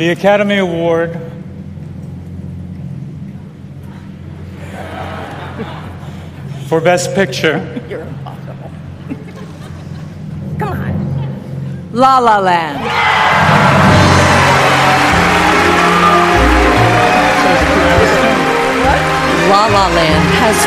The Academy Award for Best Picture You're impossible. Come on. La La Land. La La Land has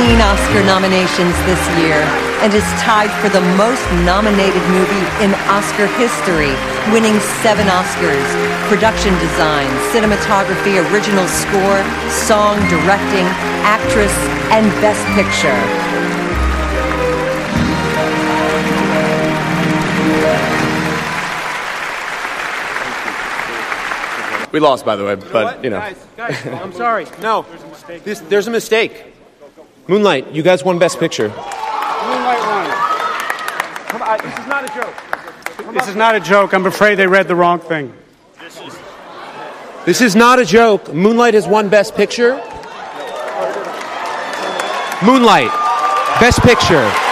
14 Oscar nominations this year and is tied for the most nominated movie in Oscar history, winning seven Oscars production design, cinematography, original score, song, directing, actress, and best picture. We lost, by the way, but you know. Guys, guys, I'm sorry. No, this, there's a mistake. Moonlight, you guys won Best Picture. Moonlight won. Come on, this is not a joke. This is not a joke. I'm afraid they read the wrong thing. This is not a joke. Moonlight has won Best Picture. Moonlight, Best Picture.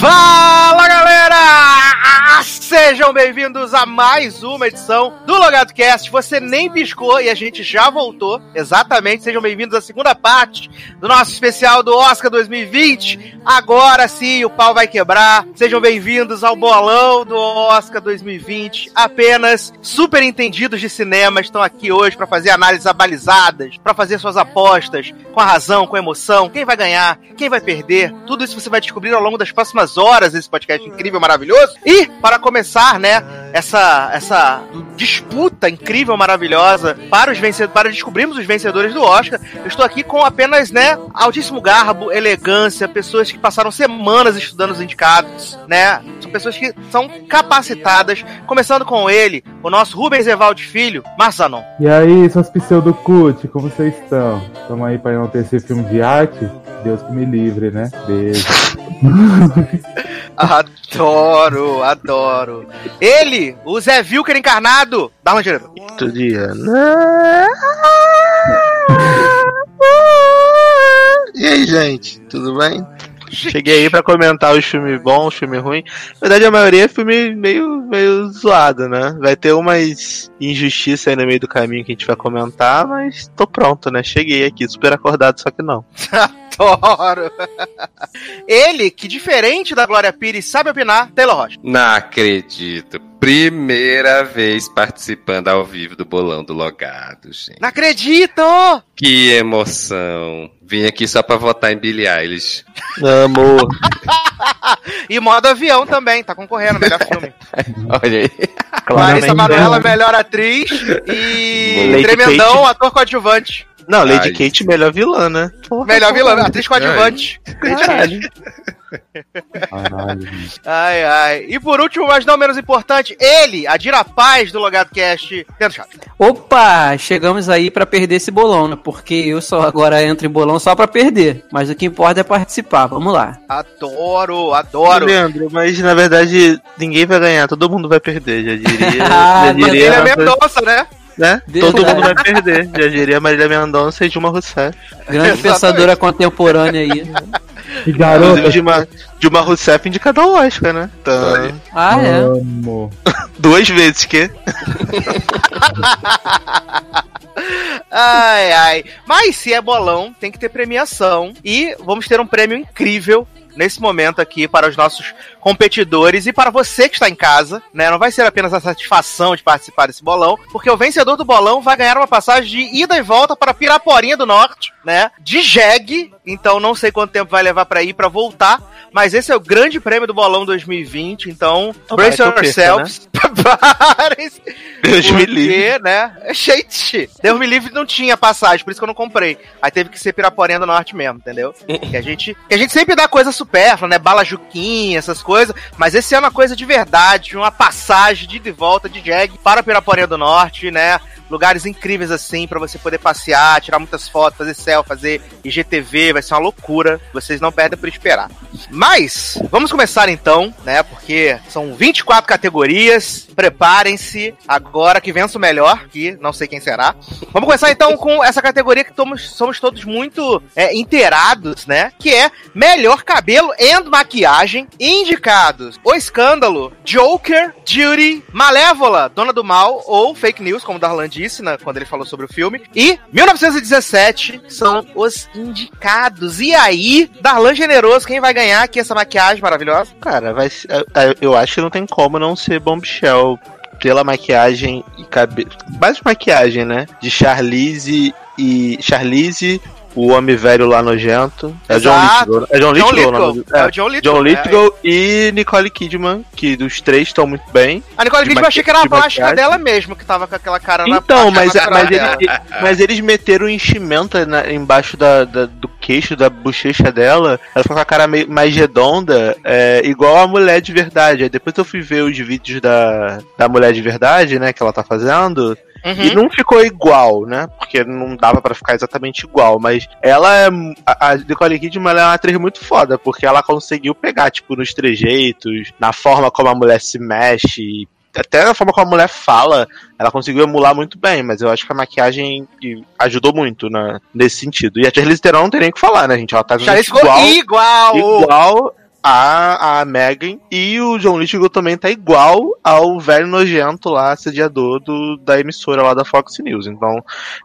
Fala galera! Sejam bem-vindos a mais uma edição do Logado Cast. Você nem piscou e a gente já voltou. Exatamente, sejam bem-vindos à segunda parte do nosso especial do Oscar 2020. Agora sim, o pau vai quebrar. Sejam bem-vindos ao bolão do Oscar 2020. Apenas super entendidos de cinema estão aqui hoje para fazer análises abalizadas, para fazer suas apostas com a razão, com a emoção. Quem vai ganhar, quem vai perder, tudo isso você vai descobrir ao longo das próximas horas desse podcast incrível, maravilhoso. E para começar, né, essa essa incrível, maravilhosa para os vencedores, para descobrirmos os vencedores do Oscar, eu estou aqui com apenas, né, altíssimo garbo, elegância, pessoas que passaram semanas estudando os indicados, né? São pessoas que são capacitadas, começando com ele, o nosso Rubens Evaldo Filho, Marzanon. E aí, seus pseudo-cut, como vocês estão? Estamos aí para enaltecer filme de arte? Deus que me livre, né? Beijo. Adoro, adoro. Ele, o Zé Vilker encarnado, da Rangeiro. Outro dia. E aí, gente, tudo bem? Cheguei aí pra comentar os filmes bons, os filmes ruins. Na verdade, a maioria é filme meio, meio zoado, né? Vai ter umas injustiças aí no meio do caminho que a gente vai comentar, mas tô pronto, né? Cheguei aqui, super acordado, só que não. Adoro. Ele, que diferente da Glória Pires, sabe opinar, Taylor Rocha. Não acredito. Primeira vez participando ao vivo do bolão do Logado, gente. Não acredito! Que emoção. Vim aqui só pra votar em Billie Eilish. Amor. e modo avião também, tá concorrendo, melhor filme. Olha aí. Larissa Manoela, melhor atriz. E Lady Tremendão, Kate. ator coadjuvante. Não, Lady Ai. Kate, melhor vilã, né? Porra, Melhor vilã, atriz coadjuvante. Caralho. Ai, ai. E por último, mas não menos importante, ele, a Dira Paz do Logado Cast, Pedro Chato. Opa, chegamos aí pra perder esse bolão, né? Porque eu só agora entro em bolão só pra perder. Mas o que importa é participar. Vamos lá. Adoro, adoro. Leandro, mas na verdade ninguém vai ganhar, todo mundo vai perder, já diria. Ah, já mas Ele diria é Mendonça, né? Né? Todo mundo vai perder, já diria Marília Mendonça e Dilma Rousseff. Grande Exatamente. pensadora contemporânea aí. Que garota. Inclusive, Dilma, Dilma Rousseff indicada ao Oscar, né? Então. Ah, é. Amo. duas vezes que. Ai, ai. Mas se é bolão, tem que ter premiação. E vamos ter um prêmio incrível nesse momento aqui para os nossos competidores e para você que está em casa, né? Não vai ser apenas a satisfação de participar desse bolão, porque o vencedor do bolão vai ganhar uma passagem de ida e volta para Piraporinha do Norte, né? De jegue, então não sei quanto tempo vai levar para ir para voltar, mas esse é o grande prêmio do bolão 2020, então Tomara brace perca, yourselves. Preparem-se. Deus me livre. né? Gente, Deus me livre não tinha passagem, por isso que eu não comprei. Aí teve que ser Piraporinha do Norte mesmo, entendeu? que, a gente, que a gente sempre dá coisa supérflua, né? Bala Juquinha, essas coisas. Mas esse é uma coisa de verdade, uma passagem de ida e volta de Jag para Piraporinha do Norte, né? Lugares incríveis assim pra você poder passear, tirar muitas fotos, fazer selfie, fazer IGTV, vai ser uma loucura. Vocês não perdem por esperar. Mas, vamos começar então, né? Porque são 24 categorias. Preparem-se agora que vença o melhor, que não sei quem será. Vamos começar então com essa categoria que tomos- somos todos muito é, inteirados, né? Que é melhor cabelo e maquiagem. Indicados: O Escândalo, Joker, Judy, Malévola, Dona do Mal ou Fake News, como Darlan disse né, quando ele falou sobre o filme. E 1917 são os indicados. E aí, Darlan Generoso, quem vai ganhar aqui essa maquiagem maravilhosa? Cara, vai ser- eu- acho que não tem como não ser Bombshell pela maquiagem e cabelo. De maquiagem, né? De Charlize e. Charlize, o homem velho lá nojento. É o John. Lithgow. É John John Lithgow, o nome Lithgow. do- É o John Lithgow, John Lithgow e Nicole Kidman, que dos três estão muito bem. A Nicole Kidman eu achei que era a plástica maquiagem. dela mesmo, que tava com aquela cara na Então, na mas, cara mas, dela. eles, mas eles meteram enchimento na- embaixo da, da- do queixo, da bochecha dela. Ela ficou com a cara meio, mais redonda, é, igual a mulher de verdade. Aí depois eu fui ver os vídeos da, da mulher de verdade, né, que ela tá fazendo. Uhum. E não ficou igual, né? Porque não dava pra ficar exatamente igual. Mas ela é. A Nicole Kidman ela é uma atriz muito foda, porque ela conseguiu pegar, tipo, nos trejeitos, na forma como a mulher se mexe, até na forma como a mulher fala, ela conseguiu emular muito bem, mas eu acho que a maquiagem ajudou muito na, nesse sentido. E a Charlize Theron não tem nem o que falar, né, gente? Ela tá Charlize igual, igual. igual a, a Megan e o John Lithgow também tá igual ao velho nojento lá, assediador do, da emissora lá da Fox News. Então,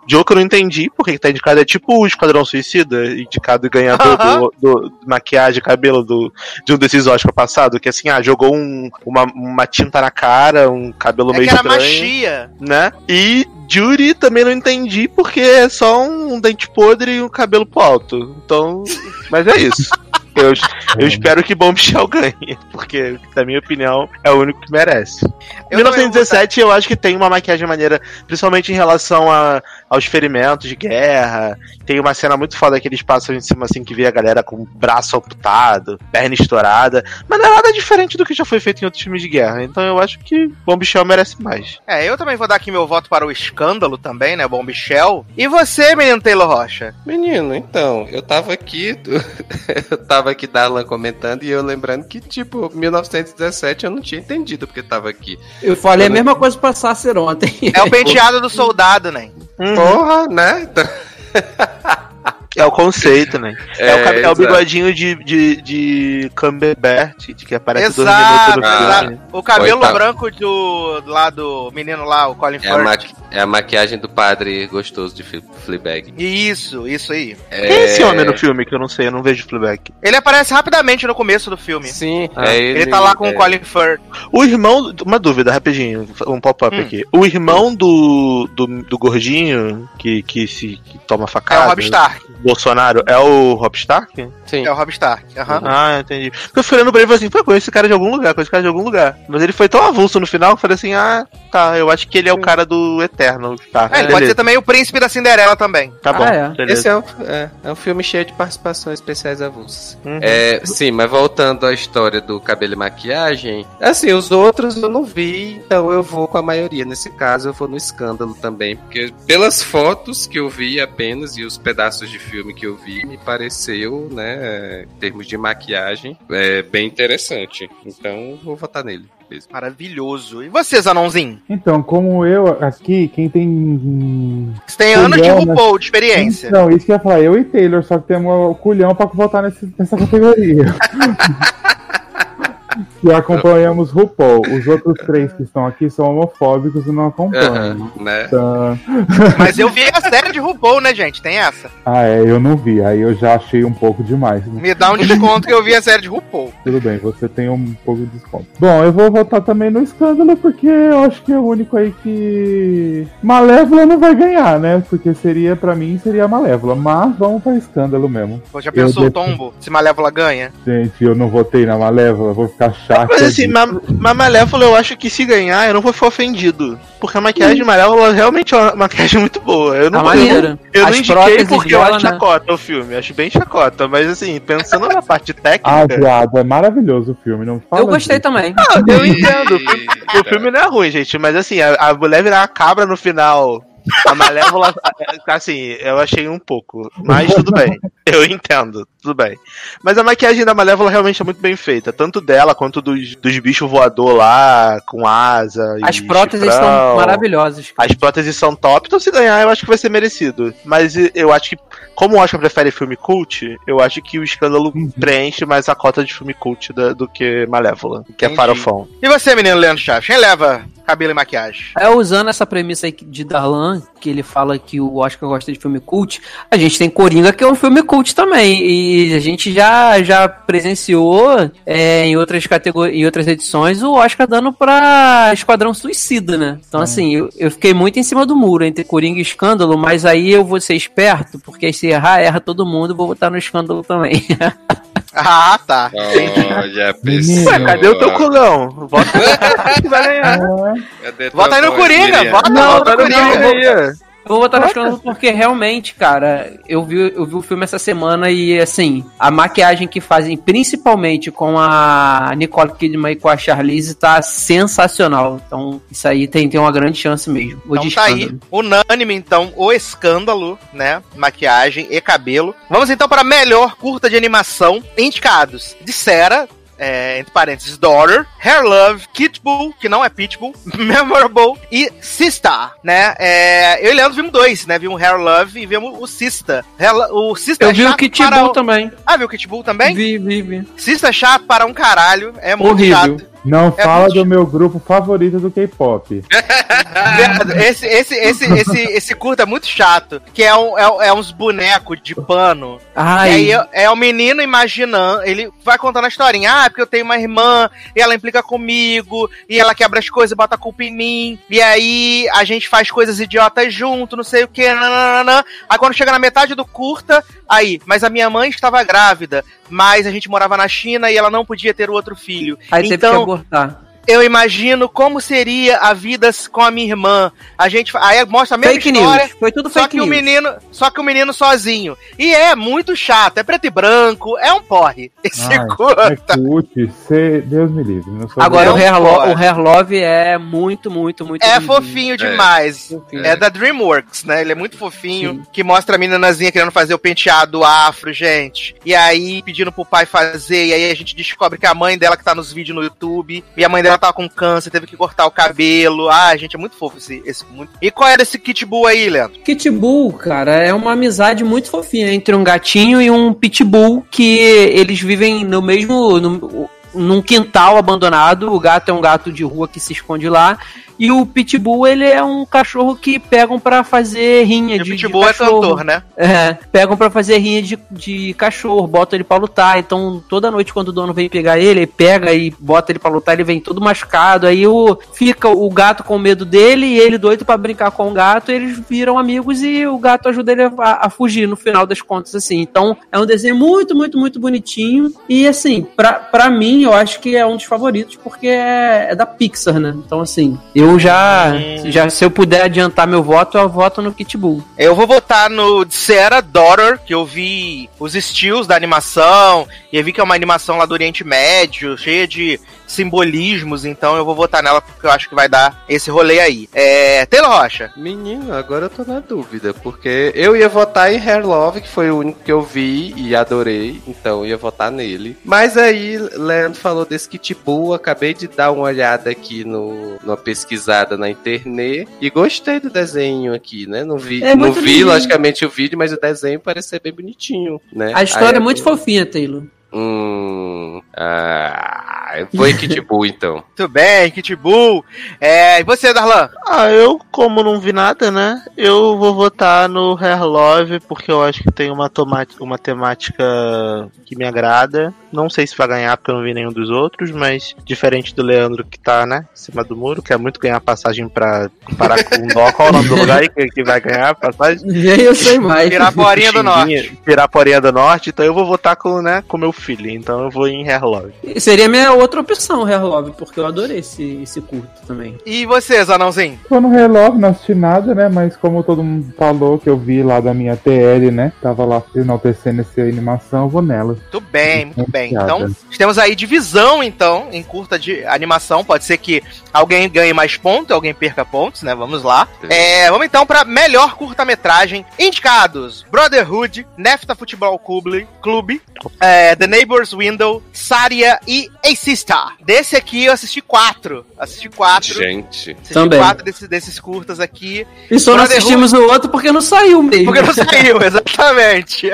Joker eu não entendi porque que tá indicado. É tipo o Esquadrão Suicida, indicado e ganhador do, do- maquiagem, cabelo do, de um desses Oscar passado, que assim, ah, jogou um- uma, uma tinta na cara, um cabelo É meio que era estranho magia. né? E Judy também não entendi porque é só um dente podre e um cabelo pro alto. Então, mas é isso. Eu, eu espero que Bombshell ganhe, porque, na minha opinião, é o único que merece. Eu 1917 eu acho que tem uma maquiagem maneira, principalmente em relação a, aos ferimentos de guerra. Tem uma cena muito foda que eles passam em cima assim que vê a galera com o braço amputado, perna estourada. Mas não é nada diferente do que já foi feito em outros filmes de guerra. Então eu acho que Bombshell merece mais. É, eu também vou dar aqui meu voto para o escândalo também, né? Bom Michel. E você, menino Taylor Rocha? Menino, então, eu tava aqui, eu tava aqui Darlan comentando e eu lembrando que, tipo, 1917 eu não tinha entendido porque tava aqui. Eu falei a mesma coisa pra Sácer ontem. É o penteado do soldado, né? Porra, né? É o conceito, né? É, o, É, cab- é o exato. bigodinho de, de, de Cumberbatch, de que aparece dois Exato, minutos no exato. filme. O cabelo Oi, tá. branco do lá do menino lá, o Colin É a, Firth. maqui- é a maquiagem do padre gostoso de Fle- Fleabag. Isso, isso aí. Quem é esse homem no filme que eu não sei, eu não vejo Fleabag? Ele aparece rapidamente no começo do filme. Sim, Ah. é Ele, tá lá com é- o Colin Firth. O irmão. Uma dúvida, rapidinho, um pop-up Hum. aqui. O irmão do, do, do gordinho que, que se que toma facada. É o Rob Stark. Bolsonaro, é o Rob Stark? Sim. É o Rob Stark. aham. Ah, entendi. Porque eu fui olhando pra ele e falei assim, pô, conheço esse cara de algum lugar, conheço esse cara de algum lugar. Mas ele foi tão avulso no final que eu falei assim, ah, tá, eu acho que ele é o cara do Eterno. Tá, É, ele pode ser também o príncipe da Cinderela também. Tá bom, Ah, é. Esse é um, é, é um filme cheio de participações especiais avulsas. Uhum. É, sim, mas voltando à história do cabelo e maquiagem, assim, os outros eu não vi, então eu vou com a maioria. Nesse caso, eu vou no escândalo também, porque pelas fotos que eu vi apenas e os pedaços de filme que eu vi, me pareceu, né, em termos de maquiagem, é bem interessante. Então, vou votar nele mesmo. Maravilhoso. E você, Zanãozinho? Então, como eu aqui, quem tem. Você tem anos de? RuPaul, de experiência. Não, isso que eu ia falar, eu e Taylor, só que temos o culhão pra votar nesse- nessa categoria. que acompanhamos RuPaul. Os outros três que estão aqui são homofóbicos e não acompanham. Aham, né? Então, Mas eu vi a série série de RuPaul, né, gente? Tem essa. Ah, é, eu não vi. Aí eu já achei um pouco demais. Me dá um desconto que eu vi a série de RuPaul. Tudo bem, você tem um pouco de desconto. Bom, eu vou votar também no escândalo, porque eu acho que é o único aí que. Malévola não vai ganhar, né? Porque seria, pra mim, seria Malévola. Mas vamos pra escândalo mesmo. Pô, já pensou Eu o tombo? Se Malévola ganha? Gente, eu não votei na Malévola, vou ficar chato. Mas assim, ma ma Malévola eu acho que se ganhar eu não vou ficar ofendido. Porque a maquiagem de Malévola realmente é uma maquiagem muito boa. Eu não, Tá maneiro. eu, eu não indiquei porque eu acho né? chacota o filme. Acho bem chacota. Mas assim, pensando na parte técnica. Ah, viado, é maravilhoso o filme, não fala Eu gostei disso. também. Ah, eu entendo. O filme, não é ruim, gente. Mas assim, a, a mulher virar uma cabra no final. A Malévola, assim, eu achei um pouco. Mas tudo bem. Eu entendo, tudo bem. Mas a maquiagem da Malévola realmente é muito bem feita. Tanto dela quanto dos, dos bichos voador lá, com asa. As próteses chifrão. são maravilhosas. As próteses são top, então se ganhar eu acho que vai ser merecido. Mas eu acho que, como o Oscar prefere filme cult, eu acho que o escândalo preenche mais a cota de filme cult da- do que Malévola, que é Entendi. farofão. E você, menino Leandro Chaves? Quem leva cabelo e maquiagem? É, usando essa premissa aí de Darlan, que ele fala que o Oscar gosta de filme cult, a gente tem Coringa, que é um filme cult também. E a gente já, já presenciou é, em outras categorias, em outras edições, o Oscar dando pra Esquadrão Suicida, né? Então, assim, eu, eu fiquei muito em cima do muro entre Coringa e Escândalo, mas aí eu vou ser esperto, porque se errar, erra todo mundo, vou botar no Escândalo também. Ah, tá. Olha, pessoa. Ué, cadê o teu culão? Vota vai ganhar. Cadê Vota aí no Coringa, vota, Não, vota no Coringa. Vou botar escândalo porque realmente, cara, eu vi, eu vi o filme essa semana e, assim, a maquiagem que fazem, principalmente com a Nicole Kidman e com a Charlize, tá sensacional. Então, isso aí tem, tem uma grande chance mesmo. Vou Então de tá aí, unânime então, o escândalo, né? Maquiagem e cabelo. Vamos então para a melhor curta de animação. Indicados de Sera, é, entre parênteses, Daughter, Hair Love, Kitbull, que não é Pitbull, Memorable e Sista, né? É, eu e Leandro vimos dois, né? Vimos Hair Love e vimos o Sista. O Sista Eu é vi o chato Kit para também. Ah, viu o Kitbull também? Vi, vi, vi. Sista é chato para um caralho, é muito Horrível. chato. Não É fala muito- do meu grupo favorito do K-pop. Esse, esse, esse, esse, esse curta é muito chato. Que é, um, é, um- é uns bonecos de pano. Ai. E aí é, é o menino imaginando. Ele vai contando a historinha. Ah, porque eu tenho uma irmã, e ela implica comigo, e ela quebra as coisas e bota a culpa em mim. E aí a gente faz coisas idiotas junto, não sei o que. Nananana. Aí quando chega na metade do curta, aí, mas a minha mãe estava grávida, mas a gente morava na China e ela não podia ter o outro filho. Aí teve que então, abortar. Eu imagino como seria a vida com a minha irmã. A gente aí mostra a mesma Fake história, news. Foi tudo só fake que o news. menino, só que o menino sozinho. E é muito chato, é preto e branco, é um porre. Esse Ai, é curta. cult, cê- Deus me livre. Não sou Agora, Não o Hair, Lo pode. o Hair Love é muito, muito, muito É lindinho. fofinho demais. É. da DreamWorks, né? Ele é muito fofinho. Que mostra a meninazinha querendo fazer o penteado afro, gente. E aí pedindo pro pai fazer. E aí a gente descobre que a mãe dela que tá nos vídeos no YouTube. E a mãe dela tava com câncer, teve que cortar o cabelo. Ah, gente, é muito fofo esse. esse muito... E qual era esse Kit Bull aí, Leandro? Pitbull, cara, é uma amizade muito fofinha entre um gatinho e um pitbull que eles vivem no mesmo. No, num quintal abandonado. O gato é um gato de rua que se esconde lá. E o pitbull, ele é um cachorro que pegam pra fazer rinha E o de, de Pitbull é cachorro. cantor, né? É, pegam pra fazer rinha de, de cachorro, botam ele pra lutar. Então, toda noite, quando o dono vem pegar ele, ele pega e bota ele pra lutar, ele vem todo machucado. Aí o, fica o gato com medo dele e ele doido pra brincar com o gato. Eles viram amigos e o gato ajuda ele a, a fugir no final das contas, assim. Então, é um desenho muito, muito, muito bonitinho. E, assim, pra, pra mim, eu acho que é um dos favoritos porque é, é da Pixar, né? Então, assim, eu já, já, se eu puder adiantar meu voto, eu voto no Kitbull. Eu vou votar no Sera Daughter, que eu vi os estilos da animação, e eu vi que é uma animação lá do Oriente Médio, cheia de simbolismos, então eu vou votar nela porque eu acho que vai dar esse rolê aí. É. Taylor Rocha. Menino, agora eu tô na dúvida, porque eu ia votar em Hair Love, que foi o único que eu vi e adorei, então eu ia votar nele. Mas aí, Leandro falou desse Kit Bull, acabei de dar uma olhada aqui no, numa pesquisada na internet e gostei do desenho aqui, né? Não vi, É não vi logicamente o vídeo, mas o desenho parece ser bem bonitinho, né? A história Aí é muito eu- fofinha, Taylor. Hum. Ah, foi Kit Bull então. Muito bem, Kit Bull. É, e você, Darlan? Ah, eu, como não vi nada, né? Eu vou votar no Hair Love, porque eu acho que tem uma, uma temática que me agrada. Não sei se vai ganhar, porque eu não vi nenhum dos outros, mas diferente do Leandro que tá, né, em cima do muro, quer muito ganhar passagem pra Paracundó. Qual é o nome do lugar aí que, que vai ganhar passagem? Nem eu sei mais. Piraporinha do Norte. Piraporinha do Norte, então eu vou votar com, né, com meu filho, então eu vou em Hair Love. Seria minha outra opção, Hair Love, porque eu adorei esse, esse curto também. E vocês, anãozinho? Tô no relógio, não assisti nada, né? Mas como todo mundo falou que eu vi lá da minha TL, né? Tava lá enaltecendo essa animação, eu vou nela. Muito bem, muito bem. Então, temos aí divisão, então, em curta de animação. Pode ser que alguém ganhe mais pontos, alguém perca pontos, né? Vamos lá. É, vamos então para melhor curta-metragem. Indicados: Brotherhood, Nefta Futebol Clube, Clube é, The Neighbor's Window, Saria e A Sister. Desse aqui eu assisti quatro. Assisti quatro. Gente. Assisti Também. quatro desses, desses curtas aqui. E só não assistimos o outro porque não saiu mesmo. Porque não saiu, exatamente.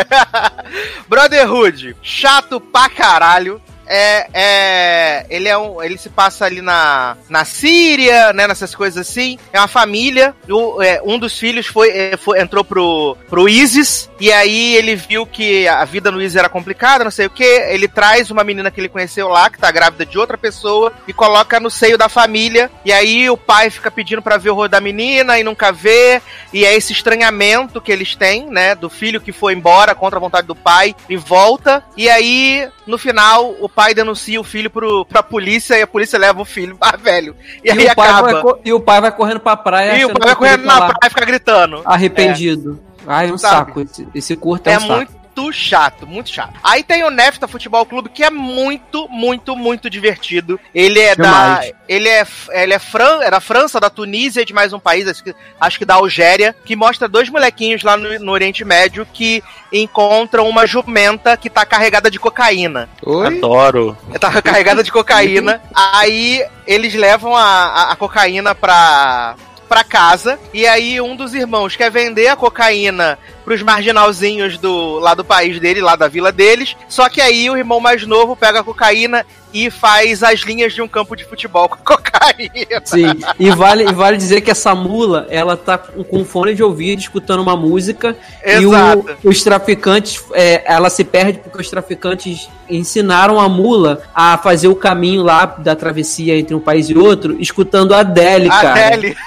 Brotherhood, chato pra caralho. É, é, ele é um, ele se passa ali na, na Síria, né, nessas coisas assim. É uma família. O, é, um dos filhos foi, é, foi- entrou pro, pro ISIS e aí ele viu que a vida no ISIS era complicada, não sei o que. Ele traz uma menina que ele conheceu lá, que tá grávida de outra pessoa, e coloca no seio da família. E aí o pai fica pedindo pra ver o rosto da menina e nunca vê. E é esse estranhamento que eles têm, né? Do filho que foi embora contra a vontade do pai e volta. E aí, no final, o pai denuncia o filho pro, pra polícia e a polícia leva o filho. Ah, velho. E, E, aí acaba. vai, e o pai vai correndo pra praia. E o pai vai correndo tá na lá praia e fica gritando. Arrependido. Ai, um Sabe? saco. Esse, esse curto é, É um saco. Muito chato, muito chato. Aí tem o Nefta Futebol Clube, que é muito, muito, muito divertido. Ele é Demais. da. Ele é, ele é, Fran, é da França, da Tunísia e de mais um país, acho que, acho que da Algéria, que mostra dois molequinhos lá no, no Oriente Médio que encontram uma jumenta que tá carregada de cocaína. Oi? Adoro. Tá carregada de cocaína. Aí eles levam a, a, a cocaína pra, pra casa. E aí um dos irmãos quer vender a cocaína pros marginalzinhos do, lá do país dele, lá da vila deles. Só que aí o irmão mais novo pega a cocaína e faz as linhas de um campo de futebol com cocaína. Sim, e vale, vale dizer que essa mula, ela tá com fone de ouvido, escutando uma música, Exato. e o- os traficantes, é, ela se perde porque os traficantes ensinaram a mula a fazer o caminho lá da travessia entre um país e outro, escutando a Adele, A cara. Adele.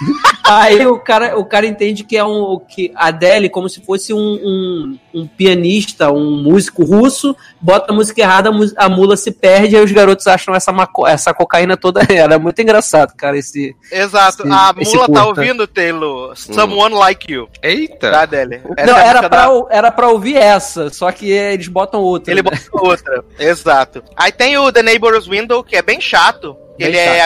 Aí o cara, o cara entende que é um que a Adele como se fosse um, um, um pianista, um músico russo, bota a música errada, a mula se perde, aí os garotos acham essa, maco- essa cocaína toda ela. É muito engraçado, cara, esse. Exato. esse- a esse mula tá curta. ouvindo, Taylor? Someone Like You. Eita. Da Adele. Essa Não, é era pra, da- era pra ouvir essa, só que eles botam outra. Ele né? botou outra. Exato. Aí tem o The Neighbor's Window, que é bem chato. Ele é,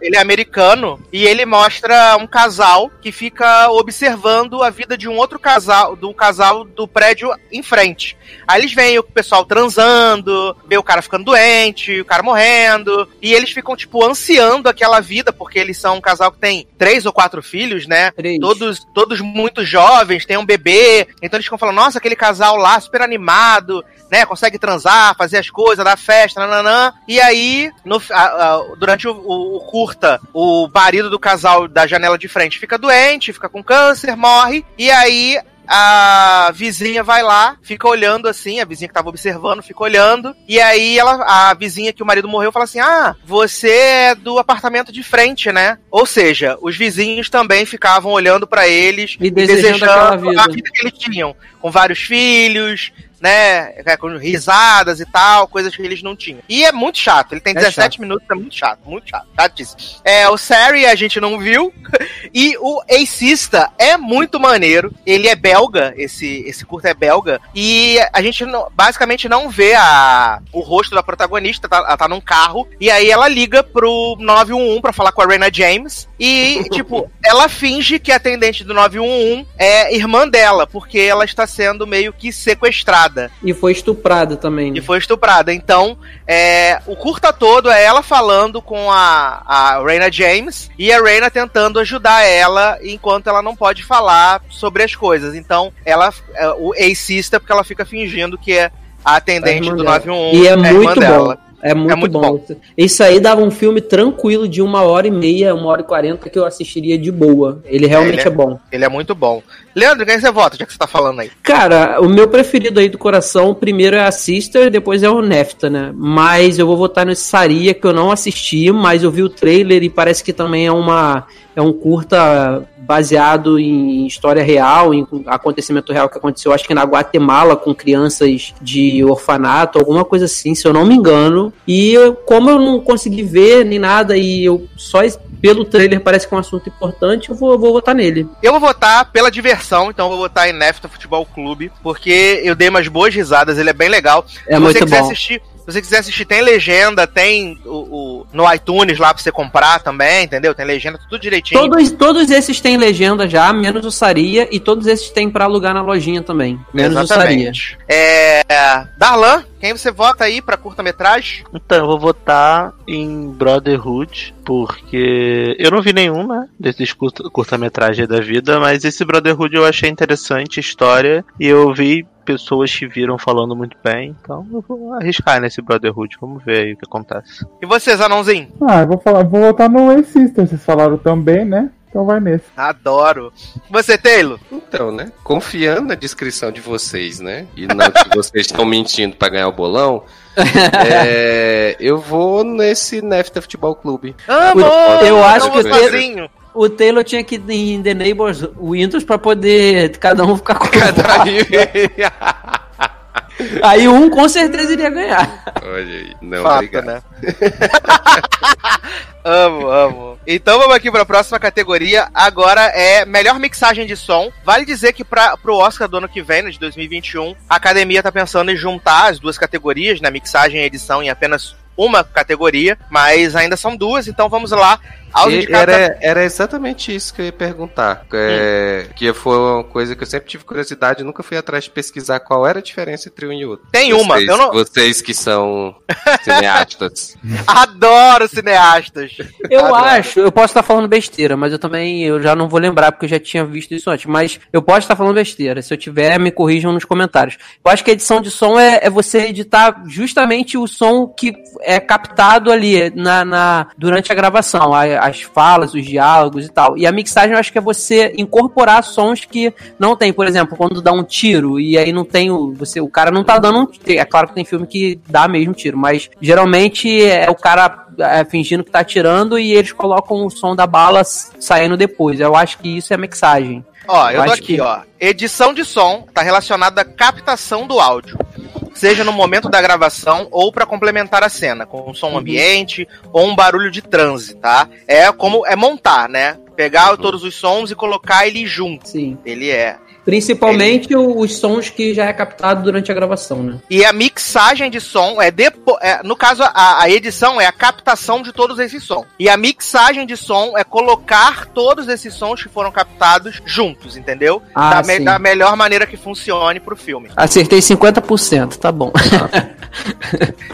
ele é americano e ele mostra um casal que fica observando a vida de um outro casal, do casal do prédio em frente. Aí eles veem o pessoal transando, vê o cara ficando doente, o cara morrendo, e eles ficam, tipo, ansiando aquela vida, porque eles são um casal que tem três ou quatro filhos, né? Três. Todos, todos muito jovens, tem um bebê, então eles ficam falando, nossa, aquele casal lá super animado, né? Consegue transar, fazer as coisas, dar festa, nananã. E aí, no, a- a- durante o, o- o curta, o marido do casal da janela de frente fica doente, fica com câncer, morre. E aí. A vizinha vai lá, fica olhando assim, a vizinha que tava observando, fica olhando, e aí ela, a vizinha que o marido morreu fala assim: Ah, você é do apartamento de frente, né? Ou seja, os vizinhos também ficavam olhando pra eles E desejando aquela vida. a vida que eles tinham, com vários filhos, né? é, Com risadas e tal, coisas que eles não tinham. E é muito chato, ele tem É 17 chato. minutos, é muito chato, muito chato, chatíssimo. É, o Sari a gente não viu, e o Acista é muito maneiro, ele é belga, esse, esse curta é belga, e a gente não- basicamente não vê a, o rosto da protagonista, tá, ela tá num carro, e aí ela liga pro 911 pra falar com a Rena James, e, tipo, ela finge que a atendente do 911 é irmã dela, porque ela está sendo meio que sequestrada. E foi estuprada também. né? E foi estuprada. Então, é, o curta todo é ela falando com a, a Reina James e a Reina tentando ajudar ela enquanto ela não pode falar sobre as coisas. Então, ela é, o assista porque ela fica fingindo que é a atendente irmã do dela. 911 E é a irmã muito bom. dela. É muito, É muito bom. Isso aí dava um filme tranquilo de uma hora e meia, uma hora e quarenta que eu assistiria de boa. Ele realmente Ele é, bom. Ele é muito bom. Leandro, quem você vota, já que você tá falando aí? Cara, o meu preferido aí do coração, primeiro é a Sister, depois é o Nefta, né? Mas eu vou votar no Saria, que eu não assisti, mas eu vi o trailer e parece que também é uma é um curta baseado em história real, em acontecimento real que aconteceu, acho que na Guatemala, com crianças de orfanato, alguma coisa assim, se eu não me engano. E eu- como eu não consegui ver nem nada, e eu só pelo trailer parece que é um assunto importante, eu vou, eu vou votar nele. Eu vou votar pela diversão, então eu vou votar em Nefta Futebol Clube, porque eu dei umas boas risadas, ele é bem legal. É se muito você quiser bom. assistir, se você quiser assistir, tem legenda, tem o, o- no iTunes lá pra você comprar também, entendeu? Tem legenda, tudo direitinho. Todos, todos esses têm legenda já, menos o Saria, e todos esses têm pra alugar na lojinha também. Menos o Saria. Exatamente. É, Darlan, quem você vota aí pra curta-metragem? Então, eu vou votar em Brotherhood, porque eu não vi nenhum, né, desses curta- curta-metragem da vida, mas esse Brotherhood eu achei interessante, a história, e eu vi pessoas que viram falando muito bem, então eu vou arriscar nesse Brotherhood, vamos ver aí o que acontece. E você, Zanãozinho? Ah, eu vou falar, vou votar no Way-Sister, vocês falaram também, né? Então vai nesse. Adoro. Você, Taylor? Então, né? Confiando na descrição de vocês, né? E na que vocês estão mentindo pra ganhar o bolão, é, eu vou nesse Nefta Futebol Clube. Amo! eu acho Não que o vou Taylor, sozinho. o Taylor tinha que ir em The Neighbors Windows pra poder cada um ficar com Aí um com certeza iria ganhar. Olha aí. Não, Fato, obrigado. né? amo, amo. Então vamos aqui para a próxima categoria. Agora é melhor mixagem de som. Vale dizer que para pro Oscar do ano que vem, no de 2021, a academia tá pensando em juntar as duas categorias, né? Mixagem e edição em apenas uma categoria, mas ainda são duas, então vamos lá aos indicados. Era, era exatamente isso que eu ia perguntar. É, Que foi uma coisa que eu sempre tive curiosidade, nunca fui atrás de pesquisar qual era a diferença entre um e outro. Tem vocês, uma, eu não- Vocês que são cineastas. Adoro cineastas. Eu Adoro. acho, eu posso estar falando besteira, mas eu também eu já não vou lembrar porque eu já tinha visto isso antes. Mas eu posso estar falando besteira. Se eu tiver, me corrijam nos comentários. Eu acho que a edição de som é, é você editar justamente o som que é captado ali na, na- durante a gravação, a- as falas, os diálogos e tal. E a mixagem eu acho que é você incorporar sons que não tem, por exemplo, quando dá um tiro e aí não tem o você, o cara não tá dando um tiro. É claro que tem filme que dá mesmo tiro, mas geralmente é o cara é, fingindo que tá atirando e eles colocam o som da bala saindo depois. Eu acho que isso é mixagem. Ó, eu tô acho aqui, que- ó. Edição de som tá relacionada à captação do áudio. Seja no momento da gravação ou pra complementar a cena, com um som ambiente ou um barulho de transe, tá? É como é montar, né? Pegar todos os sons e colocar ele junto. Sim. Ele é. Principalmente os sons que já é captado durante a gravação, né? E a mixagem de som é depois. no caso, a, a edição é a captação de todos esses sons. E a mixagem de som é colocar todos esses sons que foram captados juntos, entendeu? Ah, da, me- da melhor maneira que funcione pro filme. Acertei 50%, tá bom.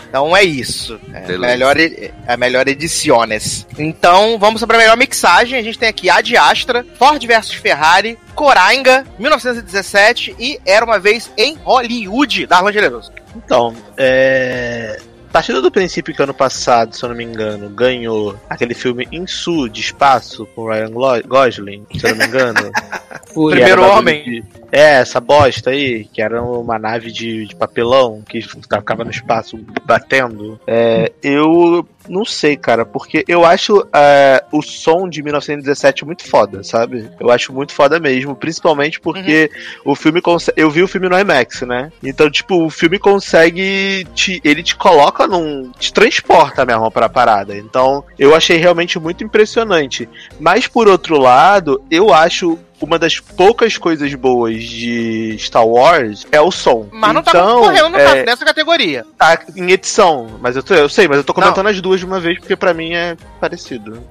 Então é isso. É melhor, é melhor ediciones. Então vamos para a melhor mixagem. A gente tem aqui Ad Astra, Ford vs Ferrari, Corainga, 1917 e Era uma vez em Hollywood, Darlan Generoso. Então, é. Partindo do princípio que ano passado, se eu não me engano, ganhou aquele filme Insu de espaço com o Ryan Gosling, se eu não me engano. Primeiro homem. de- É, essa bosta aí, que era uma nave de, de papelão que ficava no espaço batendo. É, eu não sei, cara, porque eu acho é, o som de 1917 muito foda, sabe? Eu acho muito foda mesmo, principalmente porque o filme consegue. Eu vi o filme no IMAX, né? Então, tipo, o filme consegue. Te, ele te coloca num. te transporta mesmo pra parada. Então, eu achei realmente muito impressionante. Mas, por outro lado, eu acho. Uma das poucas coisas boas de Star Wars é o som. Mas não tá então, concorrendo no é, caso, nessa categoria. tá em edição, mas eu, tô- eu sei, mas eu tô comentando as duas de uma vez porque pra mim é parecido.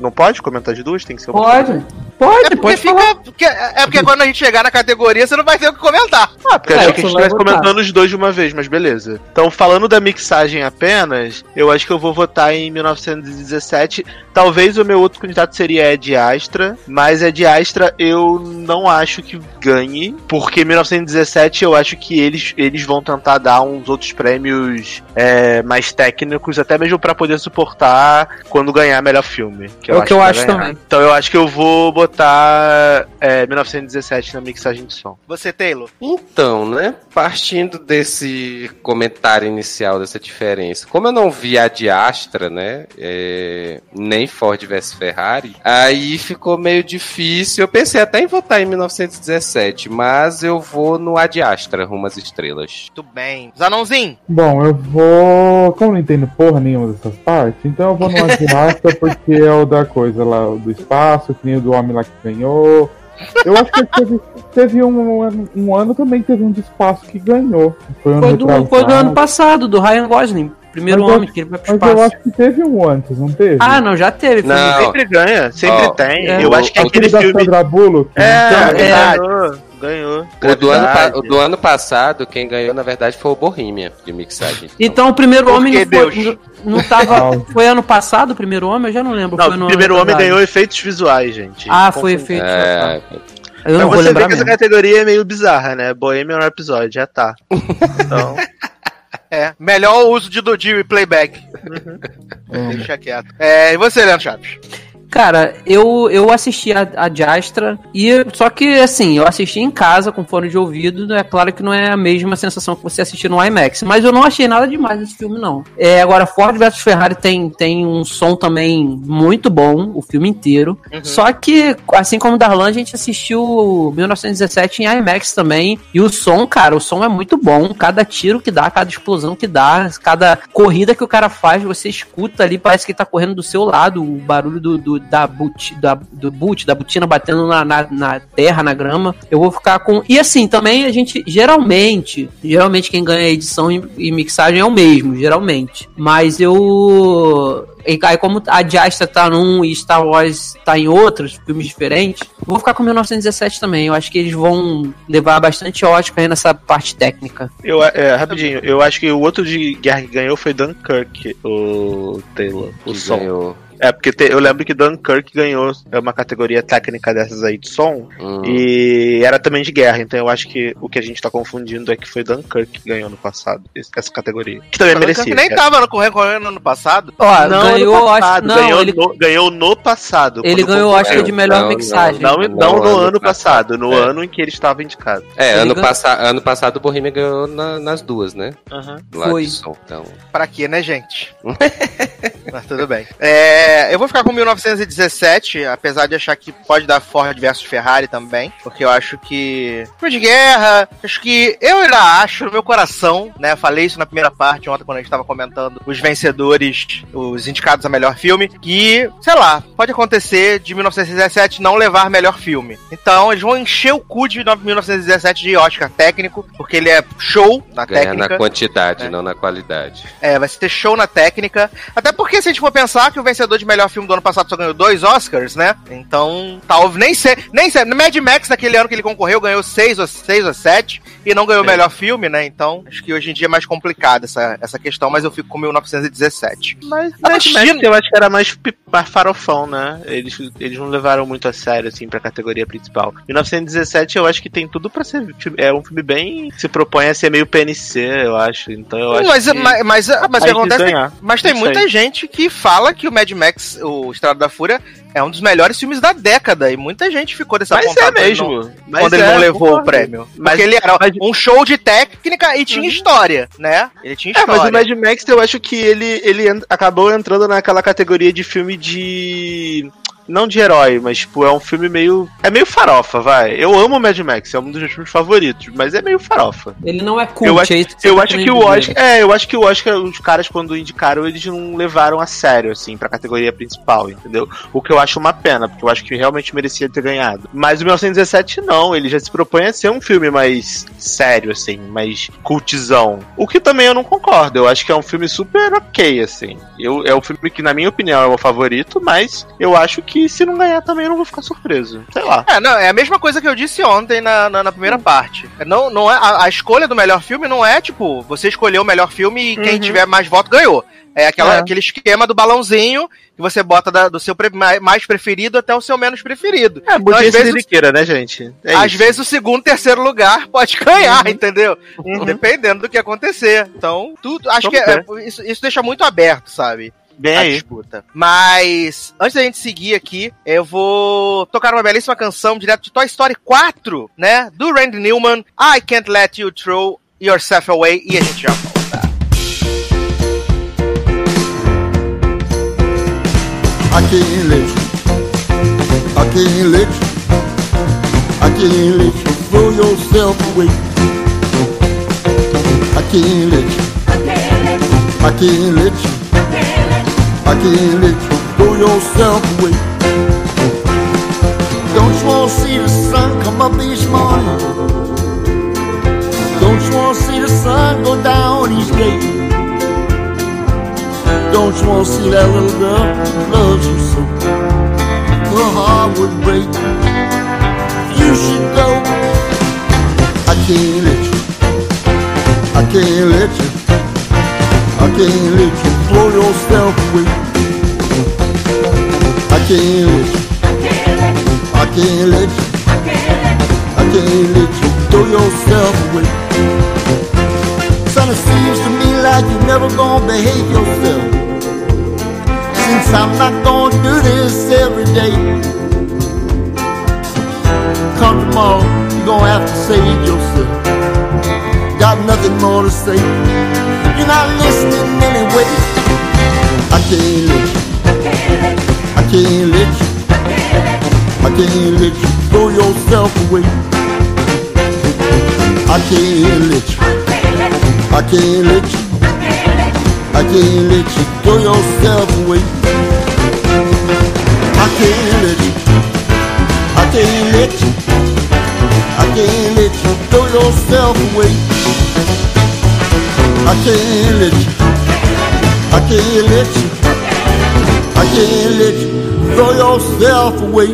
Não pode comentar as duas? Tem que ser uma Pode. Pode, é porque pode fica. falar. porque- é porque quando a gente chegar na categoria, você não vai ter o que comentar. Ah, porque eu É, achei que a gente vai estivesse comentando os dois de uma vez, mas beleza. Então, falando da mixagem apenas, eu acho que eu vou votar em 1917. Talvez o meu outro candidato seria Ed Astra, mas Ed Astra eu não acho que ganhe, porque 1917 eu acho que eles, eles vão tentar dar uns outros prêmios é, mais técnicos, até mesmo pra poder suportar quando ganhar melhor filme. É o que eu vai acho ganhar. também. Então eu acho que eu vou botar é, 1917 na mixagem de som. Você, Taylor. Então, né? Partindo desse comentário inicial, dessa diferença. Como eu não vi a de Astra, né? é, nem Ford vs Ferrari, aí ficou meio difícil. Eu pensei até em votar em 1917, mas eu vou no Ad Astra, rumo às estrelas. Tudo bem. Zanãozinho. Bom, eu vou. Como eu não entendo porra nenhuma dessas partes, então eu vou no Adiasta porque é o da coisa lá, o do espaço, que nem o do homem lá que ganhou. Eu acho que teve, teve um, ano- um ano também que teve um de espaço que ganhou. Foi, um Foi do, foi do ano passado, do Ryan Gosling. Primeiro Mas homem que ele vai pro Mas eu espaço. acho que teve um antes, não teve? Ah, não, já teve. foi Não. Sempre ganha, sempre Ó, tem. é. Eu acho que O- aquele Aquele da filme. Sandra Bullock. É, Então, é. ganhou, ganhou. O do, ano, o do ano passado, quem ganhou, na verdade, foi o Bohemia de mixagem. Então o primeiro Por homem que não foi, Deus? não, não tava. Foi ano passado o primeiro homem? Eu já não lembro. Não, foi no o primeiro homem ganhou efeitos visuais, gente. Ah, foi Confundi. efeito. É, Eu não Pra vou você lembrar ver que essa mesmo. categoria é meio bizarra, né? Bohemian Rhapsody, já tá. Então, É. Melhor uso de Dodil e playback. Deixa quieto. É, e você, Leandro Chaves? Cara, eu, eu assisti a, a Jastra e só que assim, eu assisti em casa com fone de ouvido, é claro que não é a mesma sensação que você assistir no IMAX, mas eu não achei nada demais nesse filme não. É, agora Ford vs Ferrari tem, tem um som também muito bom, o filme inteiro. Só que assim como o Darlan, a gente assistiu 1917 em IMAX também e o som, cara, o som é muito bom, cada tiro que dá, cada explosão que dá, cada corrida que o cara faz, você escuta ali, parece que tá correndo do seu lado, o barulho do, do- da, buti, da, do boot, da botina batendo na, na, na terra, na grama. Eu vou ficar com. E assim, também a gente, geralmente, geralmente quem ganha edição e, e mixagem é o mesmo, geralmente. Mas eu. e Aí, como a Jastra tá num e Star Wars tá em outros filmes diferentes, eu vou ficar com 1917 também. Eu acho que eles vão levar bastante Oscar aí nessa parte técnica. eu, é, rapidinho, eu acho que o outro de guerra que ganhou foi Dunkirk, o Taylor, o que som. ganhou. É, porque te- eu lembro que Dunkirk ganhou é uma categoria técnica dessas aí de som, Hum. e era também de guerra, então eu acho que o que a gente tá confundindo é que foi Dunkirk que ganhou no passado, esse- essa categoria. Que também merecia. Que nem cara. tava no correndo correndo no ano passado. Ó, Não, ganhou, ano acho, passado, não, ganhou, ele, no, ganhou no passado. ele ganhou concorreu. Oscar de melhor Não, mixagem. Não, não, Não, no ano ano passado, no É. ano em que ele estava indicado. É, Ele ano, ganhou- passa ano passado o Bohemia ganhou na- nas duas, né? Aham. Lá Foi. som, então. Pra quê, né, gente? Mas tudo bem. É, eu vou ficar com 1917, apesar de achar que pode dar Ford versus Ferrari também, porque eu acho que. Filme de guerra, acho que. Eu ainda acho, no meu coração, né? Falei isso na primeira parte ontem, quando a gente tava comentando os vencedores, os indicados a melhor filme, que, sei lá, pode acontecer de 1917 não levar melhor filme. Então, eles vão encher o cu de 1917 de Oscar técnico, porque ele é show na Ganha técnica. na quantidade, É. não na qualidade. É, vai ter show na técnica. Até porque, se a gente for pensar que o vencedor de melhor filme do ano passado só ganhou dois Oscars, né? Então, talvez nem sei. Nem sei. Mad Max, naquele ano que ele concorreu, ganhou seis ou, seis ou sete e não ganhou o melhor filme, né? Então, acho que hoje em dia é mais complicado essa, essa questão, mas eu fico com 1917. Mas, Mad mas Max eu acho que era mais, farofão, né? Eles, eles não levaram muito a sério, assim, pra categoria principal. 1917 eu acho que tem tudo pra ser. É um filme bem. se propõe a ser meio PNC, eu acho. Então eu acho. mas, que... mas, mas, mas acontece. ganhar. Mas tem muita gente que fala que o Mad Max, o Estrada da Fúria, é um dos melhores filmes da década. E muita gente ficou dessa Mas é mesmo. Mas quando ele é, não levou concordo. o prêmio. Mas- Porque ele era mas- um show de técnica e tinha história, né? Ele tinha É, história. mas o Mad Max eu acho que ele, ele acabou entrando naquela categoria de filme de. Não de herói, mas tipo, é um filme meio. É meio farofa, vai. Eu amo o Mad Max, é um dos meus filmes favoritos, mas é meio farofa. Ele não é cult, eu acho, é isso que eu acho que o. Oscar. É, eu acho que o Oscar, os caras, quando indicaram, eles não levaram a sério, assim, pra categoria principal, entendeu? O que eu acho uma pena, porque eu acho que realmente merecia ter ganhado. Mas o 1917 não, ele já se propõe a ser um filme mais sério, assim, mais cultizão. O que também eu não concordo. Eu acho que é um filme super ok, assim. Eu, é um filme que, na minha opinião, é o favorito, mas eu acho que se não ganhar também eu não vou ficar surpreso. Sei lá. É, não, é a mesma coisa que eu disse ontem na, na, na primeira parte. Não, não é, a, a escolha do melhor filme não é, tipo, você escolheu o melhor filme e quem Uhum. tiver mais voto ganhou. É, aquela, É. aquele esquema do balãozinho que você bota da- do seu pre- mai- mais preferido até o seu menos preferido. É, Então, às vezes, siriqueira, né, gente? É às isso. vezes o segundo, terceiro lugar pode ganhar, entendeu? Dependendo do que acontecer. Então, tudo. Acho que é- isso, isso deixa muito aberto, sabe? Bem a aí. disputa. Mas, antes da gente seguir aqui, eu vou tocar uma belíssima canção direto de Toy Story 4, né? Do Randy Newman, I Can't Let You Throw Yourself Away, e a gente já volta. I can't let you. I can't let you. I can't let you throw yourself away. I can't let you. I can't let you. I can't let you throw yourself away. Don't you wanna see the sun come up each morning? Don't you wanna see the sun go down each day? Don't you wanna see that little girl loves you so? Her heart would break. You should go. I can't let you. I can't let you. I can't let you throw yourself away. I can't let you. I can't let you. I can't let you throw yourself away. Son, it seems to me like you're never gonna behave yourself. Since I'm not gonna do this every day. Come tomorrow, you're gonna have to save yourself. Got nothing more to say. You're not listening anyway. I can't let you. I can't let you. I can't let you throw yourself away. I can't let you. I can't let you. I can't let you throw yourself away. I can't let you. I can't let you. I can't let you throw yourself away. I can't let you. I can't let you. I can't let you throw yourself away.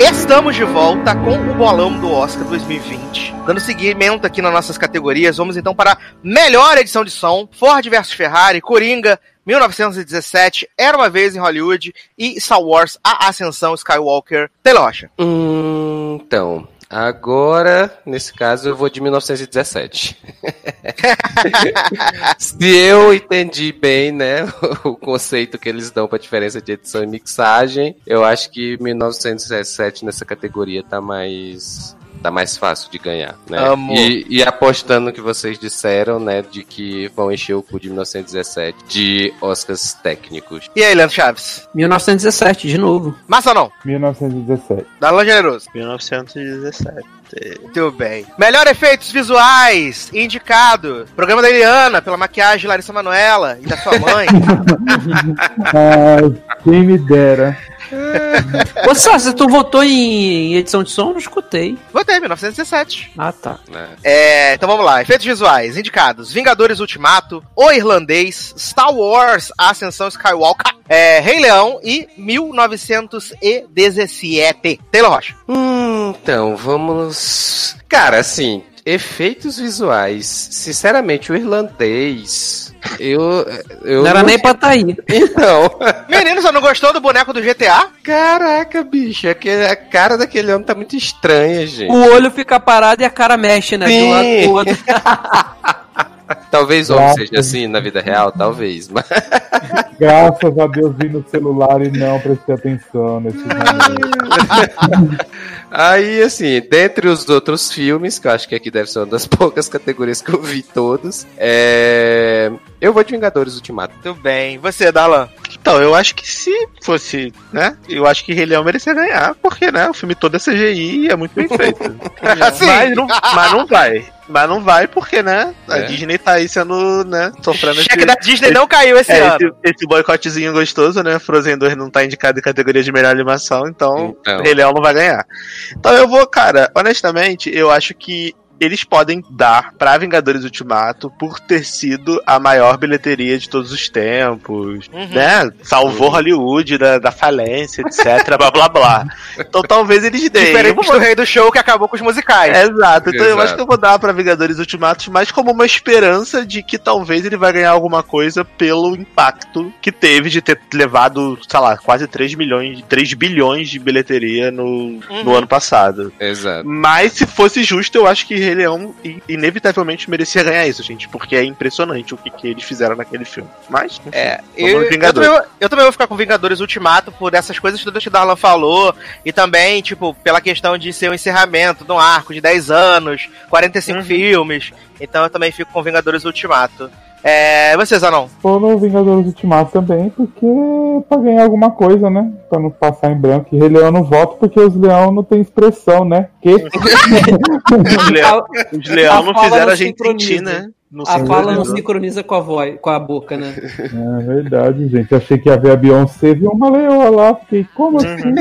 Estamos de volta com o bolão do Oscar 2020. Dando seguimento aqui nas nossas categorias, vamos então para a melhor edição de som: Ford vs Ferrari, Coringa, 1917, Era uma vez em Hollywood e Star Wars: A Ascensão Skywalker. Taylor Rocha. Hum, então, agora, nesse caso, eu vou de 1917. Se eu entendi bem, né, o conceito que eles dão pra diferença de edição e mixagem, eu acho que 1917 nessa categoria tá mais tá mais fácil de ganhar, né? E, e apostando no que vocês disseram, né, de que vão encher o cu de 1917 de Oscars técnicos. E aí, Leandro Chaves? 1917, de novo. Massa ou não? 1917. Darlan Generoso. 1917. Muito bem. Melhor efeitos visuais, indicado. Programa da Eliana, pela maquiagem de Larissa Manoela e da sua mãe. Ai, quem me dera. Ô, Sassi, tu votou em edição de som? Não escutei. Votei, 1917. Ah, tá. É, então vamos lá. Efeitos visuais indicados: Vingadores Ultimato, O Irlandês, Star Wars, A Ascensão Skywalker, é, Rei Leão e 1917. Taylor Rocha. Hum, então, vamos. Cara, assim, efeitos visuais. Sinceramente, o irlandês. Eu. eu Não era nem pra tá aí. Então. Menino, você não gostou do boneco do GTA? Caraca, bicho, aquele- a cara daquele homem tá muito estranha, gente. O olho fica parado e a cara mexe, né? Sim. Do lado pro outro. Talvez o homem Graças. seja assim na vida real, talvez. Mas... Graças a Deus vi no celular e não prestei atenção nesse momento. Aí, assim, dentre os outros filmes, que eu acho que aqui deve ser uma das poucas categorias que eu vi todos, é... eu vou de Vingadores Ultimato. Tudo bem. Você, Dalan? Então, eu acho que se fosse, né? Eu acho que Rei Leão merecia ganhar, porque, né? O filme todo é CGI e é muito bem feito. Sim. mas, não, mas não vai. Mas não vai porque, né? A É. Disney tá aí sendo, né? Sofrendo Cheque da Disney não caiu esse é, ano. Esse, esse boicotezinho gostoso, né? Frozen 2 não tá indicado em categoria de melhor animação, então, Então. Rei Leão não vai ganhar. Então eu vou, cara, honestamente, eu acho que eles podem dar pra Vingadores Ultimato por ter sido a maior bilheteria de todos os tempos, Uhum. né? Salvou Hollywood da, da falência, etc, blá blá blá. Então talvez eles deem. Diferente Eu vou- do Rei do Show que acabou com os musicais. Exato, então eu Exato. acho que eu vou dar pra Vingadores Ultimatos mais como uma esperança de que talvez ele vai ganhar alguma coisa pelo impacto que teve de ter levado, sei lá, quase 3 milhões, 3 bilhões de bilheteria no, no ano passado. Exato. Mas se fosse justo, eu acho que Rei Leão in- inevitavelmente merecia ganhar isso, gente, porque é impressionante o que, que eles fizeram naquele filme. Mas, enfim, É, eu, eu, também, vou- eu também vou ficar com Vingadores Ultimato por essas coisas todas que o Darlan falou. E também, tipo, pela questão de ser o encerramento de um arco de 10 anos, 45 filmes. Então eu também fico com Vingadores Ultimato. É. Vocês, Anon? Vou no Vingadores Ultimato também, porque pra ganhar alguma coisa, né? Pra não passar em branco. E Rei Leão não voto porque os leão não tem expressão, né? Que? Os leão, os leão A não fala fizeram não a gente sincroniza. sentir, né? Não A fala não sincroniza com a voz, com a boca, né? É verdade, gente. Achei que ia ver a Beyoncé, vi uma leoa lá. Fiquei, como assim?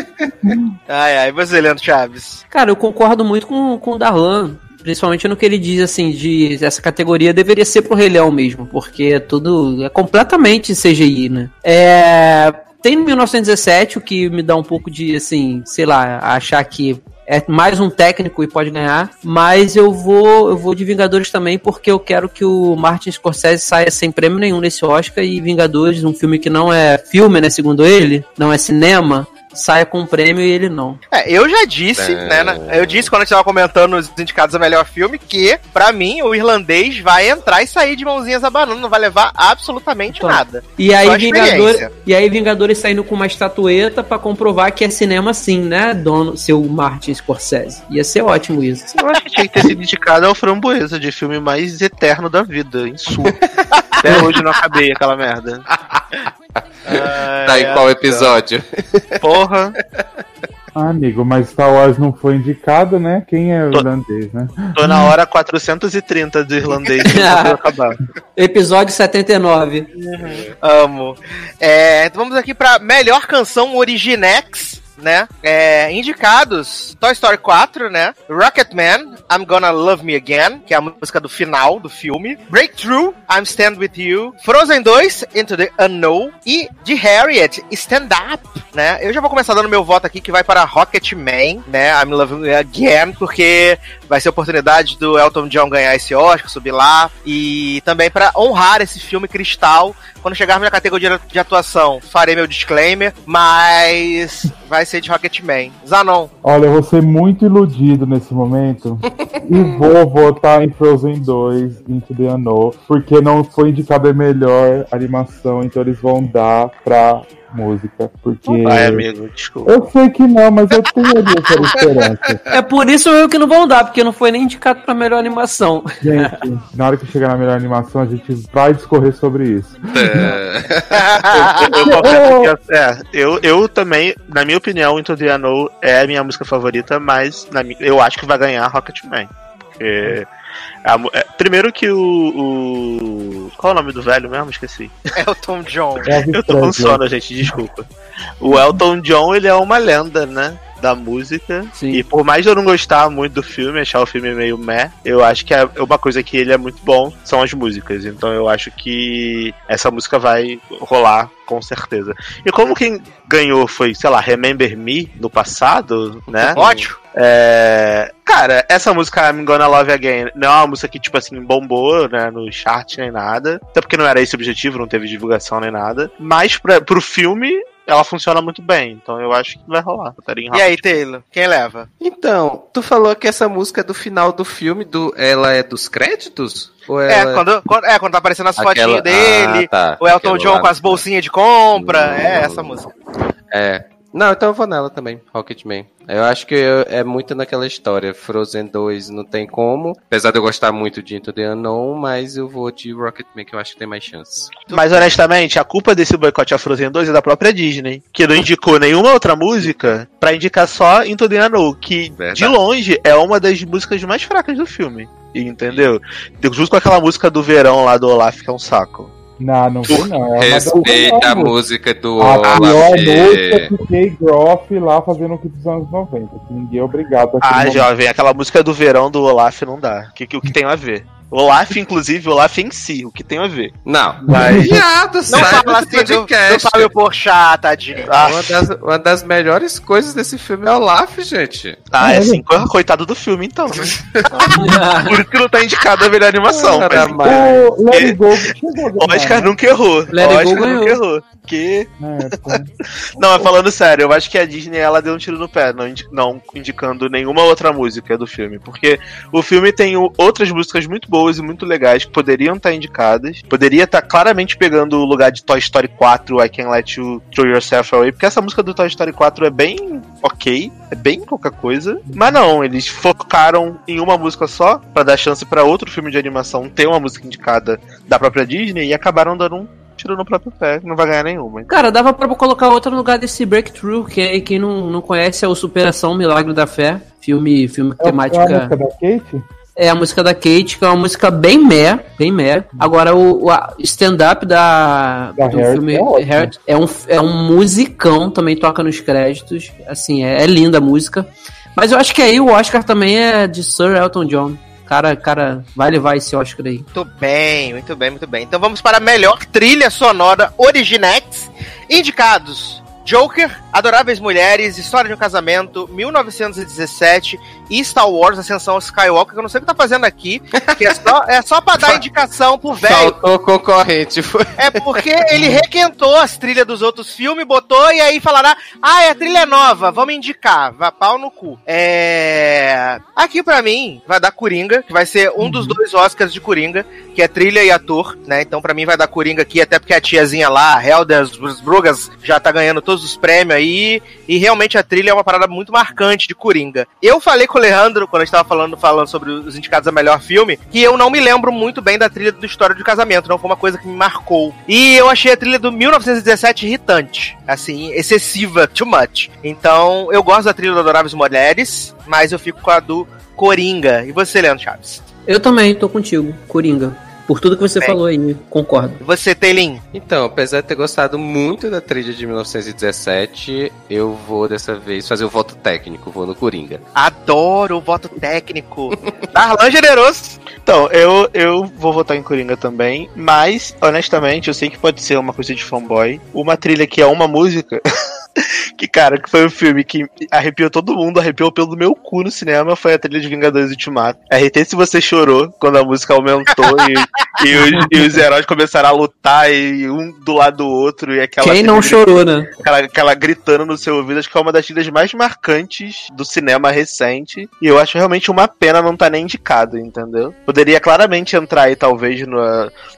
Ai, ai, você, Leandro Chaves. Cara, eu concordo muito com, com o Darlan. Principalmente no que ele diz, assim, de essa categoria deveria ser pro Rei Leão mesmo, porque é tudo. é completamente CGI, né? É. Tem 1917, o que me dá um pouco de, assim, sei lá, achar que é mais um técnico e pode ganhar, mas eu vou eu vou de Vingadores também porque eu quero que o Martin Scorsese saia sem prêmio nenhum nesse Oscar e Vingadores, um filme que não é filme, né, segundo ele, não é cinema, saia com um prêmio e ele não. É, eu já disse, É. né? Eu disse quando a gente tava comentando os indicados a melhor filme que, pra mim, o irlandês vai entrar e sair de mãozinhas abanando, não vai levar absolutamente Então, nada. E aí, Só a Vingador, experiência. e aí Vingadores saindo com uma estatueta pra comprovar que é cinema sim, né, dono, seu Martin Scorsese. Ia ser ótimo isso. Eu acho que tinha que ter sido indicado ao Framboesa, de filme mais eterno da vida, em sua. Até hoje não acabei aquela merda. Tá em qual episódio? Porra. Ah, amigo, mas Star Wars não foi indicado, né? Quem é o irlandês, né? Tô na hora 430 do irlandês pra acabar. Episódio 79. Amo. É, então vamos aqui pra melhor canção Originex, né? É, indicados Toy Story 4, né? Rocketman, I'm Gonna Love Me Again, que é a música do final do filme. Breakthrough, I'm Stand With You. Frozen 2, Into the Unknown. E de Harriet, Stand Up, né? Eu já vou começar dando meu voto aqui, que vai para Rocketman, né? I'm Love Me Again, porque vai ser a oportunidade do Elton John ganhar esse Oscar, subir lá. E também para honrar esse filme Cristal. Quando chegarmos na categoria de atuação, farei meu disclaimer, mas vai ser de Rocketman. Zanon. Olha, eu vou ser muito iludido nesse momento e vou votar em Frozen 2 Into the Unknown, porque não foi indicado a melhor animação, então eles vão dar pra música, porque... Ai, amigo, desculpa. Eu sei que não, mas eu tenho ali essa esperança. É por isso eu que não vão dar, porque não foi nem indicado pra melhor animação. Gente, na hora que chegar na melhor animação, a gente vai discorrer sobre isso. é, eu, eu também, na minha opinião, Into the Unknown é a minha música favorita, mas na eu acho que vai ganhar Rocketman. Porque. A é, primeiro que o, o- Qual é o nome do velho mesmo? Esqueci. Elton John. Eu tô com sono, gente, desculpa. O Elton John, ele é uma lenda, né? Da música. E por mais eu não gostar muito do filme, achar o filme meio meh, eu acho que é uma coisa que ele é muito bom são as músicas. Então eu acho que essa música vai rolar com certeza. E como quem ganhou foi, sei lá, Remember Me no passado, né? Ótimo. É... Cara, essa música I'm Gonna Love Again não é uma música que, tipo assim, bombou, né, no chart nem nada. Até porque não era esse o objetivo, não teve divulgação nem nada. Mas pra, pro filme, ela funciona muito bem. Então eu acho que vai rolar. E aí, Taylor? Quem leva? Então, tu falou que essa música é do final do filme, do, ela é dos créditos? Ou É, ela... quando, quando- é, quando tá aparecendo as Aquela- fotinhas dele, Ah, tá. o Elton Aquela John lá. com as bolsinhas de compra, é essa música. É. Não, então eu vou nela também, Rocketman. Eu acho que eu- é muito naquela história. Frozen 2 não tem como. Apesar de eu gostar muito de Into the Unknown, mas eu vou de Rocketman, que eu acho que tem mais chance. Mas honestamente, a culpa desse boicote a Frozen 2 é da própria Disney, que não indicou nenhuma outra música pra indicar só Into the Unknown, que de longe é uma das músicas mais fracas do filme. Entendeu? Junto com aquela música do verão lá do Olaf, que é um saco. Não, não foi não. É Respeita a música do A pior Olaf. música que Kay Groff lá fazendo o que dos anos 90. Que ninguém é obrigado a Ah, jovem, aquela música do verão do Olaf não dá. O que, que, o que tem a ver? Olaf, inclusive, Olaf em si, o que tem a ver? Não. Mas. Viado, Não sai fala assim do, do. Fábio Porchat, tadinho. Ah, Uma das, uma das melhores coisas desse filme é o Olaf, gente. ah, é assim, co- coitado do filme, então, né? Por isso que não tá indicado a melhor animação. Cara, mas, mas- O Oscar nunca errou. Oscar nunca errou. Que... É. Não, mas falando sério, eu acho que a Disney ela deu um tiro no pé, não, indi- não indicando nenhuma outra música do filme. Porque o filme tem outras músicas muito boas e muito legais que poderiam estar indicadas. Poderia estar claramente pegando o lugar de Toy Story 4, I Can Let You Throw Yourself Away. Porque essa música do Toy Story 4 é bem ok, é bem pouca coisa. Mas não, eles focaram em uma música só, pra dar chance pra outro filme de animação ter uma música indicada da própria Disney e acabaram dando um tiro no próprio pé, não vai ganhar nenhuma. Cara, dava pra colocar outra no lugar desse Breakthrough, que é, quem não, não conhece é o Superação Milagre da Fé. Filme, filme É, é a música temática. da Kate? É a música da Kate, que é uma música bem meh, bem meh. Agora, o, o stand-up da, Da do Harriet filme é é um, é um musicão, também toca nos créditos. Assim, é, é linda a música. Mas eu acho que aí o Oscar também é de Sir Elton John. Cara, cara, vai levar esse Oscar aí. Muito bem, muito bem, muito bem. Então vamos para a melhor trilha sonora Originex. Indicados: Joker, Adoráveis Mulheres, História de um Casamento, 1917 e Star Wars Ascensão Skywalker. que Eu não sei o que tá fazendo aqui, que é só, é só pra dar indicação pro velho. Faltou concorrente. É porque ele requentou as trilhas dos outros filmes, botou e aí falaram: Ah, é a trilha é nova, vamos indicar. Vá pau no cu. É. Aqui pra mim vai dar Coringa, que vai ser um dos dois Oscars de Coringa, que é trilha e ator, né? Então pra mim vai dar Coringa aqui, até porque a tiazinha lá, a Helder Brugas, já tá ganhando todos os prêmios aí. E realmente a trilha é uma parada muito marcante de Coringa. Eu falei com o Leandro, quando a gente tava falando, falando sobre os indicados a melhor filme, que eu não me lembro muito bem da trilha do História de Casamento, não foi uma coisa que me marcou. E eu achei a trilha do 1917 irritante, assim, excessiva, too much. Então, eu gosto da trilha do Adoráveis Mulheres, mas eu fico com a do Coringa. E você, Leandro Chaves? Eu também tô contigo, Coringa. Por tudo que você Bem. falou aí, concordo. Você, Teilin? Então, apesar de ter gostado muito da trilha de 1917, eu vou dessa vez fazer o voto técnico, vou no Coringa. Adoro o voto técnico. Darlan Generoso. Então, eu, eu vou votar em Coringa também, mas, honestamente, eu sei que pode ser uma coisa de fanboy. Uma trilha que é uma música. que, cara, que foi um filme que arrepiou todo mundo, arrepiou pelo meu cu no cinema, foi a trilha de Vingadores Ultimato. RT se você chorou quando a música aumentou e, e, os, e os heróis começaram a lutar e um do lado do outro e aquela. Quem não chorou, né? Aquela, aquela gritando no seu ouvido, acho que é uma das trilhas mais marcantes do cinema recente. E eu acho realmente uma pena não estar nem indicado, entendeu? Poderia claramente entrar aí, talvez, no,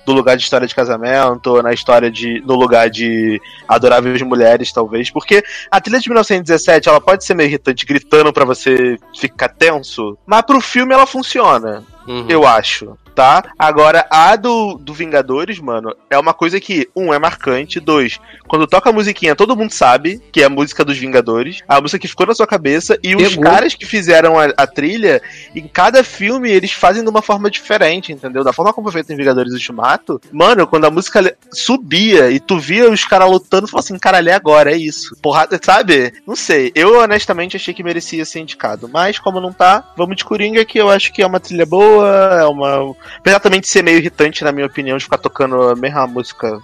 no lugar de história de casamento, ou na história de. no lugar de Adoráveis Mulheres, talvez. Porque a trilha de 1917, ela pode ser meio irritante, gritando pra você ficar tenso, mas pro filme ela funciona. Uhum. Eu acho, tá? Agora, a do, do Vingadores, mano, é uma coisa que, um, é marcante, dois, quando toca a musiquinha, todo mundo sabe que é a música dos Vingadores, a música que ficou na sua cabeça, e os Pegou. caras que fizeram a, a trilha, em cada filme, eles fazem de uma forma diferente, entendeu? Da forma como foi feito em Vingadores Ultimato, mano, quando a música subia e tu via os caras lutando, tu falava assim, caralho, é agora, é isso. Porrada, sabe? Não sei, eu honestamente achei que merecia ser indicado, mas como não tá, vamos de Coringa, que eu acho que é uma trilha boa, é uma. Apesar também de ser meio irritante, na minha opinião, de ficar tocando a mesma música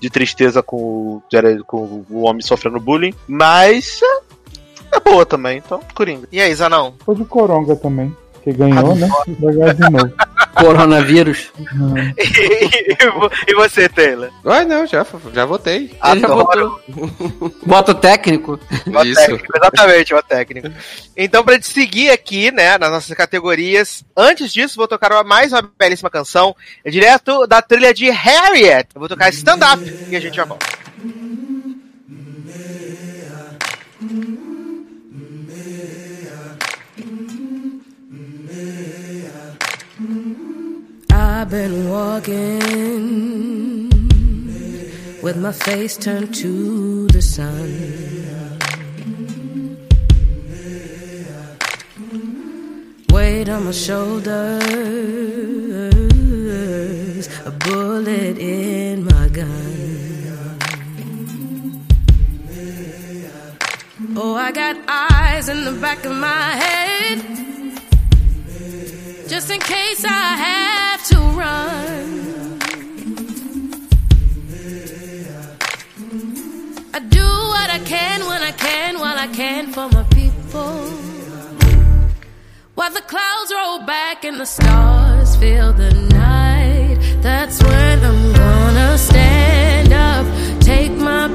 de tristeza com, com o homem sofrendo bullying, mas é, é boa também, então, Coringa. E aí, Zanão? Foi de Coronga também, que ganhou, né? Vai ganhar de novo. Coronavírus. e você, Taylor? Ai, não, já, já votei. Votou. Voto técnico. Isso. técnico, exatamente, o técnico. Então, pra gente seguir aqui, né, nas nossas categorias, antes disso, vou tocar uma- mais uma belíssima canção, é direto da trilha de Harriet. Eu vou tocar Stand Up e a gente já volta. I've been walking with my face turned to the sun. Weight on my shoulders, a bullet in my gun. Oh, I got eyes in the back of my head. Just in case I have to run. I do what I can when I can while I can for my people. While the clouds roll back and the stars fill the night, that's when I'm gonna stand up, take my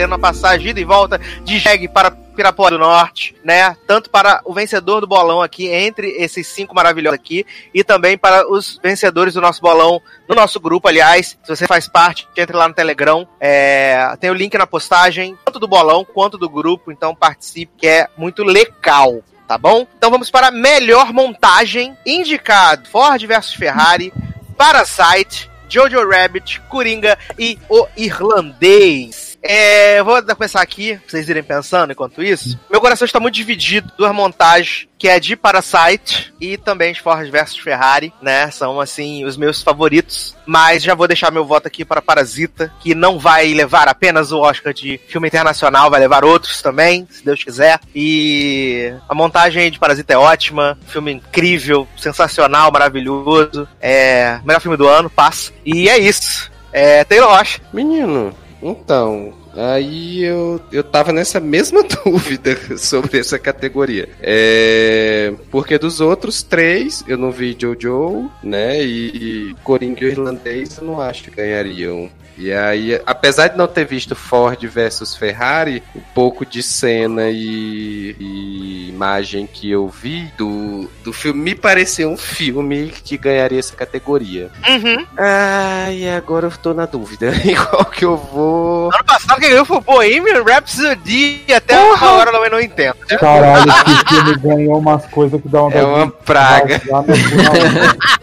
valendo a passagem ida e volta de Jeg para Pirapuá do Norte, né? Tanto para o vencedor do bolão aqui, entre esses cinco maravilhosos aqui, e também para os vencedores do nosso bolão no nosso grupo, aliás. Se você faz parte, entre lá no Telegram. É, tem o link na postagem, tanto do bolão quanto do grupo, então participe, que é muito legal tá bom? Então vamos para a melhor montagem indicado: Ford versus Ferrari, Parasite, Jojo Rabbit, Coringa e o Irlandês. É, eu vou começar aqui, pra vocês irem pensando enquanto isso. Meu coração está muito dividido. Duas montagens, que é de Parasite e também de Ford versus Ferrari, né? São, assim, os meus favoritos. Mas já vou deixar meu voto aqui para Parasita, que não vai levar apenas o Oscar de filme internacional, vai levar outros também, se Deus quiser. E a montagem de Parasita é ótima, filme incrível, sensacional, maravilhoso. É, melhor filme do ano, passa. E é isso. É, Taylor Rocha. Menino, então, aí eu, eu tava nessa mesma dúvida sobre essa categoria. É, porque dos outros três, eu não vi Jojo, né? E, e Coringa Irlandês eu não acho que ganhariam. E aí, apesar de não ter visto Ford versus Ferrari, um pouco de cena e, e imagem que eu vi do, do filme me pareceu um filme que ganharia essa categoria. Uhum. Ah, e agora eu tô na dúvida em qual que eu vou. Ano passado quem ganhou foi o Bohemian Rhapsody e até uma hora eu não entendo. né? Caralho, esse filme ganhou umas coisas que dá uma É uma praga.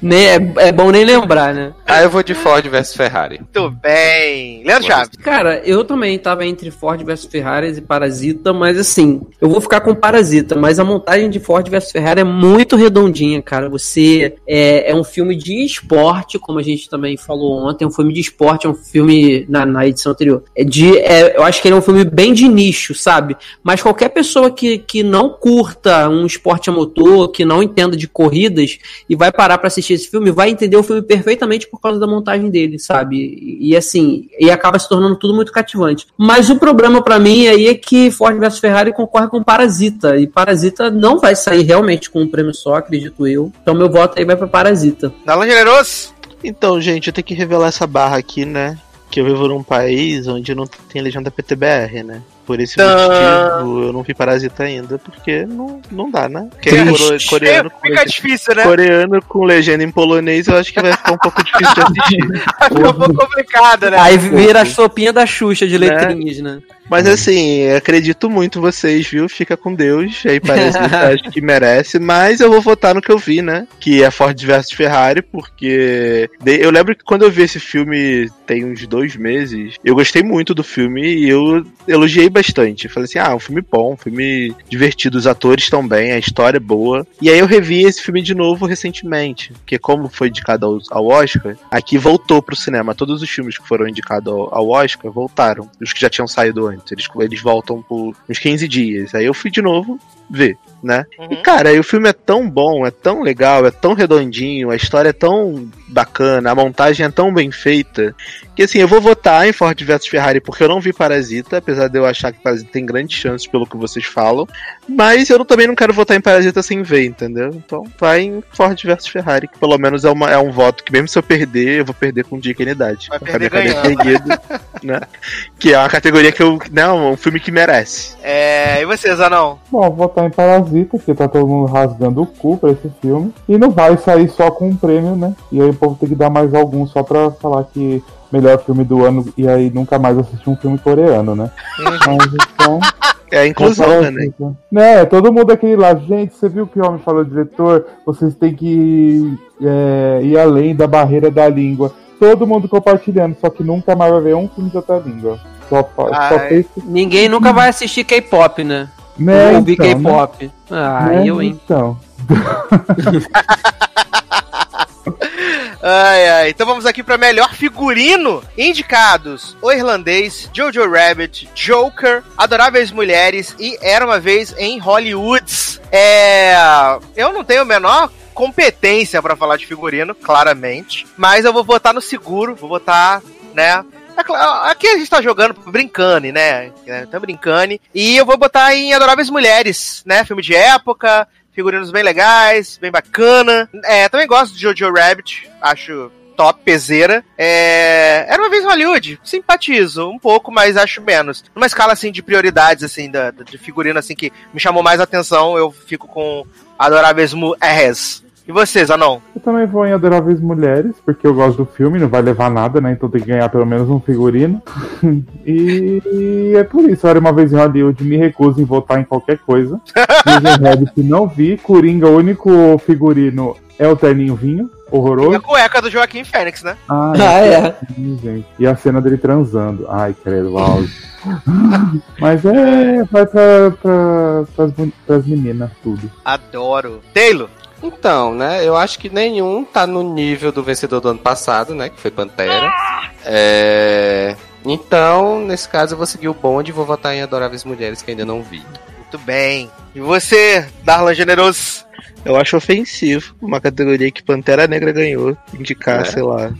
Nem, é, é bom nem lembrar, né? Ah, eu vou de Ford versus Ferrari. Muito bem. Leandro Chaves. Cara, eu também tava entre Ford vs Ferrari e Parasita, mas assim, eu vou ficar com Parasita, mas a montagem de Ford vs Ferrari é muito redondinha, cara. Você é, é um filme de esporte, como a gente também falou ontem, é um filme de esporte, é um filme na, na edição anterior. É de, é, eu acho que ele é um filme bem de nicho, sabe? Mas qualquer pessoa que, que não curta um esporte a motor, que não entenda de corridas e vai parar pra assistir esse filme, vai entender o filme perfeitamente por causa da montagem dele, sabe? E, e assim, e acaba se tornando tudo muito cativante. Mas o problema pra mim aí é que Ford vs Ferrari concorre com Parasita, e Parasita não vai sair realmente com um prêmio só, acredito eu. Então meu voto aí vai pra Parasita. Dalan Generoso. Então, gente, eu tenho que revelar essa barra aqui, né? Que eu vivo num país onde não tem legenda PTBR, né? Por esse Tã. motivo, eu não vi Parasita ainda, porque não, não dá, né? Porque é coreano, com Fica difícil, né? coreano com legenda em polonês, eu acho que vai ficar um pouco difícil de assistir. Fica um pouco complicado, né? Aí vira a sopinha da Xuxa de Né? letrinhas, né? Mas assim, acredito muito em vocês, viu? Fica com Deus. Aí parece que acho que merece. Mas eu vou votar no que eu vi, né? Que é Ford versus Ferrari, porque eu lembro que quando eu vi esse filme tem uns dois meses, eu gostei muito do filme e eu elogiei bastante. Falei assim: ah, um filme bom, um filme divertido, os atores estão bem, a história é boa. E aí eu revi esse filme de novo recentemente, porque como foi indicado ao, Oscar, aqui voltou pro cinema. Todos os filmes que foram indicados ao, ao Oscar voltaram. Os que já tinham saído antes. Eles, eles voltam por uns 15 dias. Aí eu fui de novo ver, né? E cara, aí o filme é tão bom, é tão legal, é tão redondinho, a história é tão bacana, a montagem é tão bem feita, que assim, eu vou votar em Ford vs Ferrari porque eu não vi Parasita, apesar de eu achar que Parasita tem grandes chances pelo que vocês falam, mas eu também não quero votar em Parasita sem ver, entendeu? Então vai em Ford vs Ferrari, que pelo menos é, uma- é um voto que mesmo se eu perder, eu vou perder com dignidade. Vai perder erguida, né? Que é uma categoria que eu. Não, um filme que merece. É, e vocês, Anão? Bom, vou votar em Parasita, porque tá todo mundo rasgando o cu pra esse filme. E não vai sair só com um prêmio, né? E aí o povo tem que dar mais algum só pra falar que melhor filme do ano e aí nunca mais assistir um filme coreano, né? Mas então. É a inclusão, né, Ney? Né, todo mundo aquele lá, gente, você viu o que o homem falou, diretor? Vocês têm que é, ir além da barreira da língua. Todo mundo compartilhando, só que nunca mais vai ver um filme de outra língua. Só, só Ninguém nunca vai assistir K-pop, né? Né, Ou ouvir então, né? K-pop. Ah, Né, eu, hein? Então. Ai, ai. Então vamos aqui pra melhor figurino. Indicados: O Irlandês, Jojo Rabbit, Joker, Adoráveis Mulheres e Era uma Vez em Hollywood. É. Eu não tenho a menor competência pra falar de figurino, claramente. Mas eu vou votar no seguro, vou votar, né? É Aqui a gente tá jogando brincando, né? É, Tá brincando. E eu vou botar em Adoráveis Mulheres, né? Filme de época, figurinos bem legais, bem bacana. É, também gosto de Jojo Rabbit, acho top, peseira. É, era uma vez Hollywood, simpatizo um pouco, mas acho menos. Numa escala assim de prioridades assim da- de figurino assim que me chamou mais atenção, eu fico com Adoráveis Mulheres. E vocês, Anão? Eu também vou em Adoráveis Mulheres, porque eu gosto do filme, não vai levar nada, né? Então tem que ganhar pelo menos um figurino. e, e é por isso, era uma vez em Hollywood, me recuso em votar em qualquer coisa. Jojo Rabbit não vi, Coringa, o único figurino é o terninho vinho, E a horroroso. cueca do Joaquim Fênix, né? Ah, Ah, é. Gente. E a cena dele transando. Ai, credo, áudio. Mas é, vai pra, pra, pras, pras meninas, tudo. Adoro. Taylor. Então, né, eu acho que nenhum tá no nível do vencedor do ano passado, né, que foi Pantera. É... Então, nesse caso, eu vou seguir o bonde e vou votar em Adoráveis Mulheres, que ainda não vi. Muito bem. E você, Darlan Generoso? Eu acho ofensivo uma categoria que Pantera Negra ganhou. Indicar, É. sei lá.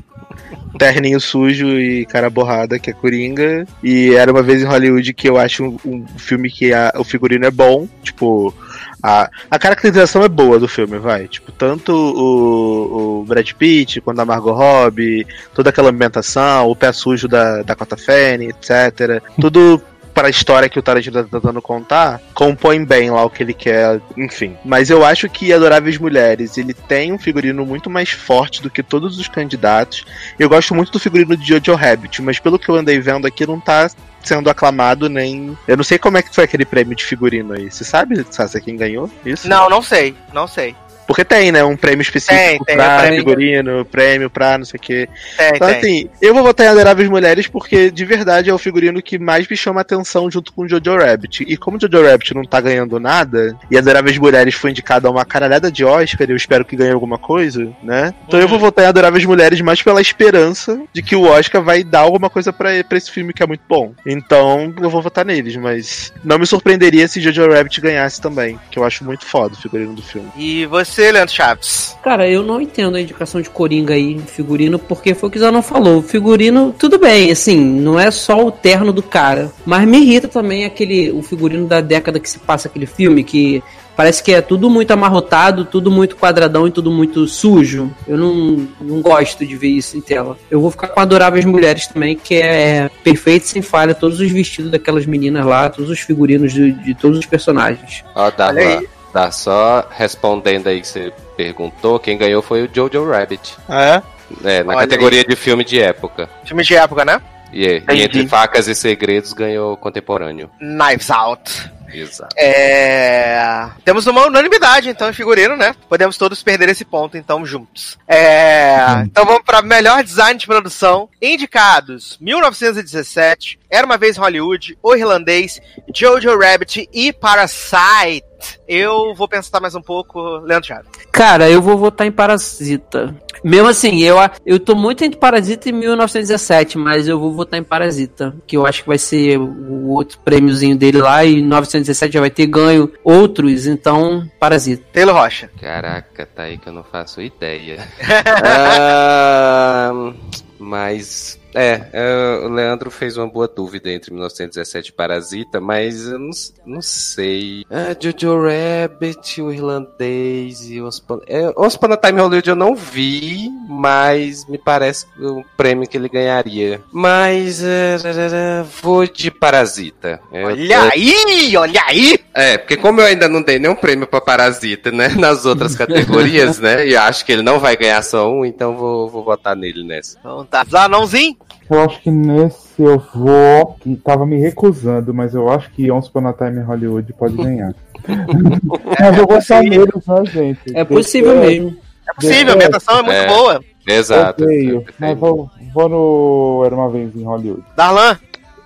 Terninho sujo e cara borrada, que é Coringa. E era uma vez em Hollywood que eu acho um, um filme que a- o figurino é bom. Tipo, a, a caracterização é boa do filme, vai. Tipo, tanto o, o Brad Pitt quanto a Margot Robbie, toda aquela ambientação, o pé sujo da Dakota Fanning, etc. Tudo para a história que o Tarantino tá tentando contar, compõe bem lá o que ele quer, enfim. Mas eu acho que Adoráveis Mulheres, ele tem um figurino muito mais forte do que todos os candidatos. Eu gosto muito do figurino de Jojo Rabbit, mas pelo que eu andei vendo aqui, não tá sendo aclamado nem. Eu não sei como é que foi aquele prêmio de figurino aí. Você sabe, Sasha, quem ganhou? Isso? Não, não sei. Não sei. Porque tem, né? Um prêmio específico Tem, tem, pra o prêmio. figurino, prêmio pra não sei o quê. Tem, então, tem. assim, eu vou votar em Adoráveis Mulheres porque, de verdade, é o figurino que mais me chama atenção junto com Jojo Rabbit. E como Jojo Rabbit não tá ganhando nada, e Adoráveis Mulheres foi indicado a uma caralhada de Oscar, eu espero que ganhe alguma coisa, né? Então eu vou votar em Adoráveis Mulheres mais pela esperança de que o Oscar vai dar alguma coisa pra, pra esse filme que é muito bom. Então eu vou votar neles, mas não me surpreenderia se Jojo Rabbit ganhasse também, que eu acho muito foda o figurino do filme. E você, Leandro Chaves? Cara, eu não entendo a indicação de Coringa aí, figurino, porque foi o que o Zé não falou. O Figurino, tudo bem, assim, não é só o terno do cara. Mas me irrita também aquele, o figurino da década que se passa aquele filme, que Parece que é tudo muito amarrotado, tudo muito quadradão e tudo muito sujo. Eu não, não gosto de ver isso em tela. Eu vou ficar com Adoráveis Mulheres também, que é perfeito, sem falha, todos os vestidos daquelas meninas lá, todos os figurinos de, de todos os personagens. Ó, dá, Olha aí. Dá só respondendo aí que você perguntou, quem ganhou foi o Jojo Rabbit. Ah, é? É, na Olha categoria de filme de época. Filme de época, né? E, e entre facas e segredos ganhou contemporâneo. Knives Out. Exato. É... Temos uma unanimidade, então, em figurino, né? Podemos todos perder esse ponto, então, juntos. É... Então vamos para melhor design de produção. Indicados: 1917, Era uma vez Hollywood, O Irlandês, Jojo Rabbit e Parasite. Eu vou pensar mais um pouco, Leandro Chaves. Cara, eu vou votar em Parasita. Mesmo assim, eu, eu tô muito entre Parasita e 1917, mas eu vou votar em Parasita, que eu acho que vai ser o outro prêmiozinho dele lá, e 1917 já vai ter ganho outros, então Parasita. Taylor Rocha. Caraca, tá aí que eu não faço ideia. Ah, mas. É, é, o Leandro fez uma boa dúvida entre 1917 e Parasita, mas eu não, não sei. Ah, Jojo Rabbit, o irlandês e Once Upon, é, Once Upon a Time Hollywood eu não vi, mas me parece o prêmio que ele ganharia. Mas é, é, vou de Parasita. É, Olha aí, olha aí! É, porque como eu ainda não dei nenhum prêmio pra Parasita, né, nas outras categorias, né, e acho que ele não vai ganhar só um, então vou, vou votar nele nessa. Então tá. Zanãozinho? Eu acho que nesse eu vou. Que tava me recusando, mas eu acho que Once Upon a Time em Hollywood pode ganhar. mas eu vou votar neles, né, gente? É possível mesmo. É possível, a ambientação é muito É. boa. Exato. Odeio, mas vou, vou no Era uma vez em Hollywood. Darlan?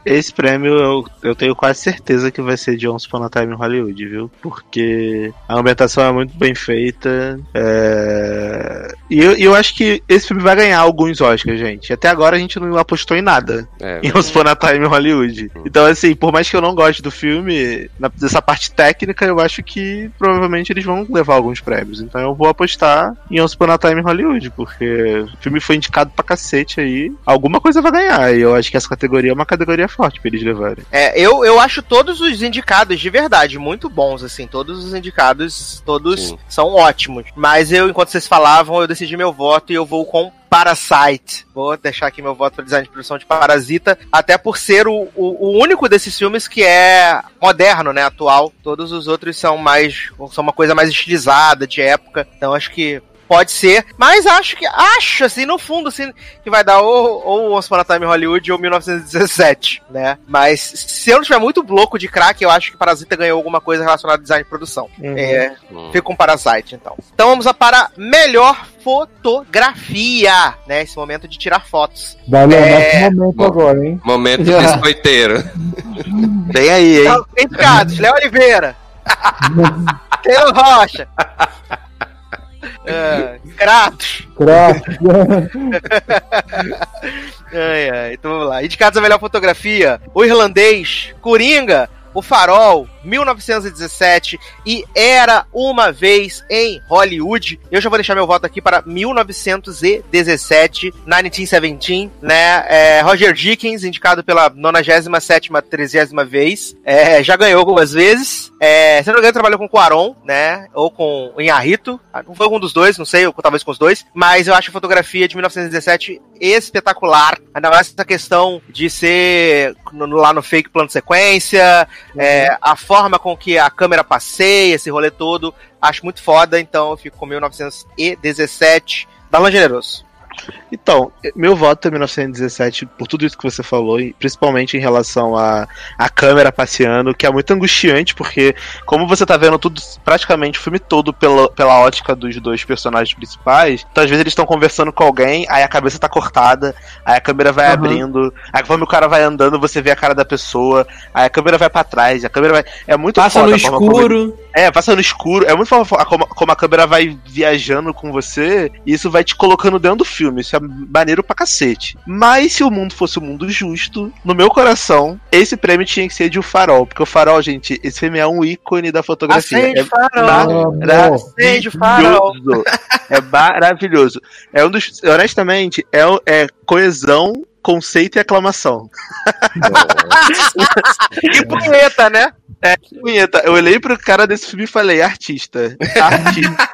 Esse prêmio eu, eu tenho quase certeza que vai ser de Once Upon a Time em Hollywood, viu? Porque a ambientação é muito bem feita. é, E eu, eu acho que esse filme vai ganhar alguns Oscars, gente. Até agora a gente não apostou em nada É, em Once Upon a Time em Hollywood. Então, assim, por mais que eu não goste do filme, na- dessa parte técnica, eu acho que provavelmente eles vão levar alguns prêmios. Então eu vou apostar em Once Upon a Time em Hollywood, porque o filme foi indicado pra cacete aí. Alguma coisa vai ganhar. E eu acho que essa categoria é uma categoria forte pra eles levarem. É, eu, eu acho todos os indicados de verdade muito bons, assim. Todos os indicados, todos são ótimos. Mas eu, enquanto vocês falavam, eu decidi meu voto e eu vou com Parasite. Vou deixar aqui meu voto para design de produção de Parasita, até por ser o, o, o único desses filmes que é moderno, né, atual. Todos os outros são mais, são uma coisa mais estilizada, de época. Então acho que Pode ser, mas acho que, acho assim, no fundo, assim, que vai dar ou, ou Once Upon a Time Hollywood ou 1917, né? Mas se eu não tiver muito louco de crack, eu acho que Parasita ganhou alguma coisa relacionada a design de produção. É, fica com Parasite, então. Então vamos para melhor fotografia, né? Esse momento de tirar fotos. Dá É, nosso momento agora, hein? Momento biscoiteiro. Vem aí, hein? Indicados, Léo Oliveira. Taylor Rocha. É, Kratos. Kratos. ai, ai, então vamos lá. Indicados a melhor fotografia: O Irlandês, Coringa, O Farol, 1917 e Era uma Vez em Hollywood. Eu já vou deixar meu voto aqui para 1917, 1917, né? É, Roger Dickens, indicado pela 97 30 vez. É, já ganhou algumas vezes. É, se não me engano, trabalhou com Cuaron, né? Ou com o Inharrito. Não foi algum dos dois, não sei, ou talvez com os dois. Mas eu acho a fotografia de 1917 espetacular. Ainda mais essa questão de ser no- lá no fake plano sequência, é, a forma com que a câmera passeia, esse rolê todo. Acho muito foda, então eu fico com 1917. Darlan Generoso. Então, meu voto é 1917 por tudo isso que você falou, e principalmente em relação a, a câmera passeando, que é muito angustiante, porque como você tá vendo tudo, praticamente o filme todo pela, pela ótica dos dois personagens principais, então às vezes eles estão conversando com alguém, aí a cabeça tá cortada, aí a câmera vai Uhum. abrindo, aí conforme o cara vai andando, você vê a cara da pessoa, aí a câmera vai pra trás, a câmera vai. É muito Passa foda no a forma como escuro. ele- é, passa no escuro. É muito foda como, como a câmera vai viajando com você. E isso vai te colocando dentro do filme. Isso é maneiro pra cacete. Mas se o mundo fosse um mundo justo, no meu coração, esse prêmio tinha que ser de O Farol. Porque O Farol, gente, esse filme é um ícone da fotografia. Acende é farol. maravilhoso. Acende farol. É maravilhoso. É um dos. Honestamente, é, é coesão, conceito e aclamação. e punheta, né? É, punheta, eu olhei pro cara desse filme e falei, artista. Artista.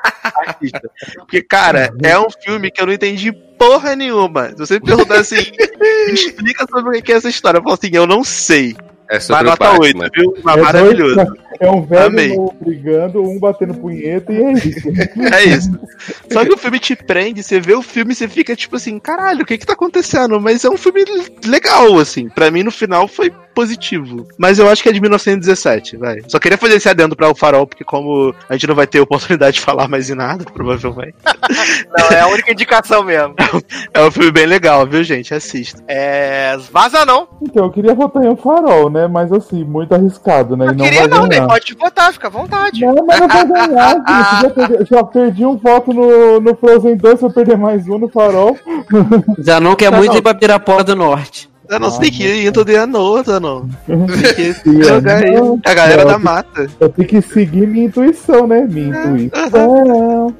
Porque, cara, é um filme que eu não entendi porra nenhuma. Se você me perguntar assim, me explica sobre o que é essa história, eu falo assim, eu não sei. É Mas sobre o nota Batman. 8, viu? Mas É maravilhoso. dois- É um velho Amei. brigando, um batendo punheta e é isso. É isso. Só que o filme te prende, você vê o filme e você fica tipo assim, caralho, o que que tá acontecendo? Mas é um filme legal, assim. Pra mim, no final, foi positivo. Mas eu acho que é de 1917, vai. Só queria fazer esse adendo pra o farol, porque como a gente não vai ter oportunidade de falar mais em nada, provavelmente. Não, é a única indicação mesmo. É um filme bem legal, viu, gente? Assista. É. Vaza não. Então, eu queria votar em um farol, né? Mas assim, muito arriscado, né? E não Queria vai não, né? Pode votar, fica à vontade. Não, mas não vai ganhar, gente. Já perdi, já perdi um voto no, no Frozen 2, vou perder mais um no farol. Já não quer Tá muito não. ir pra Pirapora do Norte. Eu não, você tem que ir into the unknown, não. Tem que Sim, jogar aí. não. A galera da eu- mata. Eu tenho que seguir minha intuição, né? Minha intuição.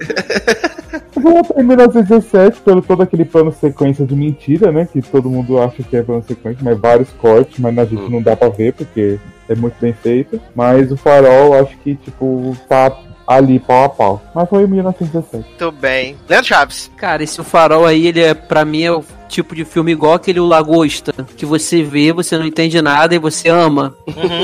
Eu vou votar em 1917 pelo todo aquele plano sequência de mentira, né? Que todo mundo acha que é plano sequência, mas vários cortes, mas na gente não dá pra ver porque é muito bem feito. Mas o farol, acho que, tipo, tá ali pau a pau. Mas foi em 1917. Muito bem. Leandro Chaves. Cara, esse farol aí, ele é, pra mim, é o tipo de filme igual aquele O Lagosta, que você vê, você não entende nada e você ama.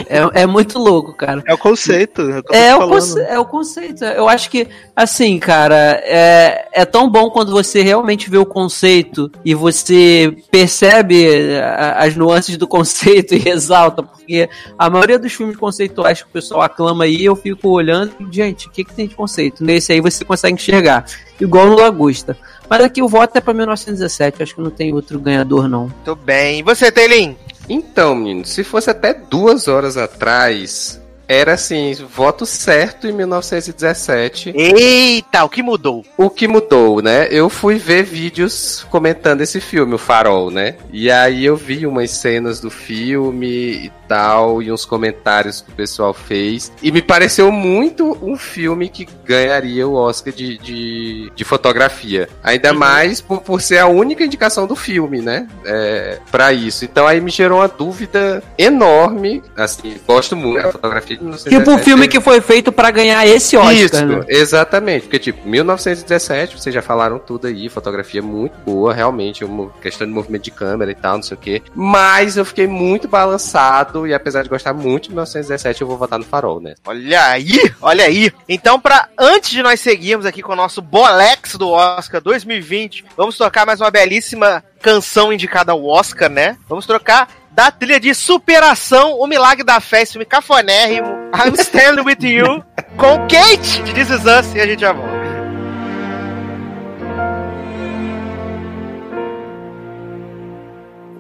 É, é muito louco, cara. É o conceito. É tô É o, conce- é o conceito. Eu acho que, assim, cara, é, é tão bom quando você realmente vê o conceito e você percebe a- as nuances do conceito e exalta, porque a maioria dos filmes conceituais que o pessoal aclama aí, eu fico olhando e, gente, o que, que tem de conceito? Nesse aí você consegue enxergar, igual no Lagosta. Mas aqui o voto é pra 1917, acho que não tem outro ganhador, não. Muito bem. E você, Teilin? Então, menino, se fosse até duas horas atrás, era assim, voto certo em 1917. Eita, o que mudou? O que mudou, né? Eu fui ver vídeos comentando esse filme, O Farol, né? E aí eu vi umas cenas do filme e tal, e uns comentários que o pessoal fez. E me pareceu muito um filme que ganharia o Oscar de, de, de fotografia. Ainda mais por, por ser a única indicação do filme, né? É, para isso. Então aí me gerou uma dúvida enorme. Assim, gosto muito da fotografia 1917. Tipo um filme que foi feito pra ganhar esse Oscar, Isso, né? exatamente. Porque, tipo, 1917, vocês já falaram tudo aí, fotografia muito boa, realmente, uma questão de movimento de câmera e tal, não sei o quê. Mas eu fiquei muito balançado e apesar de gostar muito de 1917, eu vou votar no Farol, né? Olha aí, olha aí. Então, para antes de nós seguirmos aqui com o nosso Bolex do Oscar 2020, vamos tocar mais uma belíssima canção indicada ao Oscar, né? Vamos trocar da trilha de superação, o milagre da fé, esse filme cafonérrimo, I'm Standing With You, com Kate de This Is Us, e a gente já volta.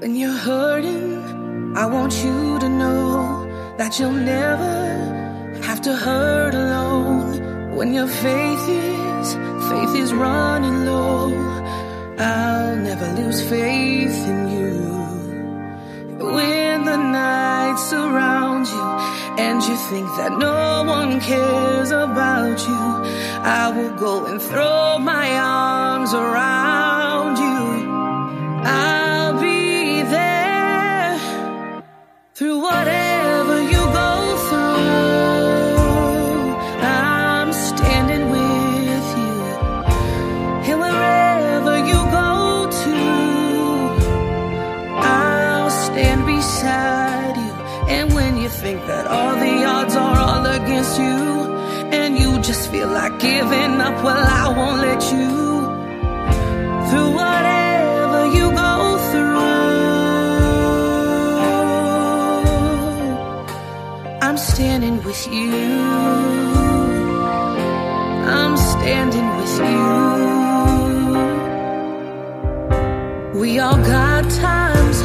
When you're hurting, I want you to know that you'll never have to hurt alone. When your faith is, faith is running low, I'll never lose faith in you. When the night surrounds you and you think that no one cares about you, I will go and throw my arms around you. I'll be there through whatever feel like giving up, well, I won't let you through whatever you go through. I'm standing with you. I'm standing with you. We all got times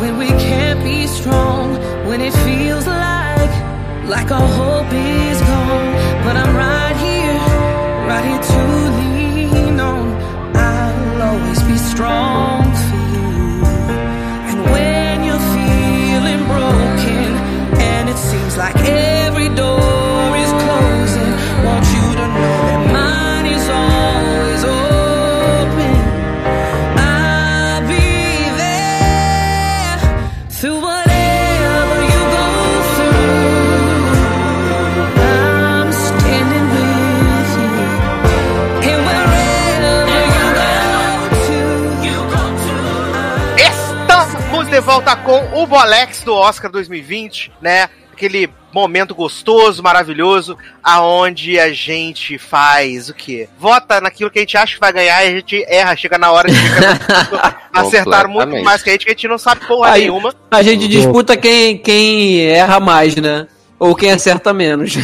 when we can't be strong, when it feels like like our hope is gone. But I'm right right to lean on. I'll always be strong volta com o Bolex do Oscar 2020, né? Aquele momento gostoso, maravilhoso, aonde a gente faz o quê? Vota naquilo que a gente acha que vai ganhar e a gente erra, chega na hora de acertar muito mais que a gente, que a gente não sabe porra Aí, nenhuma. A gente disputa quem, quem erra mais, né? Ou quem acerta menos.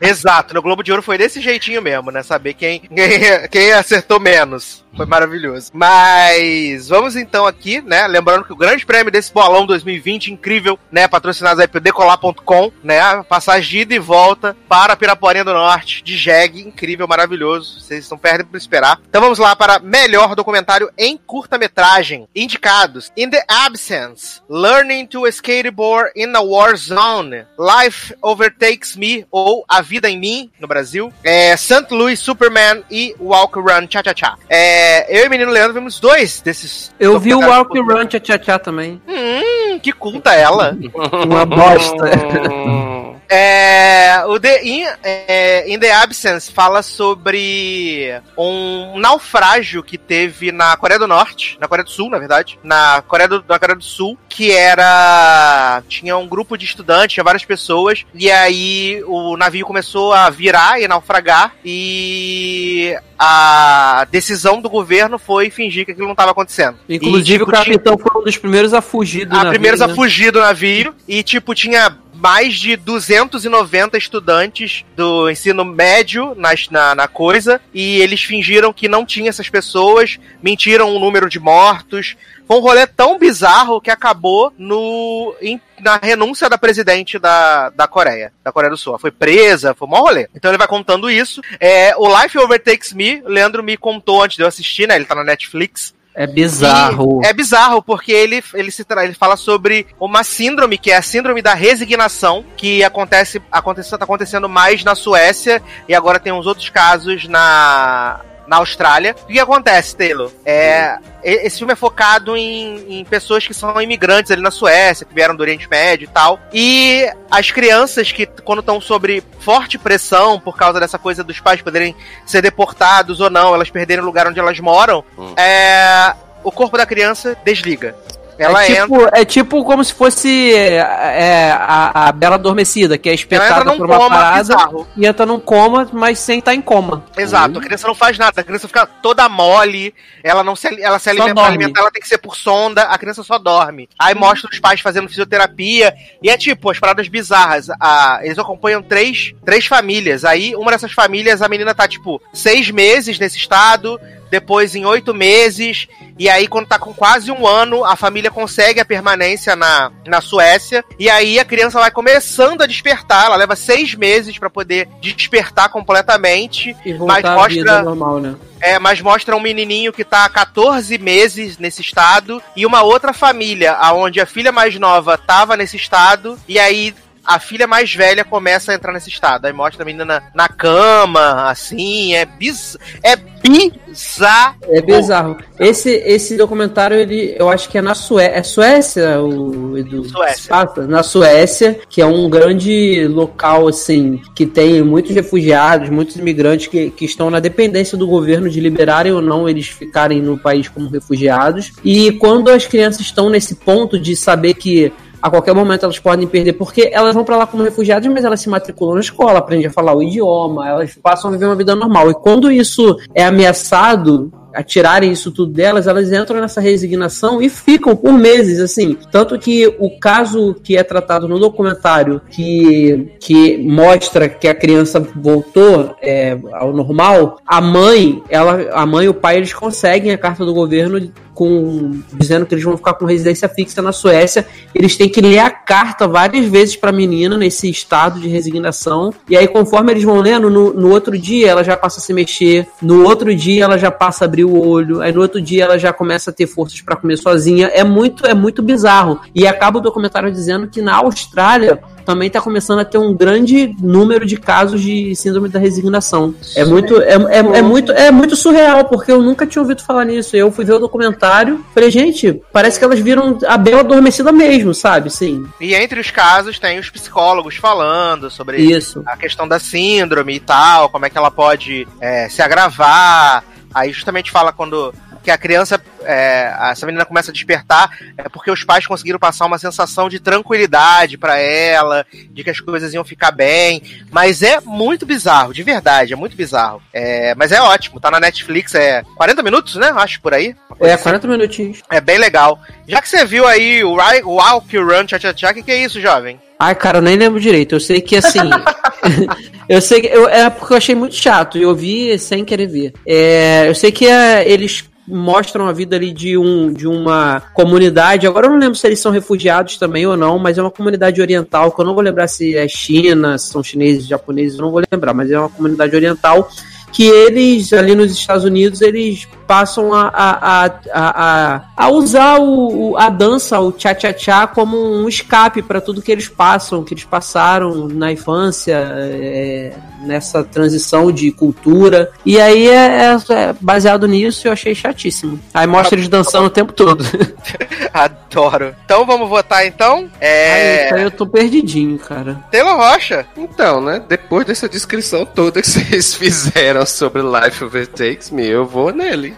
Exato, no Globo de Ouro foi desse jeitinho mesmo, né? Saber quem, quem, quem acertou menos. Foi maravilhoso. Mas vamos então aqui, né? Lembrando que o grande prêmio desse bolão 2020 incrível, né? Patrocinados aí pelo decolar.com, né? Passagem de ida e volta para Piraporinha do Norte, de jegue, incrível, maravilhoso. Vocês estão perdendo por esperar. Então vamos lá para melhor documentário em curta-metragem. Indicados: In the Absence, Learning to Skateboard in a War Zone, Life Overtakes Me ou A Vida em Mim, no Brasil, é, St. Louis Superman e Walk Run Cha Cha Cha. É, eu e o menino Leandro vimos dois desses. Eu vi o Walk Run Tchá também. Hum, que culta ela. Uma bosta. É, o The In, é, In the Absence fala sobre um naufrágio que teve na Coreia do Norte, na Coreia do Sul, na verdade, na Coreia do, na Coreia do Sul, que era tinha um grupo de estudantes, tinha várias pessoas, e aí o navio começou a virar e naufragar e a decisão do governo foi fingir que aquilo não estava acontecendo. Inclusive, E, tipo, o capitão foi um dos primeiros a fugir do a navio, primeiros né? a fugir do navio e, tipo, tinha mais de 290 estudantes do ensino médio nas- na, na coisa e eles fingiram que não tinha essas pessoas, mentiram o número de mortos. Foi um rolê tão bizarro que acabou no, em- na renúncia da presidente da, da Coreia, da Coreia do Sul. Foi presa, foi um maior rolê. Então ele vai contando isso. É, o Life Overtakes Me, Leandro me contou antes de eu assistir, né? Ele tá na Netflix. É bizarro. E é bizarro, porque ele, ele, se ele fala sobre uma síndrome, que é a síndrome da resignação, que acontece, acontece tá acontecendo mais na Suécia, e agora tem uns outros casos na, na Austrália. O que acontece, Taylor? É, esse filme é focado em, em pessoas que são imigrantes ali na Suécia, que vieram do Oriente Médio e tal. E as crianças que, quando estão sob forte pressão por causa dessa coisa dos pais poderem ser deportados ou não, elas perderem o lugar onde elas moram, é, o corpo da criança desliga. Ela é, entra. tipo, é tipo como se fosse é, é, a, a Bela Adormecida, que é entra espetada por uma coma parada bizarro. e entra num coma, mas sem estar em coma. Exato, a criança não faz nada, a criança fica toda mole, ela não se, ela se alimenta, alimentar, ela tem que ser por sonda, a criança só dorme. Aí mostra os pais fazendo fisioterapia, e é tipo, as paradas bizarras. A, eles acompanham três, três famílias. Aí, uma dessas famílias, a menina tá, tipo, seis meses nesse estado, depois em oito meses, e aí quando tá com quase um ano, a família consegue a permanência na, na Suécia, e aí a criança vai começando a despertar, ela leva seis meses pra poder despertar completamente, E mas voltar vida mostra... normal, né? É, mas mostra um menininho que tá há 14 meses nesse estado e uma outra família, aonde a filha mais nova tava nesse estado e aí a filha mais velha começa a entrar nesse estado. Aí mostra a menina na, na cama, assim, é biz... é bizarro. É bizarro. Esse, esse documentário, ele, eu acho que é na Suécia. É Suécia, o Edu? Suécia. Passa? Na Suécia, que é um grande local, assim, que tem muitos refugiados, muitos imigrantes que, que estão na dependência do governo de liberarem ou não eles ficarem no país como refugiados. E quando as crianças estão nesse ponto de saber que a qualquer momento elas podem perder, porque elas vão pra lá como refugiadas, mas elas se matriculam na escola, aprendem a falar o idioma, elas passam a viver uma vida normal. E quando isso é ameaçado, a tirarem isso tudo delas, elas entram nessa resignação e ficam por meses, assim. Tanto que o caso que é tratado no documentário, que, que mostra que a criança voltou é, ao normal, a mãe, ela, a mãe e o pai, eles conseguem a carta do governo com dizendo que eles vão ficar com residência fixa na Suécia. Eles têm que ler a carta várias vezes para a menina nesse estado de resignação. E aí, conforme eles vão lendo, no, no outro dia ela já passa a se mexer, no outro dia ela já passa a abrir o olho, aí no outro dia ela já começa a ter forças para comer sozinha. É muito, é muito bizarro. E acaba o documentário dizendo que na Austrália também está começando a ter um grande número de casos de síndrome da resignação. É muito, é, é, é muito, é muito surreal, porque eu nunca tinha ouvido falar nisso. Eu fui ver o documentário, falei, gente, parece que elas viram a Bela adormecida mesmo, sabe? Sim. E entre os casos tem os psicólogos falando sobre Isso. a questão da síndrome e tal, como é que ela pode é, se agravar. Aí justamente fala quando que a criança, é, essa menina começa a despertar, é porque os pais conseguiram passar uma sensação de tranquilidade pra ela, de que as coisas iam ficar bem. Mas é muito bizarro, de verdade, é muito bizarro. É, mas é ótimo, tá na Netflix, é 40 minutos, né? Acho por aí. É, 40 minutinhos. É bem legal. Já que você viu aí o Walk, Run, Tcha Tcha Tcha, o que, que é isso, jovem? Ai, cara, eu nem lembro direito. Eu sei que assim. eu sei que. Eu, é porque eu achei muito chato. e Eu vi sem querer ver. É, eu sei que é, eles mostram a vida ali de, um, de uma comunidade. Agora eu não lembro se eles são refugiados também ou não, mas é uma comunidade oriental, que eu não vou lembrar se é China, se são chineses, japoneses, não vou lembrar, mas é uma comunidade oriental que eles, ali nos Estados Unidos, eles passam a, a, a, a, a usar o, o- a dança, o tchá-tchá-tchá, como um escape para tudo que eles passam, que eles passaram na infância, é, nessa transição de cultura. E aí é, é- é baseado nisso eu achei chatíssimo. Aí mostra eles dançando o tempo todo. Adoro. Então vamos votar então? É. Aí eu tô perdidinho, cara. Taylor Rocha. Então, né? Depois dessa descrição toda que vocês fizeram sobre Life Overtakes Me, eu vou nele.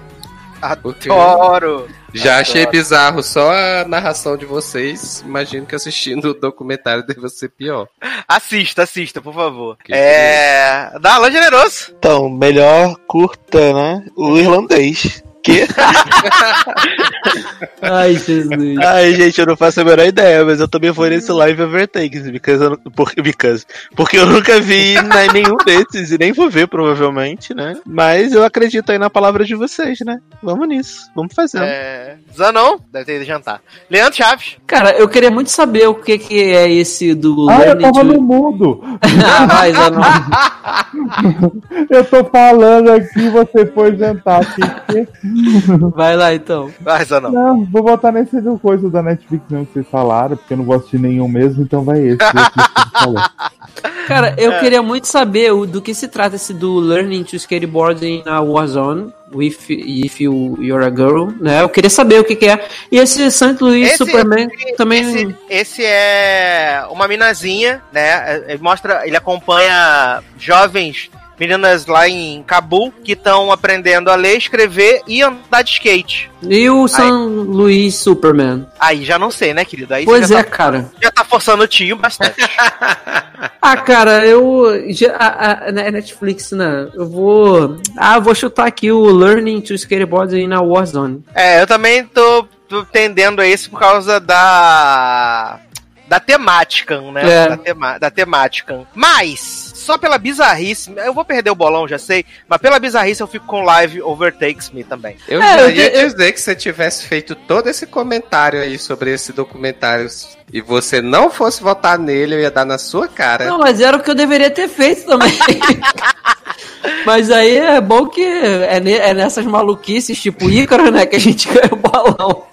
Adoro. Já achei Adoro. bizarro só a narração de vocês. Imagino que assistindo o documentário deve ser pior. Assista, assista, por favor. É. Dá Alan Generoso. Então, melhor curta, né? O irlandês. Que? Ai, Jesus. Ai, gente, eu não faço a menor ideia, mas eu também vou nesse live overtakes, because eu, because, porque eu nunca vi né, nenhum desses e nem vou ver, provavelmente, né? Mas eu acredito aí na palavra de vocês, né? Vamos nisso, vamos fazer. É. Zanon, deve ter ido jantar. Leandro Chaves. Cara, eu queria muito saber o que, que é esse do Ah, eu tava to- no mudo. Ah, vai, Zanon. eu tô falando aqui, você foi jantar aqui. Vai lá então. Vai, Zanon. Não, vou botar nesse do coisa da Netflix não que vocês falaram, porque eu não vou assistir nenhum mesmo, então vai esse. esse. Cara, eu É. queria muito saber do que se trata esse do Learning to Skateboard in a Warzone. If, if you, you're a girl, né? Eu queria saber o que, que é. E esse St. Louis Esse- Superman também. Esse, esse é uma minazinha, né? Ele mostra, ele acompanha jovens meninas lá em Cabul que estão aprendendo a ler, escrever e andar de skate. E o St. Louis Superman. Aí já não sei, né, querido? Aí Pois é, tá, cara. já tá forçando o tio bastante. Ah, cara, eu. Já, a, a- na Netflix, né? Eu vou. Ah, vou chutar aqui o Learning to Skateboard in a Warzone. é, eu também tô, tô tendendo a esse por causa da. Da temática, né? É. Da, tema, da temática. Mas, só pela bizarrice, eu vou perder o bolão, já sei, mas pela bizarrice eu fico com live Overtakes Me também. Eu É, já ia eu- dizer que se você tivesse feito todo esse comentário aí sobre esse documentário e você não fosse votar nele, eu ia dar na sua cara. Não, mas era o que eu deveria ter feito também. mas aí é bom que é, ne- é nessas maluquices, tipo Ícaro, né? Que a gente ganha o bolão.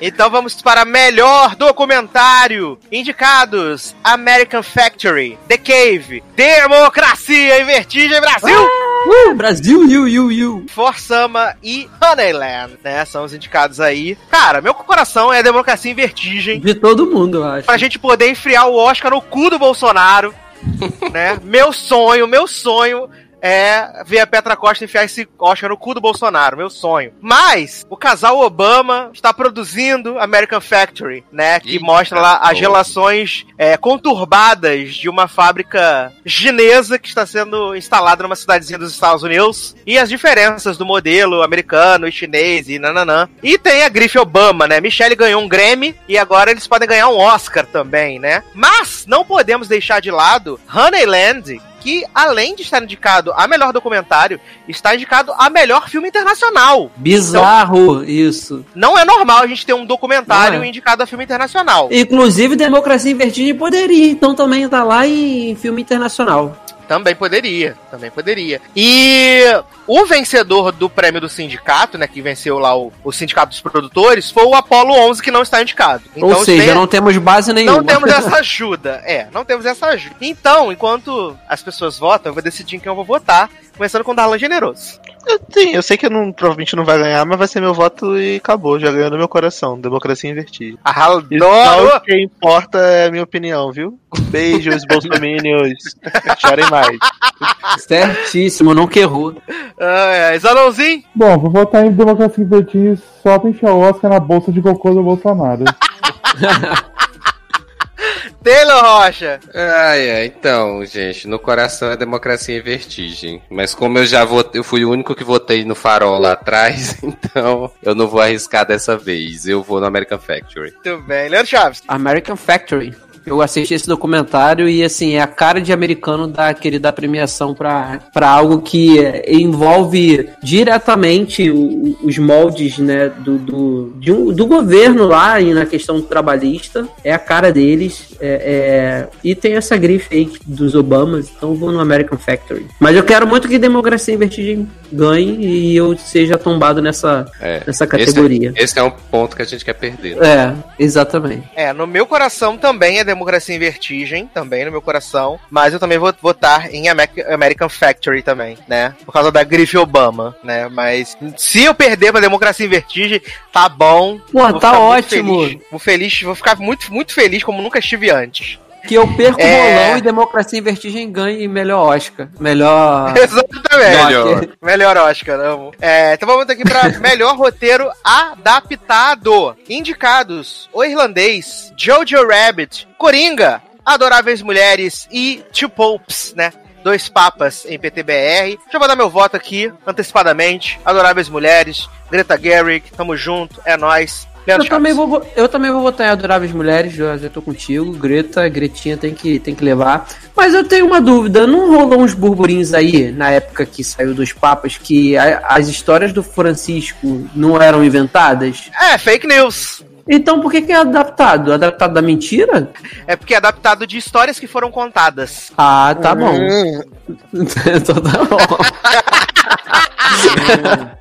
Então vamos para melhor documentário. Indicados: American Factory, The Cave, Democracia em Vertigem Brasil. Uh, Brasil, you, you, you. Forsama e Honeyland, né? São os indicados aí. Cara, meu coração é Democracia em Vertigem. De todo mundo, eu acho. Pra gente poder enfiar o Oscar no cu do Bolsonaro, né? Meu sonho, meu sonho é ver a Petra Costa enfiar esse Oscar no cu do Bolsonaro, meu sonho. Mas o casal Obama está produzindo American Factory, né? Que Eita, mostra lá as relações é, conturbadas de uma fábrica chinesa que está sendo instalada numa cidadezinha dos Estados Unidos e as diferenças do modelo americano e chinês e nananã. E tem a grife Obama, né? Michelle ganhou um Grammy e agora eles podem ganhar um Oscar também, né? Mas não podemos deixar de lado Honeyland, que além de estar indicado a melhor documentário, está indicado a melhor filme internacional. Bizarro isso. Não é normal a gente ter um documentário é. indicado a filme internacional. Inclusive, Democracia em Vertigem poderia, então também tá lá em filme internacional. Também poderia, também poderia. E o vencedor do prêmio do sindicato, né, que venceu lá o, o sindicato dos produtores, foi o Apollo 11 que não está indicado. Ou seja, tem- não temos base nenhuma. Não temos essa ajuda. É, não temos essa ajuda. Então, enquanto as pessoas votam, eu vou decidir em quem eu vou votar, começando com o Darlan Generoso. Sim, eu sei que eu não, provavelmente não vai ganhar, mas vai ser meu voto e acabou. Já ganhou no meu coração. Democracia em vertigem. Adoro! Só o que importa é a minha opinião, viu? Beijos, bolsominions. Chorem mais. Certíssimo, não que errou. Ah, é. Zanãozinho? Bom, vou votar em Democracia em Vertigem só pra encher o Oscar na bolsa de cocô do Bolsonaro. Taylor Rocha. Ai, ai, então, gente, no coração é democracia em vertigem. Mas como eu já votei, eu fui o único que votei no farol lá atrás, então eu não vou arriscar dessa vez. Eu vou no American Factory. Muito bem. Leandro Chaves. American Factory. Eu assisti esse documentário e, assim, é a cara de americano da querida premiação para algo que é, envolve diretamente o- os moldes, né, do, do, de um- do governo lá e na questão trabalhista. É a cara deles. é- é- e tem essa grife aí dos Obamas, então eu vou no American Factory. Mas eu quero muito que Democracia em Vertigem ganhe e eu seja tombado nessa, É, nessa categoria. Esse, esse é um ponto que a gente quer perder. É, exatamente. É, no meu coração também é Democracia em Vertigem, também no meu coração, mas eu também vou votar em Amer- American Factory também, né? Por causa da grife Obama, né? Mas se eu perder pra Democracia em Vertigem, tá bom. Pô, Vou tá ótimo. feliz. Vou feliz, vou ficar muito, muito feliz como nunca estive antes. Que eu perco o É. bolão e Democracia em Vertigem ganhe melhor Oscar. Melhor. Exatamente. Melhor. Melhor Oscar, amo. É, então vamos aqui pra melhor roteiro adaptado. Indicados: O Irlandês, Jojo Rabbit, Coringa, Adoráveis Mulheres e Two Popes, né? Dois papas em PTBR. Já vou dar meu voto aqui, antecipadamente. Adoráveis Mulheres, Greta Gerwig, tamo junto, é Eu também, vou, vo- eu também vou votar em Adoráveis Mulheres, já, já tô contigo. Greta, Gretinha tem que, tem que levar. Mas eu tenho uma dúvida: não rolou uns burburinhos aí, na época que saiu dos Papas, que a- as histórias do Francisco não eram inventadas? É, fake news. Então por que, que é adaptado? Adaptado da mentira? É porque é adaptado de histórias que foram contadas. Ah, tá bom. Hum. então tá bom.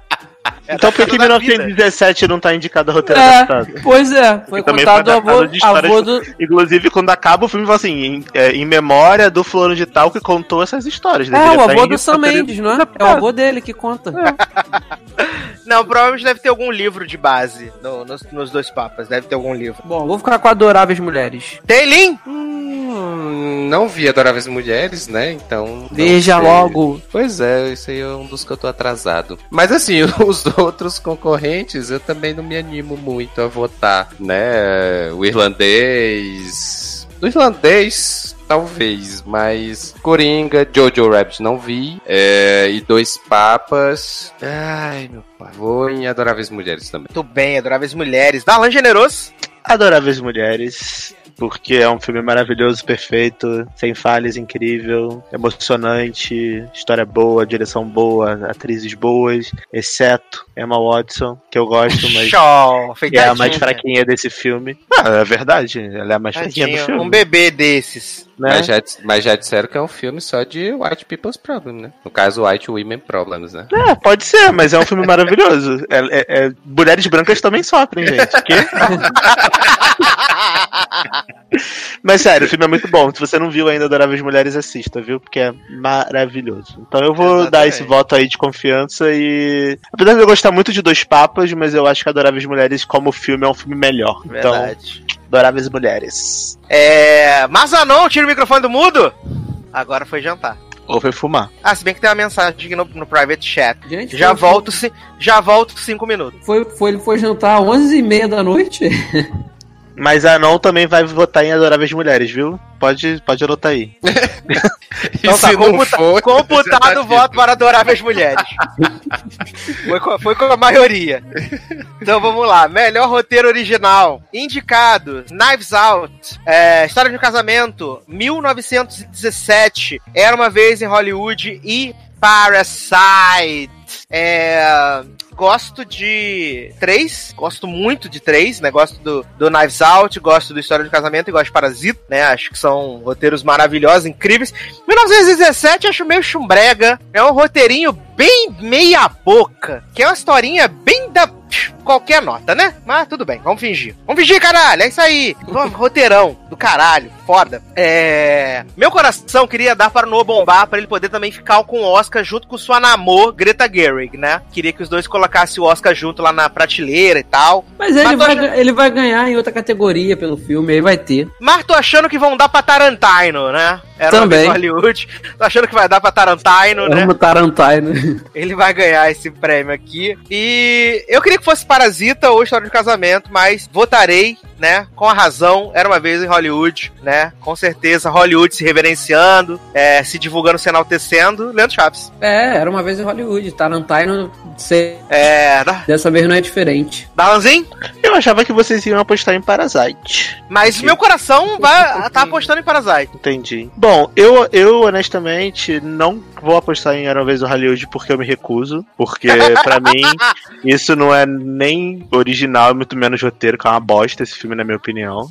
Então por que da 1917 não tá indicado a roteiro É, adaptado? pois é, foi E também contado avô, de avô do, Inclusive, quando acaba o filme, fala assim, em, é, em memória do fulano de tal que contou essas histórias. É, Deveria o tá avô do Sam Mendes, não é? É o avô dele que conta. Não, provavelmente deve ter algum livro de base no- nos, nos dois papas. Deve ter algum livro. Bom, vou ficar com Adoráveis Mulheres. Teilin? Hum, não vi Adoráveis Mulheres, né? Então. Veja sei. logo. Pois é, isso aí é um dos que eu tô atrasado. Mas assim, os outros concorrentes eu também não me animo muito a votar, né? O irlandês. O irlandês. Talvez, mas Coringa, Jojo Rabbit não vi. é, e Dois Papas. Ai, meu pai. Vou em Adoráveis Mulheres também. Muito bem, Adoráveis Mulheres. Darlan Generoso? Adoráveis Mulheres. Porque é um filme maravilhoso, perfeito, sem falhas, incrível, emocionante, história boa, direção boa, atrizes boas, exceto Emma Watson, que eu gosto, mas Show, que é a mais fraquinha desse filme. Ah, é verdade, ela é a mais fraquinha do Tadinho, filme. Um bebê desses. Né? Mas, já, mas já disseram que é um filme só de White People's Problem, né? No caso, White Women Problems, né? É, pode ser, mas é um filme maravilhoso. É, é- é- mulheres brancas também sofrem, gente. Que? mas sério, o filme é muito bom. Se você não viu ainda Adoráveis Mulheres, assista, viu? Porque é maravilhoso. Então eu vou dar esse voto aí de confiança e. Apesar de eu gostar muito de Dois Papas, mas eu acho que Adoráveis Mulheres, como filme, é um filme melhor. Verdade. Então, Adoráveis Mulheres. É. Mazanon, tira microfone do mudo. Agora foi jantar. Ou foi fumar. Ah, se bem que tem uma mensagem aqui no, no private chat. Gente, já volto, já volto cinco minutos. Foi, foi, ele foi jantar às 11h30 da noite? Mas a Não também vai votar em Adoráveis Mulheres, viu? Pode, pode anotar aí. Então tá, computa- computado o voto para adoráveis mulheres. foi, com, foi com a maioria. Então vamos lá. Melhor roteiro original. Indicado: Knives Out. é, História de um Casamento. 1917. Era uma vez em Hollywood. E Parasite. É, gosto de três, gosto muito de três, né? Gosto do, do Knives Out, gosto do História de Casamento e gosto de Parasita, né? Acho que são roteiros maravilhosos, incríveis. 1917 acho meio chumbrega, é um roteirinho bem meia boca, que é uma historinha bem da qualquer nota, né? Mas tudo bem, vamos fingir. Vamos fingir, caralho, é isso aí. Roteirão do caralho. Foda. É... Meu coração queria dar para o Noah Bombar para ele poder também ficar com o Oscar junto com sua namor, Greta Gerwig, né? Queria que os dois colocassem o Oscar junto lá na prateleira e tal. Mas ele, tô vai, achando- ele vai ganhar em outra categoria pelo filme, ele vai ter. Mas tô achando que vão dar pra Tarantino, né? Era Também. Hollywood. Tô achando que vai dar pra Tarantino, né? Vamos Tarantino. Ele vai ganhar esse prêmio aqui. E eu queria que fosse Parasita ou História de Casamento, mas votarei, né? Com a razão. Era uma vez em Hollywood, né? Com certeza, Hollywood se reverenciando, é, se divulgando, se enaltecendo. Leandro Chaves. É, era uma vez em Hollywood. Tarantino, sei, É, da- dessa vez não é diferente. Dalanzinho? Eu achava que vocês iam apostar em Parasite. Mas meu coração vai tá apostando em Parasite. Entendi. Bom, eu, eu honestamente não vou apostar em Era uma vez no Hollywood porque eu me recuso. Porque pra mim isso não é nem original, muito menos roteiro, que é uma bosta esse filme, na minha opinião.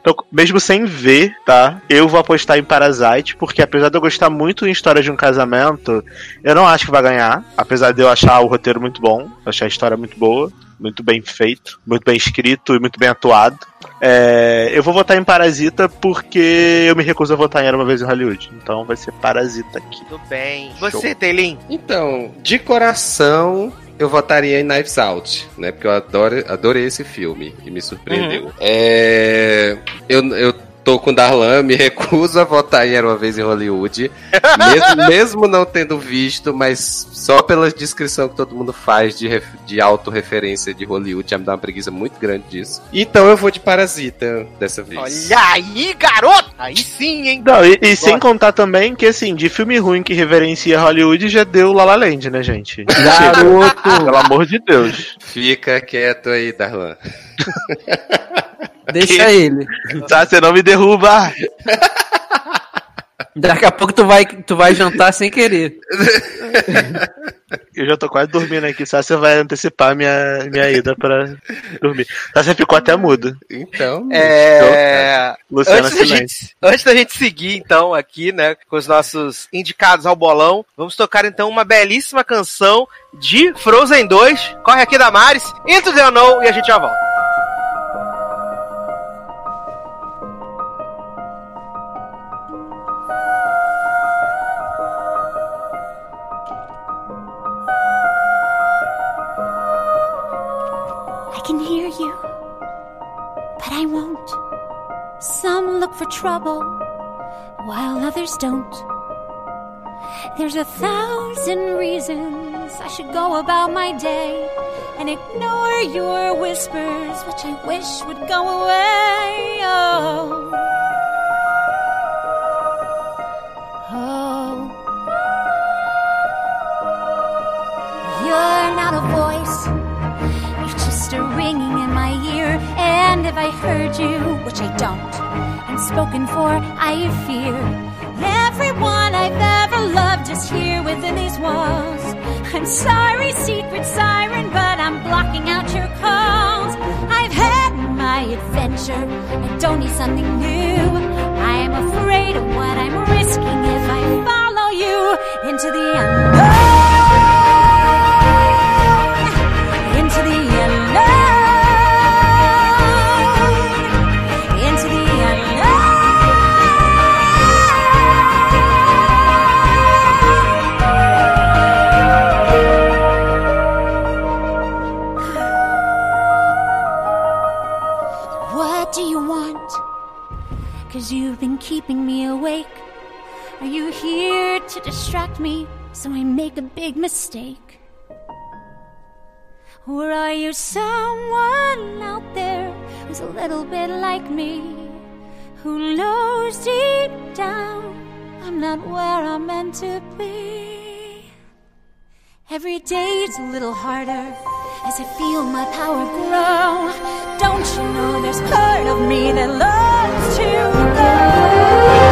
Então, mesmo sem ver, tá? Eu vou apostar em Parasite, porque apesar de eu gostar muito em História de um Casamento, eu não acho que vai ganhar. Apesar de eu achar o roteiro muito bom, achar a história muito boa, muito bem feito, muito bem escrito e muito bem atuado. É, eu vou votar em Parasita porque eu me recuso a votar em Era uma vez em Hollywood. Então vai ser Parasita aqui. Tudo bem. Você, Teilin? Então, de coração, eu votaria em Knives Out, né? Porque eu adoro, adorei esse filme e me surpreendeu. Uhum. É, eu, eu tô com o Darlan, me recuso a votar em Era Uma Vez em Hollywood, mesmo, mesmo não tendo visto, mas só pela descrição que todo mundo faz de, ref- de autorreferência de Hollywood, já me dá uma preguiça muito grande disso. Então eu vou de Parasita dessa vez. Olha aí, garoto! Aí sim, hein? Não, e, e sem contar também que, assim, de filme ruim que reverencia Hollywood já deu La La Land, né, gente? Garoto! Pelo amor de Deus. Fica quieto aí, Darlan. Deixa ele. Tá, você não me derruba. Daqui a pouco tu vai, tu vai jantar sem querer. Eu já tô quase dormindo aqui, só você vai antecipar minha, minha ida pra dormir. Só você ficou até mudo. Então, É... Luciana Antes da, gente, antes da gente seguir, então, aqui, né, com os nossos indicados ao bolão, vamos tocar, então, uma belíssima canção de Frozen 2. Corre aqui, Damares, Into the Unknown, e a gente já volta. Some look for trouble, while others don't. There's a thousand reasons I should go about my day and ignore your whispers, which I wish would go away. Oh. Oh. You're not a voice. You're just a ringing in my. If I heard you, which I don't, and spoken for, I fear. Everyone I've ever loved is here within these walls. I'm sorry, secret siren, but I'm blocking out your calls. I've had my adventure. I don't need something new. I am afraid of what I'm risking if I follow you into the unknown. Me so I make a big mistake? Or are you someone out there who's a little bit like me? Who knows deep down I'm not where I'm meant to be? Every day's a little harder as I feel my power grow. Don't you know there's part of me that loves to go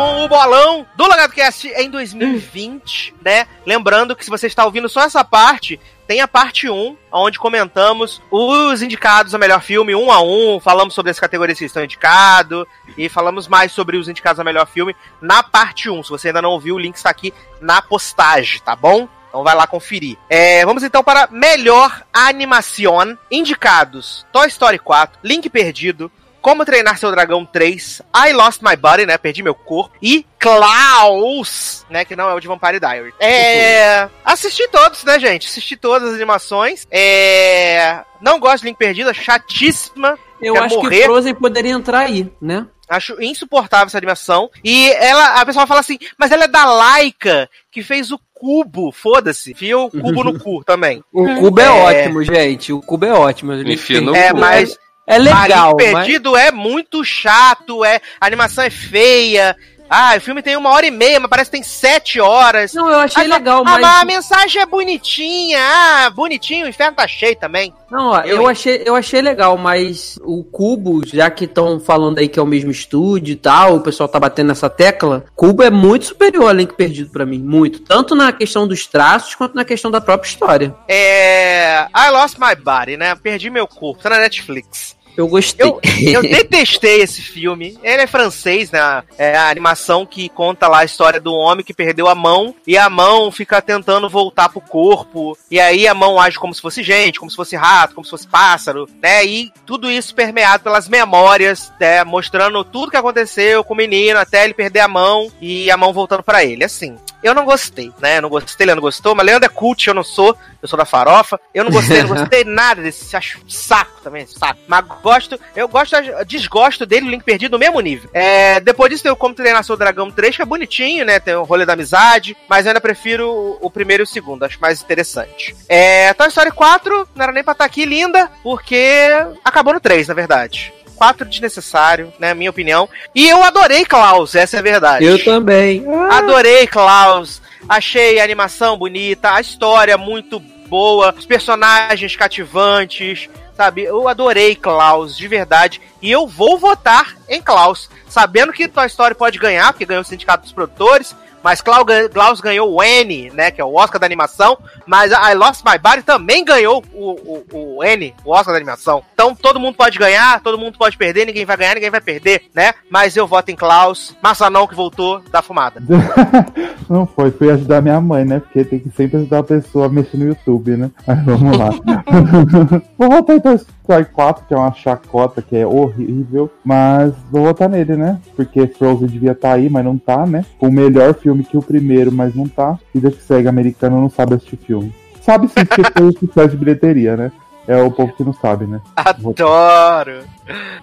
com o bolão do LogadoCast em 2020, né? Lembrando que se você está ouvindo só essa parte, tem a parte 1, onde comentamos os indicados a melhor filme, um a um, falamos sobre as categorias que estão indicados, e falamos mais sobre os indicados a melhor filme na parte 1. Se você ainda não ouviu, o link está aqui na postagem, tá bom? Então vai lá conferir. É, vamos então para melhor animação. Indicados: Toy Story 4, Link Perdido, Como Treinar Seu Dragão 3, I Lost My Body, né? Perdi meu corpo. E Klaus, né? Que não é o de Vampire Diary. É. Assisti todos, né, gente? Assisti todas as animações. É. Não gosto de Link Perdido, acho chatíssima. Eu acho morrer. que Frozen poderia entrar aí, né? Acho insuportável essa animação. E ela, a pessoa fala assim, mas ela é da Laika, que fez o cubo. Foda-se. Enfia o cubo no cu também. O cubo é, ótimo, gente. O cubo é ótimo. Enfia no É, cu. mas. É legal, Marinho Perdido é muito chato, é, a animação é feia. Ah, o filme tem uma hora e meia, mas parece que tem sete horas. Não, eu achei Ah, legal, ah, mas- a mensagem é bonitinha. Ah, bonitinho, o inferno tá cheio também. Não, ó, eu, achei, eu achei legal, mas o Cubo, já que estão falando aí que é o mesmo estúdio e tal, o pessoal tá batendo nessa tecla, Cubo é muito superior a Link Perdido pra mim, muito. Tanto na questão dos traços, quanto na questão da própria história. É. I Lost My Body, né? Perdi meu corpo. Tá na Netflix. Eu gostei. Eu, eu detestei esse filme. Ele é francês, né? É a animação que conta lá a história do homem que perdeu a mão e a mão fica tentando voltar pro corpo. E aí a mão age como se fosse gente, como se fosse rato, como se fosse pássaro, né? E tudo isso permeado pelas memórias, né? Mostrando tudo que aconteceu com o menino até ele perder a mão e a mão voltando pra ele. Assim, eu não gostei, né? Eu não gostei, Leandro gostou, mas Leandro é cult, eu não sou, eu sou da farofa. Eu não gostei, não gostei nada desse, acho saco também, saco. Mas gosto, eu gosto, desgosto dele, o Link Perdido, no mesmo nível. É, depois disso tem o Como Treinar Seu Dragão 3, que é bonitinho, né? Tem o rolê da amizade, mas eu ainda prefiro o, o primeiro e o segundo, acho mais interessante. É, Toy Story 4, não era nem pra estar aqui, linda, porque acabou no 3, na verdade. 4 desnecessário, né? Minha opinião. E eu adorei Klaus, essa é a verdade. Eu também. Adorei Klaus. Achei a animação bonita, a história muito boa, os personagens cativantes, sabe? Eu adorei Klaus, de verdade. E eu vou votar em Klaus, sabendo que Toy Story pode ganhar, porque ganhou o Sindicato dos Produtores. Mas Klaus, ganhou o N, né? Que é o Oscar da animação. Mas I Lost My Body também ganhou o, o, o N, o Oscar da animação. Então todo mundo pode ganhar, todo mundo pode perder, ninguém vai ganhar, ninguém vai perder, né? Mas eu voto em Klaus. Massanão que voltou da fumada. Não foi, fui ajudar minha mãe, né? Porque tem que sempre ajudar a pessoa a mexer no YouTube, né? Mas vamos lá. vou votar em Toy Story 4, que é uma chacota, que é horrível. Mas vou votar nele, né? Porque Frozen devia estar aí, mas não tá, né? O melhor filme que o primeiro, mas não tá. E da que segue americano não sabe assistir filme. Sabe sim, porque foi o sucesso de bilheteria, né? É o povo que não sabe, né? Adoro!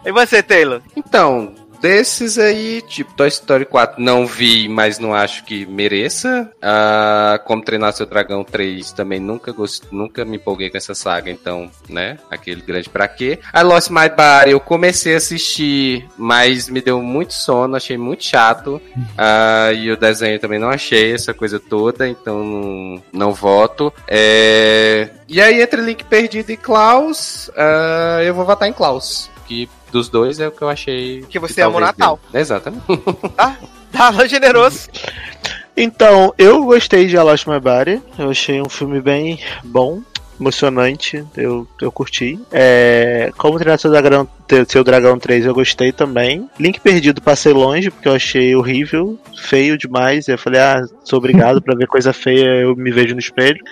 E você, Taylor? Então, desses aí, tipo, Toy Story 4 não vi, mas não acho que mereça. Ah, Como Treinar Seu Dragão 3 também nunca gost... nunca me empolguei com essa saga, então, né? Aquele grande pra quê. I Lost My Body, eu comecei a assistir, mas me deu muito sono, achei muito chato. Ah, e o desenho também não achei essa coisa toda, então não, não voto. É... E aí, entre Link Perdido e Klaus, ah, eu vou votar em Klaus. Que dos dois é o que eu achei. Que você ama o Natal. dê. Exatamente. Tá generoso. Então, eu gostei de Lost My Body. Eu achei um filme bem bom, emocionante. Eu, eu curti. É, Como Treinar Seu Dragão, Seu Dragão 3 eu gostei também. Link Perdido passei longe porque eu achei horrível, feio demais. Eu falei, ah, sou obrigado pra ver coisa feia, eu me vejo no espelho.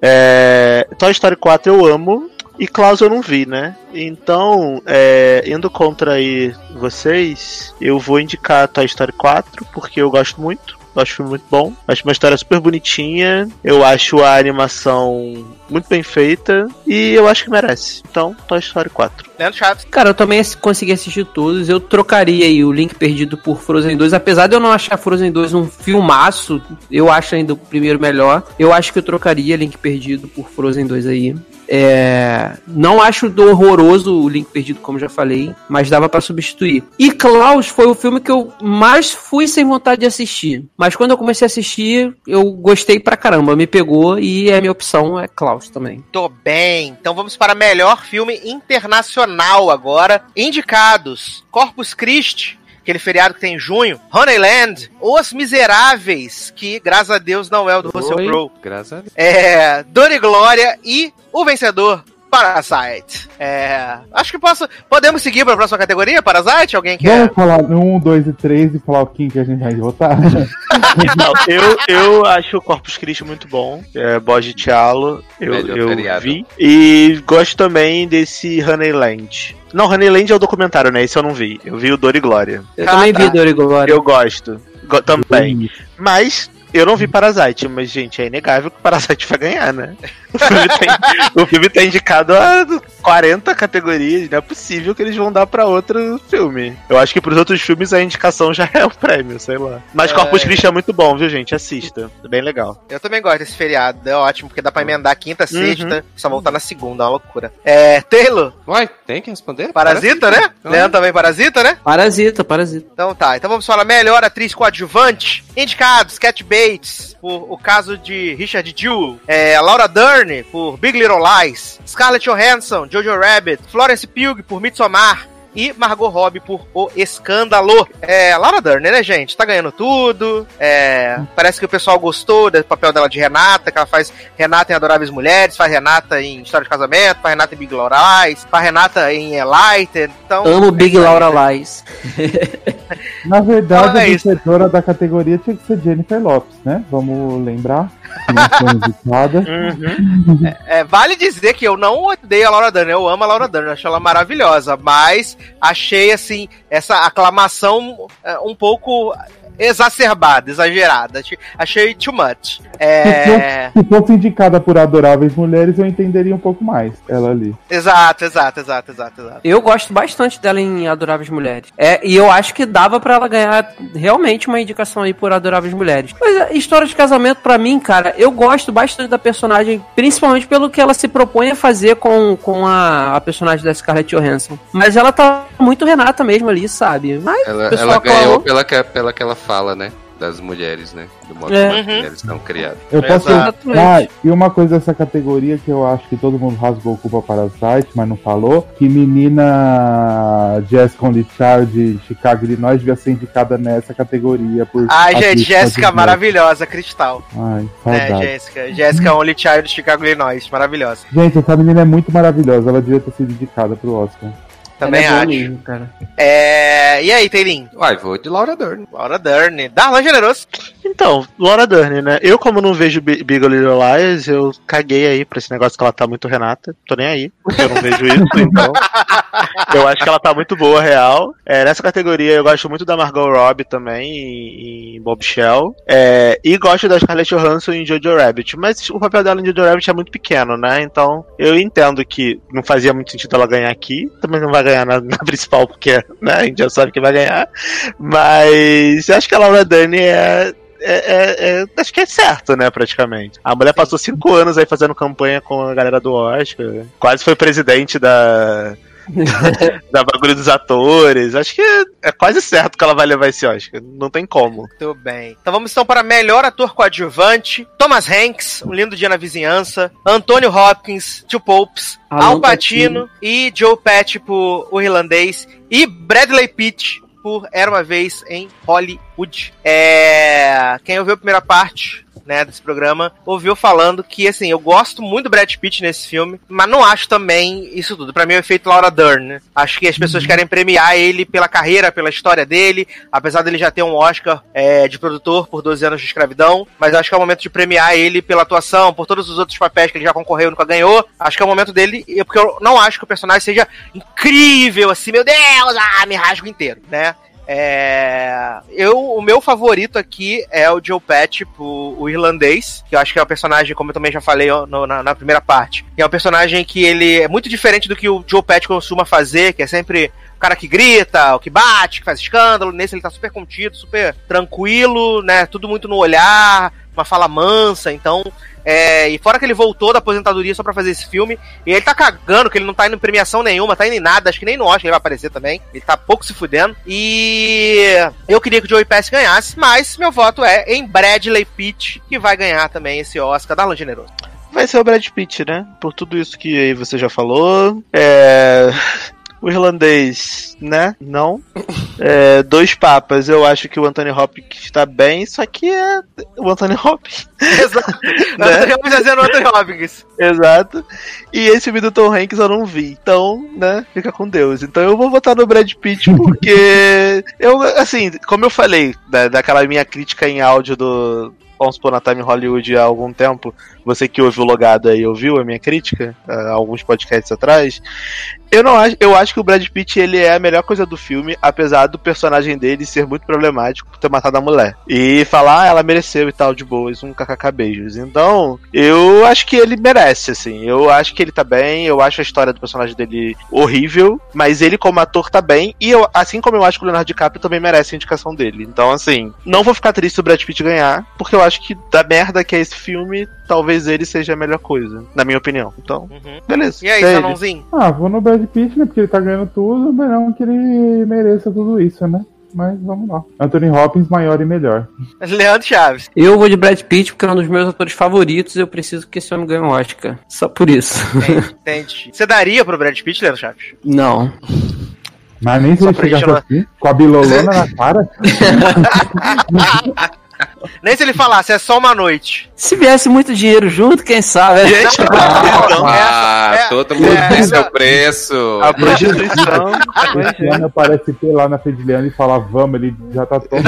É, Toy Story 4 eu amo. E Klaus eu não vi, né? Então, é, indo contra aí vocês, eu vou indicar Toy Story 4, porque eu gosto muito. Eu acho muito bom. Acho uma história super bonitinha. Eu acho a animação muito bem feita. E eu acho que merece. Então, Toy Story 4. Leandro Chaves. Cara, eu também consegui assistir todos. Eu trocaria aí o Link Perdido por Frozen 2. Apesar de eu não achar Frozen 2 um filmaço, eu acho ainda o primeiro melhor. Eu acho que eu trocaria Link Perdido por Frozen 2 aí. É, não acho do horroroso o Link Perdido, como já falei, mas dava pra substituir. E Klaus foi o filme que eu mais fui sem vontade de assistir. Mas quando eu comecei a assistir, eu gostei pra caramba, me pegou e a minha opção é Klaus também. Tô bem. Então vamos para melhor filme internacional agora. Indicados: Corpus Christi, aquele feriado que tem em junho, Honeyland, Os Miseráveis, que graças a Deus não é o do Russell Crowe. Graças a Deus. É, Dor e Glória e o vencedor, Parasite. É, acho que posso. Podemos seguir para a próxima categoria, Parasite? Alguém quer? Vamos falar um, dois e três e falar o quem que a gente vai votar? Não, eu, eu acho o Corpus Christi muito bom. É, Bode Tialo, eu, eu vi. E gosto também desse Honeyland. Não, Honeyland é o documentário, né? Esse eu não vi. Eu vi o Dor e Glória. Eu também vi Dor e Glória. Eu gosto. Go- também. Mas eu não vi Parasite, mas, gente, é inegável que Parasite vai ganhar, né? O filme tem, o filme tá indicado a 40 categorias, não é possível que eles vão dar pra outro filme. Eu acho que pros outros filmes a indicação já é o prêmio, sei lá. Mas É. Corpus Christi é muito bom, viu, gente? Assista. É bem legal. Eu também gosto desse feriado, é ótimo, porque dá pra emendar quinta, sexta, Uhum. só voltar na segunda, é uma loucura. É, Taylor? Uai, tem que responder? Parasita, né? Então, Leandro também Parasita, né? Parasita, parasita. Então tá, então vamos falar melhor atriz coadjuvante. Indicados, Cat Bates, por O Caso de Richard Jewell. É, Laura Dern, por Big Little Lies. Scarlett Johansson, Jojo Rabbit. Florence Pugh, por Midsommar. E Margot Robbie por O Escândalo. É, Laura Dern, né, gente? Tá ganhando tudo. É, parece que o pessoal gostou do papel dela de Renata, que ela faz Renata em Adoráveis Mulheres, faz Renata em História de Casamento, faz Renata em Big Little Lies, faz Renata em Enlightened. Então, Amo Big Laura Lies. Na verdade, Então é a vencedora da categoria tinha que ser Jennifer Lopes, né? Vamos lembrar. Uhum. É, vale dizer que eu não odeio a Laura Dern, eu amo a Laura Dern, acho ela maravilhosa, mas achei, assim, essa aclamação é, um pouco exacerbada, exagerada. Achei- too much. É... Se fosse indicada por adoráveis mulheres, eu entenderia um pouco mais ela ali. Exato, exato, exato, exato, exato. Eu gosto bastante dela em Adoráveis Mulheres. É, e eu acho que dava pra ela ganhar realmente uma indicação aí por Adoráveis Mulheres. Mas a história de casamento, pra mim, cara, eu gosto bastante da personagem, principalmente pelo que ela se propõe a fazer com, com a, a personagem da Scarlett Johansson. Mas ela tá muito Renata mesmo ali, sabe? Mas Ela, ela ganhou aclamou. pela que, pela que ela fala, né? Das mulheres, né? Do modo É. como as Uhum. mulheres estão criadas. Eu posso. Ah, e uma coisa dessa categoria que eu acho que todo mundo rasgou culpa para o site, mas não falou, que menina Jessica Only Child de Chicago, Illinois, devia ser indicada nessa categoria por. Ai, gente, Jéssica maravilhosa, Cristal. Ai, É, saudade. Jéssica. Jéssica Only Child de Chicago, Illinois. Maravilhosa. Gente, essa menina é muito maravilhosa, ela devia ter sido indicada pro Oscar. Também é acho. mesmo, cara. É... E aí, Teirinho? Uai, vou de Laura Dern. Laura Dern. Darlan Generoso. Então, Laura Dern, né? Eu, como não vejo Bi- Big Little Lies, eu caguei aí pra esse negócio que ela tá muito Renata. Tô nem aí, eu não vejo isso, então. Eu acho que ela tá muito boa, real. É, nessa categoria, eu gosto muito da Margot Robbie também, em, em Bombshell. É, e gosto da Scarlett Johansson em Jojo Rabbit. Mas o papel dela em Jojo Rabbit é muito pequeno, né? Então, eu entendo que não fazia muito sentido ela ganhar aqui. Também não vai ganhar na, na principal, porque né, a gente já sabe que vai ganhar. Mas eu acho que a Laura Dern é, é, é- é- acho que é certo, né, praticamente. A mulher passou cinco anos aí fazendo campanha com a galera do Oscar. Quase foi presidente da. da bagulho dos atores. Acho que é quase certo que ela vai levar esse Oscar. Não tem como. Muito bem. Então vamos então para melhor ator coadjuvante. Thomas Hanks, Um Lindo Dia na Vizinhança. Antônio Hopkins, Two Popes. Alan Al Pacino e Joe Pesci por O Irlandês. E Bradley Pitt por Era Uma Vez em Hollywood. É... Quem ouviu a primeira parte... Né, desse programa, ouviu falando que, assim, eu gosto muito do Brad Pitt nesse filme, mas não acho também isso tudo. Pra mim é o efeito Laura Dern, né? Acho que as pessoas querem premiar ele pela carreira, pela história dele, apesar dele já ter um Oscar é, de produtor por 12 anos de escravidão, mas acho que é o momento de premiar ele pela atuação, por todos os outros papéis que ele já concorreu e nunca ganhou. Acho que é o momento dele, e- porque eu não acho que o personagem seja incrível, assim, meu Deus, ah, me rasgo inteiro, né? É, eu, o meu favorito aqui é o Joe Pesci, o, o irlandês, que eu acho que é um personagem, como eu também já falei no- na, na primeira parte, é um personagem que ele é muito diferente do que o Joe Pesci costuma fazer, que é sempre o cara que grita, o que bate, que faz escândalo. Nesse ele tá super contido, super tranquilo, né? Tudo muito no olhar, uma fala mansa, então. É, e fora que ele voltou da aposentadoria só pra fazer esse filme, e ele tá cagando, que ele não tá indo em premiação nenhuma, tá indo em nada, acho que nem no Oscar ele vai aparecer também. Ele tá pouco se fudendo. E eu queria que o Joey Pass ganhasse, mas meu voto é em Bradley Pitt, que vai ganhar também esse Oscar da Lan Generoso. Vai ser o Brad Pitt, né? Por tudo isso que você já falou. É. O irlandês, né? Não. É, dois papas, eu acho que o Anthony Hopkins está bem, só que é o Anthony Hopkins. Exato. Né? Anthony Hopkins fazendo o Anthony Hopkins. Exato. E esse filme do Tom Hanks eu não vi. Então, né, fica com Deus. Então eu vou votar no Brad Pitt porque eu, assim, como eu falei, da, daquela minha crítica em áudio do Once Upon a Time Hollywood há algum tempo, você que ouve o logado aí ouviu a minha crítica, há alguns podcasts atrás, eu não acho, eu acho que o Brad Pitt ele é a melhor coisa do filme, apesar do personagem dele ser muito problemático por ter matado a mulher. E falar, ah, ela mereceu e tal de boas, um kkk beijos. Então, eu acho que ele merece assim. Eu acho que ele tá bem, eu acho a história do personagem dele horrível, mas ele como ator tá bem e eu, assim como eu acho que o Leonardo DiCaprio também merece a indicação dele. Então, assim, não vou ficar triste se o Brad Pitt ganhar, porque eu acho que da merda que é esse filme, talvez ele seja a melhor coisa, na minha opinião. Então, beleza. E aí, É ele. Zanãozinho? Ah, vou no Brad Pitt, né? Porque ele tá ganhando tudo, mas não que ele mereça tudo isso, né? Mas vamos lá. Anthony Hopkins maior e melhor. Leandro Chaves. Eu vou de Brad Pitt porque é um dos meus atores favoritos e eu preciso que esse homem ganhe um Oscar. Só por isso. Entende? Você daria pro Brad Pitt, Leandro Chaves? Não. Mas nem se Só ele chegasse não- assim, com a bilolona na cara. Nem se ele falasse, é só uma noite. Se viesse muito dinheiro junto, quem sabe? Gente, Não, ah, essa- é- todo mundo é- tem seu preço. A prostituição. Esse ano aparece P lá na frente de Leandro e fala, vamos, ele já tá todo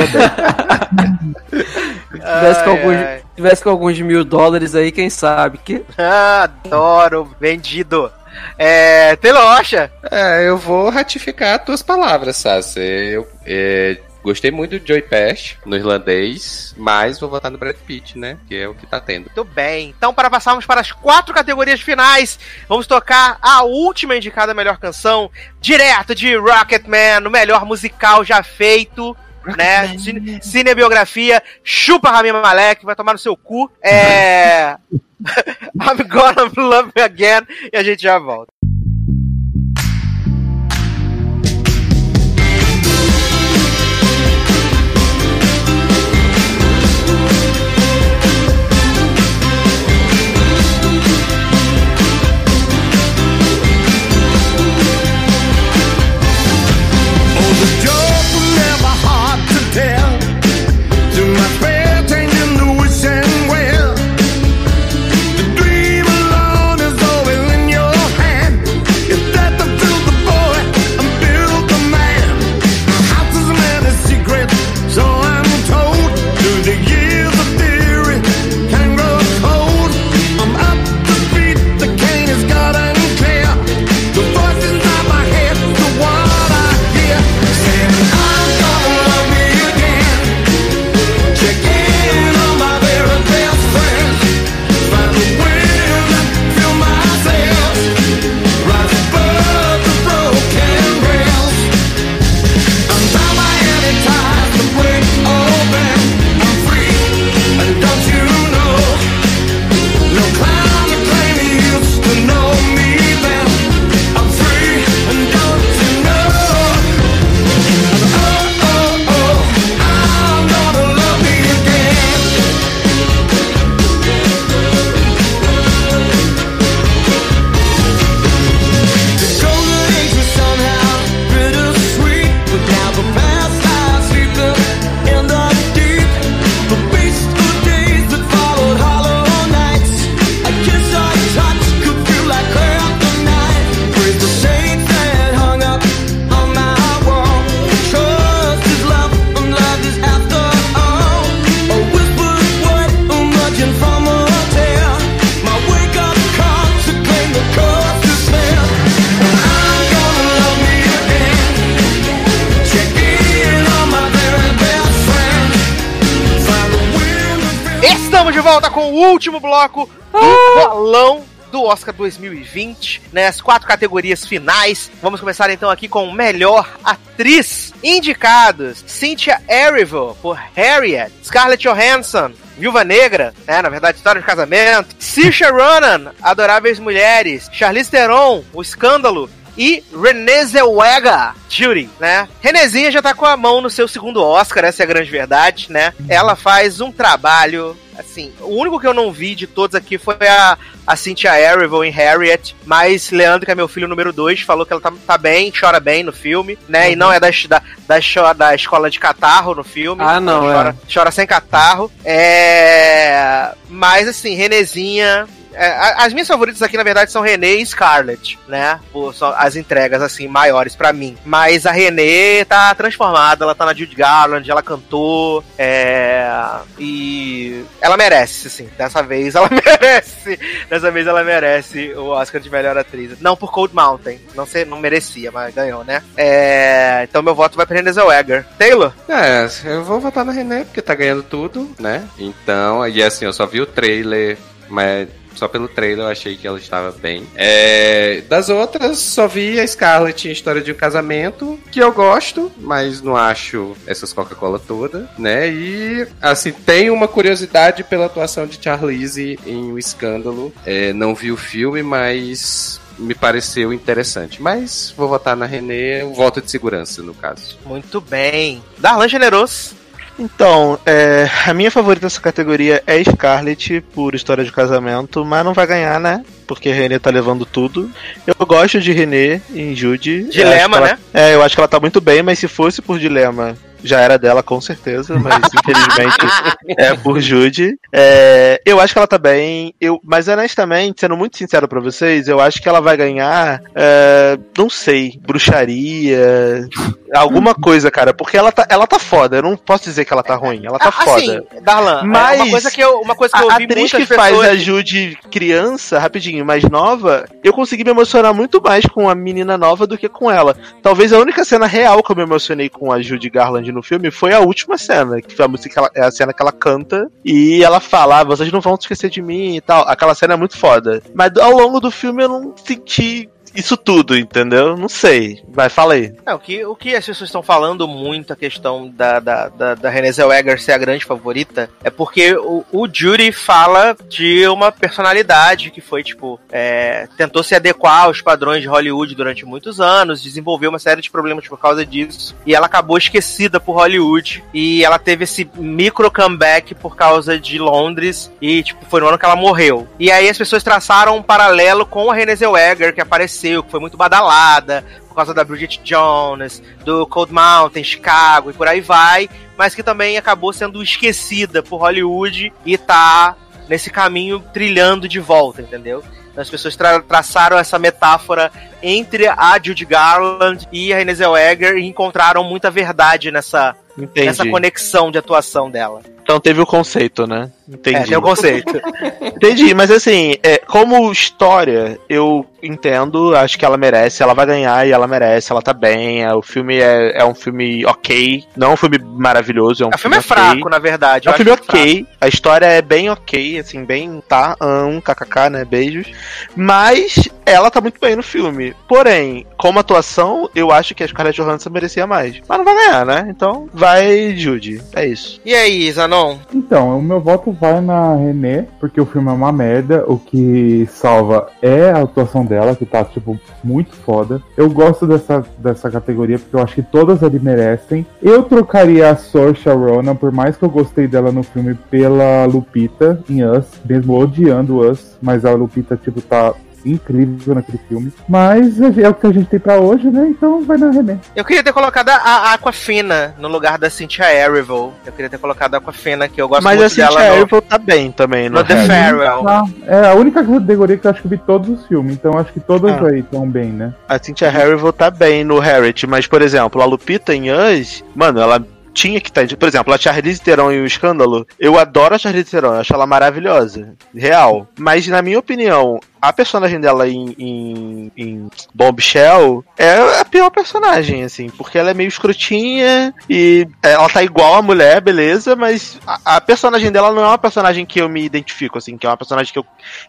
tivesse, com Ai, alguns, ai. tivesse com alguns mil dólares aí, quem sabe? Que... Ah, adoro, vendido. É, Taylor Rocha. É, eu vou ratificar as tuas palavras, Sassi. Eu é, gostei muito do Joey Pesci no irlandês, mas vou votar no Brad Pitt, né? Que é o que tá tendo. Muito bem. Então, para passarmos para as quatro categorias finais, vamos tocar a última indicada melhor canção, direto de Rocketman, o melhor musical já feito. Né? Cine- Cinebiografia, chupa Rami Malek, vai tomar no seu cu. É. I'm gonna love you again. E a gente já volta. Último bloco do bolão do Oscar 2020, né? As quatro categorias finais. Vamos começar então aqui com melhor atriz. Indicados: Cynthia Erivo por Harriet, Scarlett Johansson, Viúva Negra, né? Na verdade, História de Casamento, Saoirse Ronan, Adoráveis Mulheres, Charlize Theron, O Escândalo e Renée Zellweger, Judy, né? Renezinha já tá com a mão no seu segundo Oscar, essa é a grande verdade, né? Ela faz um trabalho Assim, o único que eu não vi de todos aqui foi a, a Cynthia Erivo em Harriet, mas Leandro, que é meu filho número 2, falou que ela tá, tá bem, chora bem no filme, né? Uhum. E não é da, da, da, da escola de catarro no filme. Ah, não, Ela é. chora, chora sem catarro. É. Mas assim, Renezinha. É, as minhas favoritas aqui, na verdade, são Renê e Scarlett, né? Só as entregas, assim, maiores pra mim. Mas a Renê tá transformada, ela tá na Judy Garland, ela cantou, é... E ela merece, assim. Dessa vez ela merece. Dessa vez ela merece o Oscar de melhor atriz. Não por Cold Mountain. Não, sei, não merecia, mas ganhou, né? É... Então meu voto vai pra Renée Zellweger. Taylor? É, eu vou votar na René, porque tá ganhando tudo, né? Então, e assim, eu só vi o trailer, mas só pelo trailer eu achei que ela estava bem. É, das outras, só vi a Scarlett em História de um Casamento, que eu gosto, mas não acho essas Coca-Cola toda, né? E, assim, tem uma curiosidade pela atuação de Charlize em O Escândalo. É, não vi o filme, mas me pareceu interessante. Mas vou votar na René, o voto de segurança, no caso. Muito bem. Darlan Generoso. Então, é, a minha favorita dessa categoria é Scarlett, por história de casamento, mas não vai ganhar, né? Porque a Renê tá levando tudo. Eu gosto de Renê em Judy. Dilema, ela- né? É, eu acho que ela tá muito bem, mas se fosse por dilema, já era dela, com certeza, mas infelizmente é por Judy. É, eu acho que ela tá bem, eu, mas honestamente, sendo muito sincero pra vocês, eu acho que ela vai ganhar, é, não sei, bruxaria, alguma coisa, cara, porque ela tá, ela tá foda, eu não posso dizer que ela tá ruim, ela tá Ah, foda. Assim, Darlan, Mas é uma coisa que eu, uma coisa que eu a atriz que faz pessoas... a Judy criança, rapidinho, mais nova, eu consegui me emocionar muito mais com a menina nova do que com ela. Talvez a única cena real que eu me emocionei com a Judy Garland no filme foi a última cena, que foi a música que ela- é a cena que ela canta e ela fala, ah, vocês não vão esquecer de mim e tal. Aquela cena é muito foda. Mas ao longo do filme eu não senti isso tudo, entendeu? Não sei. Vai, fala aí. É, o, que, o que as pessoas estão falando muito, a questão da, da, da, da Renée Zellweger ser a grande favorita, é porque o, o Judy fala de uma personalidade que foi, tipo, é, tentou se adequar aos padrões de Hollywood durante muitos anos, desenvolveu uma série de problemas por causa disso, e ela acabou esquecida por Hollywood, e ela teve esse micro comeback por causa de Londres, e, tipo, foi no ano que ela morreu. E aí as pessoas traçaram um paralelo com a Renée Zellweger, que apareceu, que foi muito badalada, por causa da Bridget Jones, do Cold Mountain, Chicago e por aí vai, mas que também acabou sendo esquecida por Hollywood e tá nesse caminho trilhando de volta, entendeu? Então, As pessoas tra- traçaram essa metáfora entre a Judy Garland e a Renée Zellweger e encontraram muita verdade nessa, Entendi. nessa conexão de atuação dela. Então teve o conceito, né? Entendi. É, tem o conceito. Entendi, mas assim, é, como história, eu entendo, acho que ela merece, ela vai ganhar e ela merece, ela tá bem. é, o filme é, é um filme ok, não é um filme maravilhoso, é um o filme é ok. fraco, na verdade. É um filme acho fraco. ok, a história é bem ok, assim, bem tá, um kkk, né, beijos. Mas ela tá muito bem no filme. Porém, como atuação, eu acho que a Scarlett Johansson merecia mais. Mas não vai ganhar, né? Então vai Judy, é isso. E aí, Zanon? Então, o meu voto vai na René, porque o filme é uma merda. O que salva é a atuação dela, que tá, tipo, muito foda. Eu gosto dessa, dessa categoria, porque eu acho que todas ali merecem. Eu trocaria a Saoirse Ronan, por mais que eu gostei dela no filme, pela Lupita em Us, mesmo odiando Us, mas a Lupita, tipo, tá incrível naquele filme. Mas é o que a gente tem pra hoje, né? Então vai na René. Eu queria ter colocado a, a Aquafina no lugar da Cynthia Erivo. Eu queria ter colocado a Aquafina, que eu gosto Mas muito a Cynthia dela no, Erivo tá bem também no, no The. Farewell. Ah, é a única categoria que eu acho que eu vi todos os filmes, então acho que todas Ah. aí estão bem, né? A Cynthia Erivo tá bem no Harriet, mas, por exemplo, a Lupita em Us, mano, ela tinha que estar. por exemplo, a Charlize Theron em O Escândalo, eu adoro a Charlize Theron, eu acho ela maravilhosa. Real. Mas, na minha opinião, a personagem dela em, em, em Bombshell é a pior personagem, assim, porque ela é meio escrotinha e ela tá igual a mulher, beleza, mas a, a personagem dela não é uma personagem que eu me identifico, assim, que é uma personagem que eu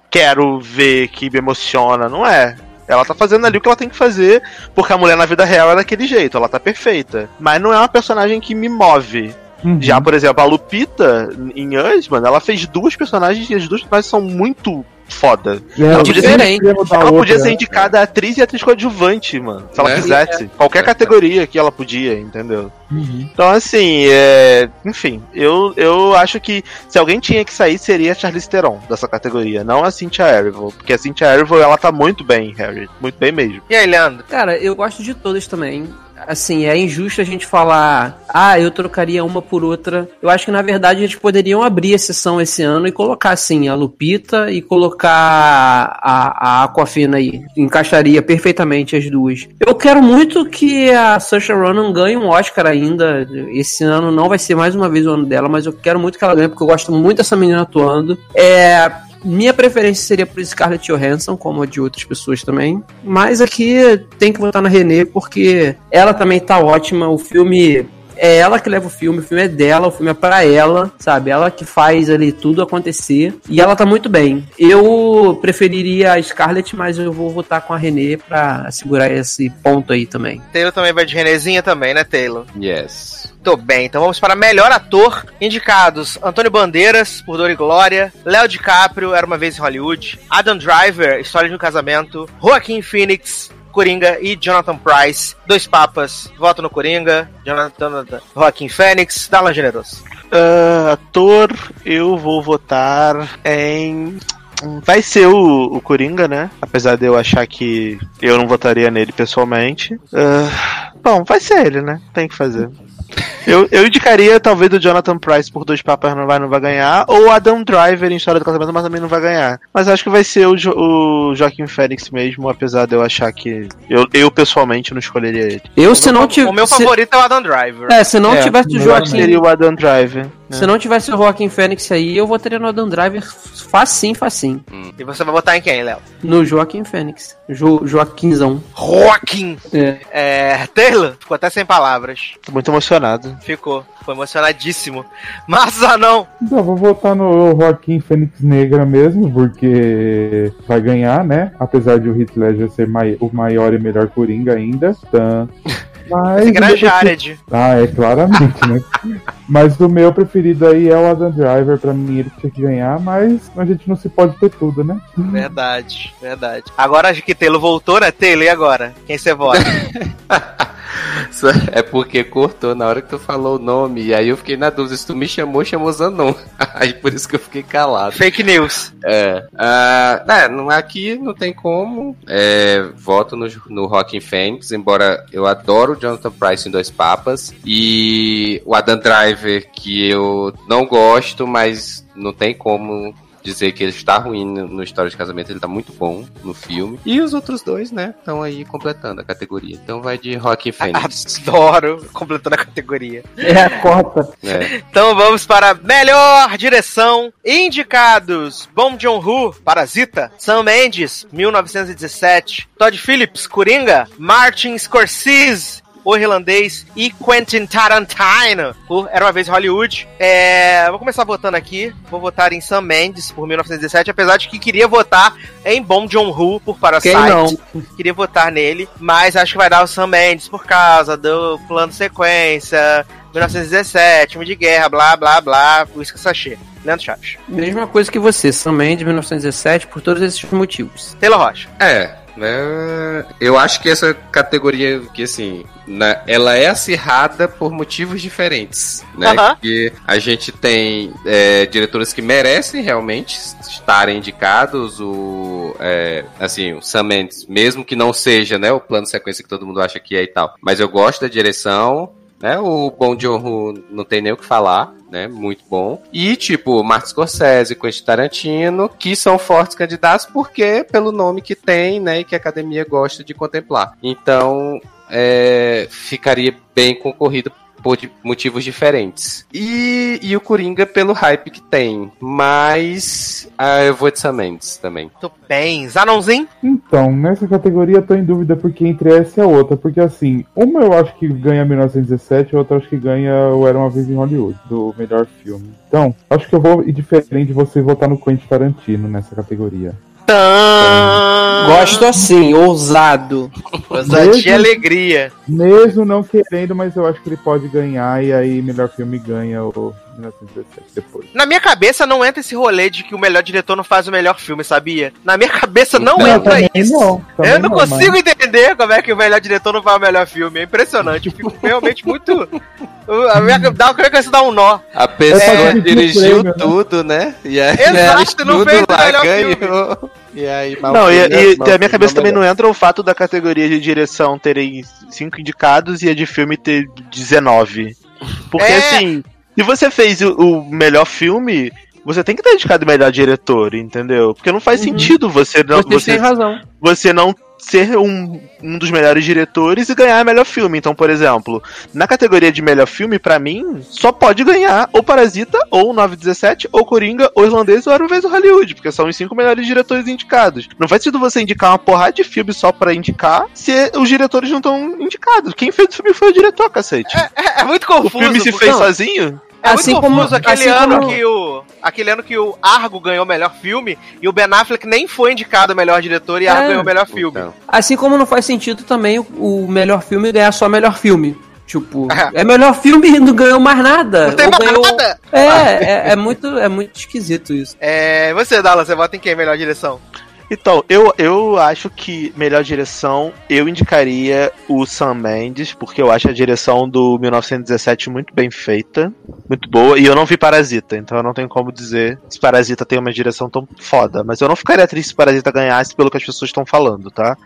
quero ver, que me emociona, não é. Ela tá fazendo ali o que ela tem que fazer, porque a mulher na vida real é daquele jeito, ela tá perfeita. Mas não é uma personagem que me move. Uhum. Já, por exemplo, a Lupita em Us, mano, ela fez duas personagens e as duas personagens são muito foda. É, ela o podia, ser, ela podia ser indicada a atriz e atriz coadjuvante, mano. Se ela É. quisesse. Qualquer categoria que ela podia, entendeu? Uhum. Então, assim, é... enfim, eu, eu acho que se alguém tinha que sair, seria a Charlize Theron dessa categoria, não a Cynthia Erivo. Porque a Cynthia Erivo, ela tá muito bem, Harry. Muito bem mesmo. E aí, Leandro? Cara, eu gosto de todas também. Assim, é injusto a gente falar, ah, eu trocaria uma por outra. Eu acho que na verdade eles poderiam abrir a sessão esse ano e colocar assim a Lupita e colocar a, a Aquafina aí. Encaixaria perfeitamente as duas. Eu quero muito que a Saoirse Ronan ganhe um Oscar ainda. Esse ano não vai ser mais uma vez o ano dela, mas eu quero muito que ela ganhe porque eu gosto muito dessa menina atuando. É, minha preferência seria por Scarlett Johansson, como a de outras pessoas também. Mas aqui tem que votar na Renée, porque ela também tá ótima. O filme. É ela que leva o filme, o filme é dela, o filme é pra ela, sabe? Ela que faz ali tudo acontecer. E ela tá muito bem. Eu preferiria a Scarlett, mas eu vou votar com a Renée pra segurar esse ponto aí também. Taylor também vai de Renezinha também, né, Taylor? Yes. Muito bem, então vamos para melhor ator. Indicados: Antônio Bandeiras, por Dor e Glória, Léo DiCaprio, Era uma Vez em Hollywood, Adam Driver, História de um Casamento, Joaquim Phoenix, Coringa e Jonathan Price. Dois papas, voto no Coringa, Jonathan, Joaquim Fênix, Darlan Generoso. Ah, ator, eu vou votar em. Vai ser o, o Coringa, né? Apesar de eu achar que eu não votaria nele pessoalmente. Ah, bom, vai ser ele, né? Tem que fazer. Eu, eu indicaria talvez o Jonathan Price por dois papas não vai, não vai ganhar, ou o Adam Driver em História do Casamento, mas também não vai ganhar. Mas acho que vai ser o, Jo- o Joaquim Fênix mesmo, apesar de eu achar que. Eu, eu pessoalmente não escolheria ele. Eu, se não O tivesse. meu favorito é o Adam Driver. É, se não tivesse o eu Joaquim. acho que Seria o Adam Driver. Se não tivesse o Joaquim Fênix aí, eu votaria no Adam Driver facinho, facinho. E você vai votar em quem, Léo? No Joaquim Fênix. Jo Joaquinzão. Joaquim! É. É, Taylor, ficou até sem palavras. Tô muito emocionado. Ficou, foi emocionadíssimo. Mas ah não, Então, vou votar no Joaquim Fênix Negra mesmo, porque vai ganhar, né? Apesar de o Heath Ledger ser mai- o maior e melhor Coringa ainda. Tá. Mas Esse grande Jared. Ah, é claramente, né? Mas o meu preferido aí é o Adam Driver, pra mim ele tinha que ganhar, mas a gente não se pode ter tudo, né? Verdade, verdade. Agora acho que Taylor voltou, né? Taylor, e agora? Quem você vota? É porque cortou na hora que tu falou o nome. E aí eu fiquei na dúvida. Se tu me chamou, chamou Zanon. Aí por isso que eu fiquei calado. Fake news. É. Ah, é, não- aqui não tem como. É, voto no, no Rockin' Fênix, embora eu adoro o Jonathan Price em Dois Papas. E o Adam Driver, que eu não gosto, mas não tem como dizer que ele está ruim no, no História de Casamento, ele está muito bom no filme. E os outros dois, né, estão aí completando a categoria. Então vai de Rockin' Fênix. Adoro, completando a categoria. É a cota. É. Então vamos para melhor direção. Indicados: Bong Joon-ho, Parasita, Sam Mendes, 1917, Todd Phillips, Coringa, Martin Scorsese, O Irlandês e Quentin Tarantino por Era Uma Vez em Hollywood. É, vou começar votando aqui. Vou votar em Sam Mendes por 1917, apesar de que queria votar em Bong Joon-ho por Parasite. Quem não? Queria votar nele, mas acho que vai dar o Sam Mendes por causa do plano sequência, 1917, filme de guerra, blá blá blá, Whisky Sachê. Leandro Chaves. Mesma coisa que você, Sam Mendes, 1917, por todos esses motivos. Taylor Rocha. É, né? Eu acho que essa categoria, que assim, né, ela é acirrada por motivos diferentes, né? Que a gente tem é, diretores que merecem realmente estarem indicados, o, é, assim, o Sam Mendes, mesmo que não seja, né, o plano sequência que todo mundo acha que é e tal, mas eu gosto da direção, né? O Bong Joon-ho não tem nem o que falar, né? Muito bom. E tipo, Martin Scorsese, Quentin Tarantino, que são fortes candidatos porque pelo nome que tem, né? E que a academia gosta de contemplar. Então, é, ficaria bem concorrido por di- motivos diferentes. E, e o Coringa pelo hype que tem. Mas ah, eu vou de Sam Mendes também. Muito bem. Zanonzinho? Então, nessa categoria eu tô em dúvida porque entre essa e a outra. Porque assim, uma eu acho que ganha 1917, a outra eu acho que ganha o Era Uma Vez em Hollywood, do melhor filme. Então, acho que eu vou ir diferente de você votar no Quentin Tarantino nessa categoria. Gosto assim, ousado. Ousadia e alegria. Mesmo não querendo, mas eu acho que ele pode ganhar e aí melhor filme ganha o 1917 depois. Na minha cabeça não entra esse rolê de que o melhor diretor não faz o melhor filme, sabia? Na minha cabeça não, Não, entra isso. não, eu não, não, consigo mas- entender como é que o melhor diretor não faz o melhor filme. É impressionante. Eu fico realmente muito. A minha, dá, eu creio que isso dá um nó. A pessoa É. dirigiu Prêmio, né? tudo, né? E aí Exato, não fez o lá, melhor ganhou. E aí, mal Não, e, fez, e mal na minha fez, cabeça também melhor. não entra o fato da categoria de direção terem cinco indicados e a de filme ter 19. Porque É. assim, se você fez o, o melhor filme, você tem que ter indicado o melhor diretor, entendeu? Porque não faz sentido você não. Vocês têm razão. Você não ser um, um dos melhores diretores e ganhar melhor filme. Então, por exemplo, na categoria de melhor filme, pra mim, só pode ganhar ou Parasita, ou 917, ou Coringa, ou Irlandês, ou Era uma vez o Hollywood, porque são os cinco melhores diretores indicados. Não faz sentido você indicar uma porrada de filme só pra indicar se os diretores não estão indicados. Quem fez o filme foi o diretor, cacete. É, é muito confuso. o filme se porque- fez sozinho? É Assim muito como- confuso aquele assim ano como- que o. Aquele ano que o Argo ganhou o melhor filme e o Ben Affleck nem foi indicado o melhor diretor e Argo É. ganhou o melhor filme. Assim como não faz sentido também o, o melhor filme ganhar só melhor filme. Tipo, é melhor filme e não ganhou mais nada. Não tem mais ganhou- nada. É, é, é muito, é muito esquisito isso. É. Você, Dala, você vota em quem? Melhor direção? Então, eu, eu acho que melhor direção, eu indicaria o Sam Mendes, porque eu acho a direção do 1917 muito bem feita, muito boa, e eu não vi Parasita, então eu não tenho como dizer se Parasita tem uma direção tão foda, mas eu não ficaria triste se Parasita ganhasse pelo que as pessoas estão falando, tá?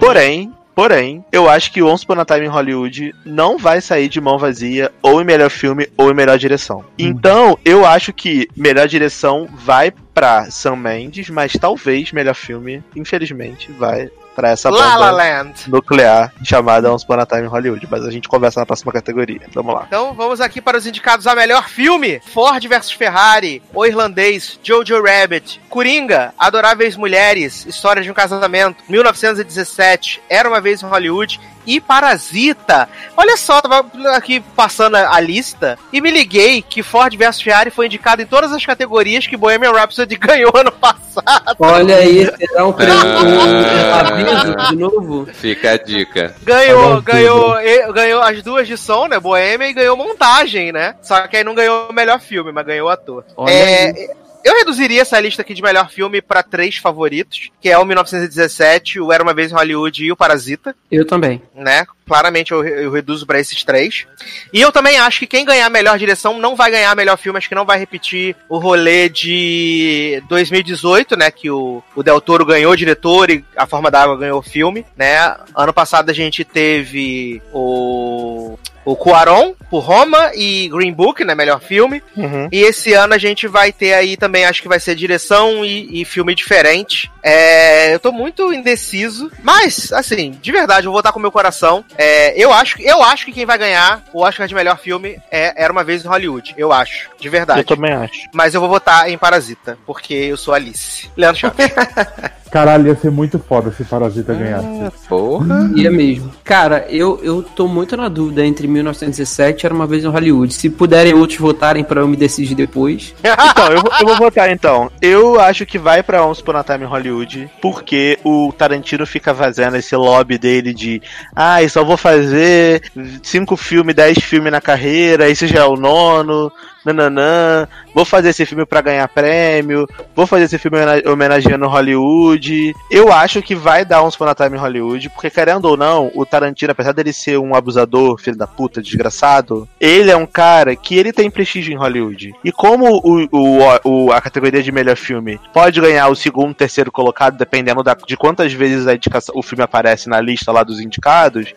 Porém, Porém, eu acho que Once Upon a Time em Hollywood não vai sair de mão vazia ou em melhor filme ou em melhor direção. Então, eu acho que melhor direção vai pra Sam Mendes, mas talvez melhor filme, infelizmente, vai pra essa La La bomba Land. nuclear chamada Once Upon a Time em Hollywood. Mas a gente conversa na próxima categoria. Vamos lá. Então vamos aqui para os indicados a melhor filme: Ford vs Ferrari, O Irlandês, Jojo Rabbit, Coringa, Adoráveis Mulheres, História de um Casamento, 1917, Era uma vez em Hollywood e Parasita. Olha só, tava aqui passando a a lista e me liguei que Ford vs Ferrari foi indicado em todas as categorias que Bohemian Rhapsody ganhou ano passado. Olha aí, será um, pre... um aviso de novo? Fica a dica. Ganhou, ganhou, e- ganhou as duas de som, né? Boêmia e ganhou montagem, né? Só que aí não ganhou o melhor filme, mas ganhou o ator. Olha É, eu reduziria essa lista aqui de melhor filme pra três favoritos, que é o 1917, o Era uma vez em Hollywood e o Parasita, Eu também. né? Claramente eu, eu reduzo pra esses três. E eu também acho que quem ganhar a melhor direção não vai ganhar melhor filme, acho que não vai repetir o rolê de 2018, né? Que o, o Del Toro ganhou o diretor e A Forma da Água ganhou o filme, né? Ano passado a gente teve o. O Cuaron, por Roma e Green Book, né? Melhor filme. E esse ano a gente vai ter aí também, acho que vai ser direção e, e filme diferente. É, eu tô muito indeciso, mas, assim, de verdade, eu vou votar com o meu coração. É, eu, acho, eu acho que quem vai ganhar o Oscar de melhor filme é Era Uma Vez em Hollywood. Eu acho, de verdade. Eu também acho. Mas eu vou votar em Parasita, porque eu sou Alice. Leandro Chaves. Caralho, ia ser muito foda se Parasita ganhasse. Porra. Ia mesmo. Cara, eu, eu tô muito na dúvida entre 1917 e Era Uma Vez em Hollywood. Se puderem outros votarem pra eu me decidir depois. Então, eu, vou- eu vou votar então. Eu acho que vai pra Once Upon a Time em Hollywood, porque o Tarantino fica fazendo esse lobby dele de ah, eu só vou fazer cinco filmes, dez filmes na carreira, esse já é o nono, nananã, vou fazer esse filme pra ganhar prêmio, vou fazer esse filme homena- homenageando Hollywood. Eu acho que vai dar Once Upon Time em Hollywood, porque querendo ou não, o Tarantino, apesar dele ser um abusador, filho da puta, desgraçado, ele é um cara que ele tem prestígio em Hollywood. E como o, o, o- a categoria de melhor filme pode ganhar o segundo, terceiro colocado, dependendo da- de quantas vezes a indicação, o filme aparece na lista lá dos indicados,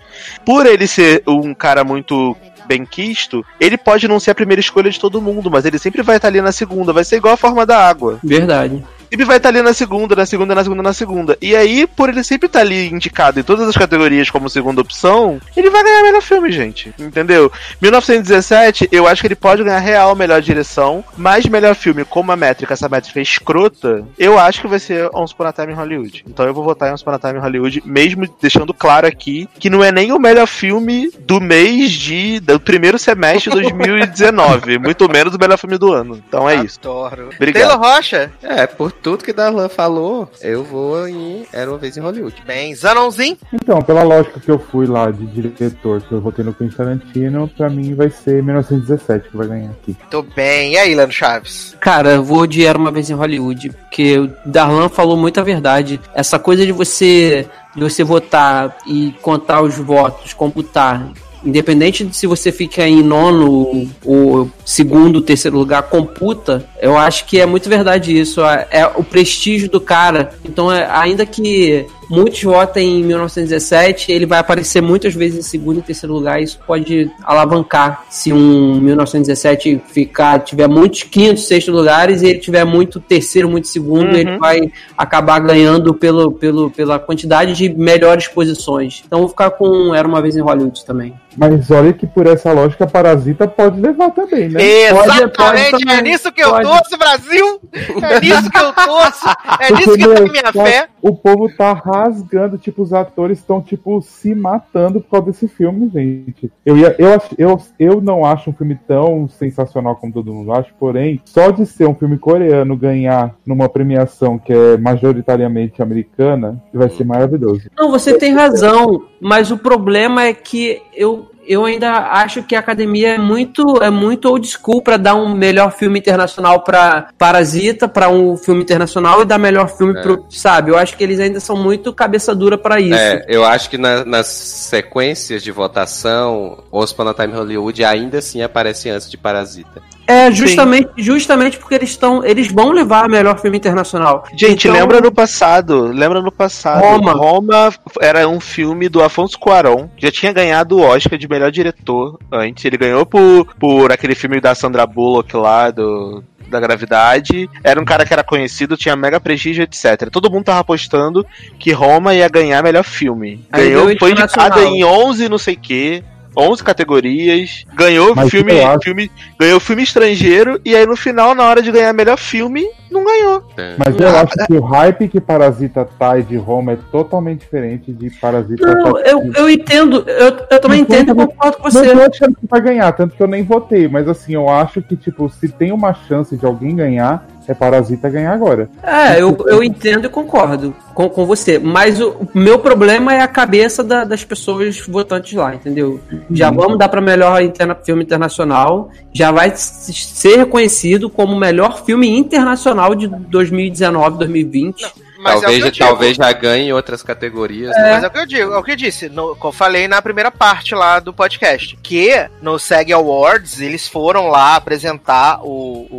por ele ser um cara muito bem quisto, ele pode não ser a primeira escolha de todo mundo, mas ele sempre vai estar ali na segunda, vai ser igual a forma da água. Verdade. Sempre vai estar ali na segunda, na segunda, na segunda, na segunda. E aí, por ele sempre estar ali indicado em todas as categorias como segunda opção, ele vai ganhar melhor filme, gente. Entendeu? 1917, eu acho que ele pode ganhar real melhor direção, mas melhor filme, como a métrica, essa métrica é escrota, eu acho que vai ser Once Upon a Time em Hollywood. Então eu vou votar em Once Upon a Time em Hollywood, mesmo deixando claro aqui que não é nem o melhor filme do mês de do primeiro semestre de 2019, muito menos o melhor filme do ano. Então é isso. Adoro. Obrigado. Taylor Rocha. É, por tudo que Darlan falou, eu vou em Era uma vez em Hollywood. Bem, Zanonzinho? Então, pela lógica que eu fui lá de diretor, que eu votei no Quentin Tarantino, pra mim vai ser 1917 que vai ganhar aqui. Tô bem. E aí, Lano Chaves? Cara, eu vou de Era uma vez em Hollywood, porque o Darlan falou muita verdade. Essa coisa de você de você votar e contar os votos, computar independente de se você fica em nono ou segundo, terceiro lugar, computa, eu acho que é muito verdade isso. É o prestígio do cara. Então, é, ainda que muitos votem em 1917, ele vai aparecer muitas vezes em segundo e terceiro lugar. Isso pode alavancar se um 1917 ficar, tiver muitos quintos, sexto lugares e ele tiver muito terceiro, muito segundo, Uhum. ele vai acabar ganhando pelo, pelo, pela quantidade de melhores posições. Então, vou ficar com Era uma vez em Hollywood também. Mas olha que por essa lógica, Parasita pode levar também, né? Exatamente, é nisso que eu torço, Brasil! É nisso que eu torço! É nisso que eu tenho minha fé! O povo tá rasgando, tipo, os atores estão, tipo, se matando por causa desse filme, gente. Eu, ia, eu, eu, eu não acho um filme tão sensacional como todo mundo acha, porém, só de ser um filme coreano ganhar numa premiação que é majoritariamente americana, vai ser maravilhoso. Não, você tem razão, mas o problema é que eu, eu ainda acho que a academia é muito é muito old school para dar um melhor filme internacional para Parasita, para um filme internacional e dar melhor filme É. pro, sabe? Eu acho que eles ainda são muito cabeça dura para isso. É, eu acho que na- nas sequências de votação, a Time Hollywood ainda assim aparece antes de Parasita. É, justamente, justamente porque eles estão, eles vão levar melhor filme internacional. Gente, Então- lembra no passado? Lembra no passado? Roma. Roma era um filme do Afonso Cuarón. Já tinha ganhado o Oscar de melhor diretor antes. Ele ganhou por, por aquele filme da Sandra Bullock lá, do, da gravidade. Era um cara que era conhecido, tinha mega prestígio, etc. Todo mundo tava apostando que Roma ia ganhar melhor filme. Ganhou, foi indicado internacional. em 11 não sei o quê. 11 categorias, ganhou Mas filme, acho- filme, ganhou filme estrangeiro e aí no final, na hora de ganhar melhor filme, não ganhou. Mas eu acho que o hype que Parasita tá e de Roma é totalmente diferente de Parasita Não, tá eu, eu entendo, eu, eu também entendo e concordo com você. Não tô achando que vai ganhar, tanto que eu nem votei, mas assim, eu acho que, tipo, se tem uma chance de alguém ganhar, é Parasita ganhar agora. É, eu, eu entendo e concordo com, com você. Mas o, o meu problema é a cabeça da- das pessoas votantes lá, entendeu? Já Uhum. vamos dar para melhor interna- filme internacional. Já vai ser reconhecido como o melhor filme internacional de 2019, 2020. Mas é talvez, digo. talvez já ganhe em outras categorias. né? Mas é o que eu digo, é o que eu disse, no, que eu falei na primeira parte lá do podcast. Que no SEG Awards eles foram lá apresentar o, o,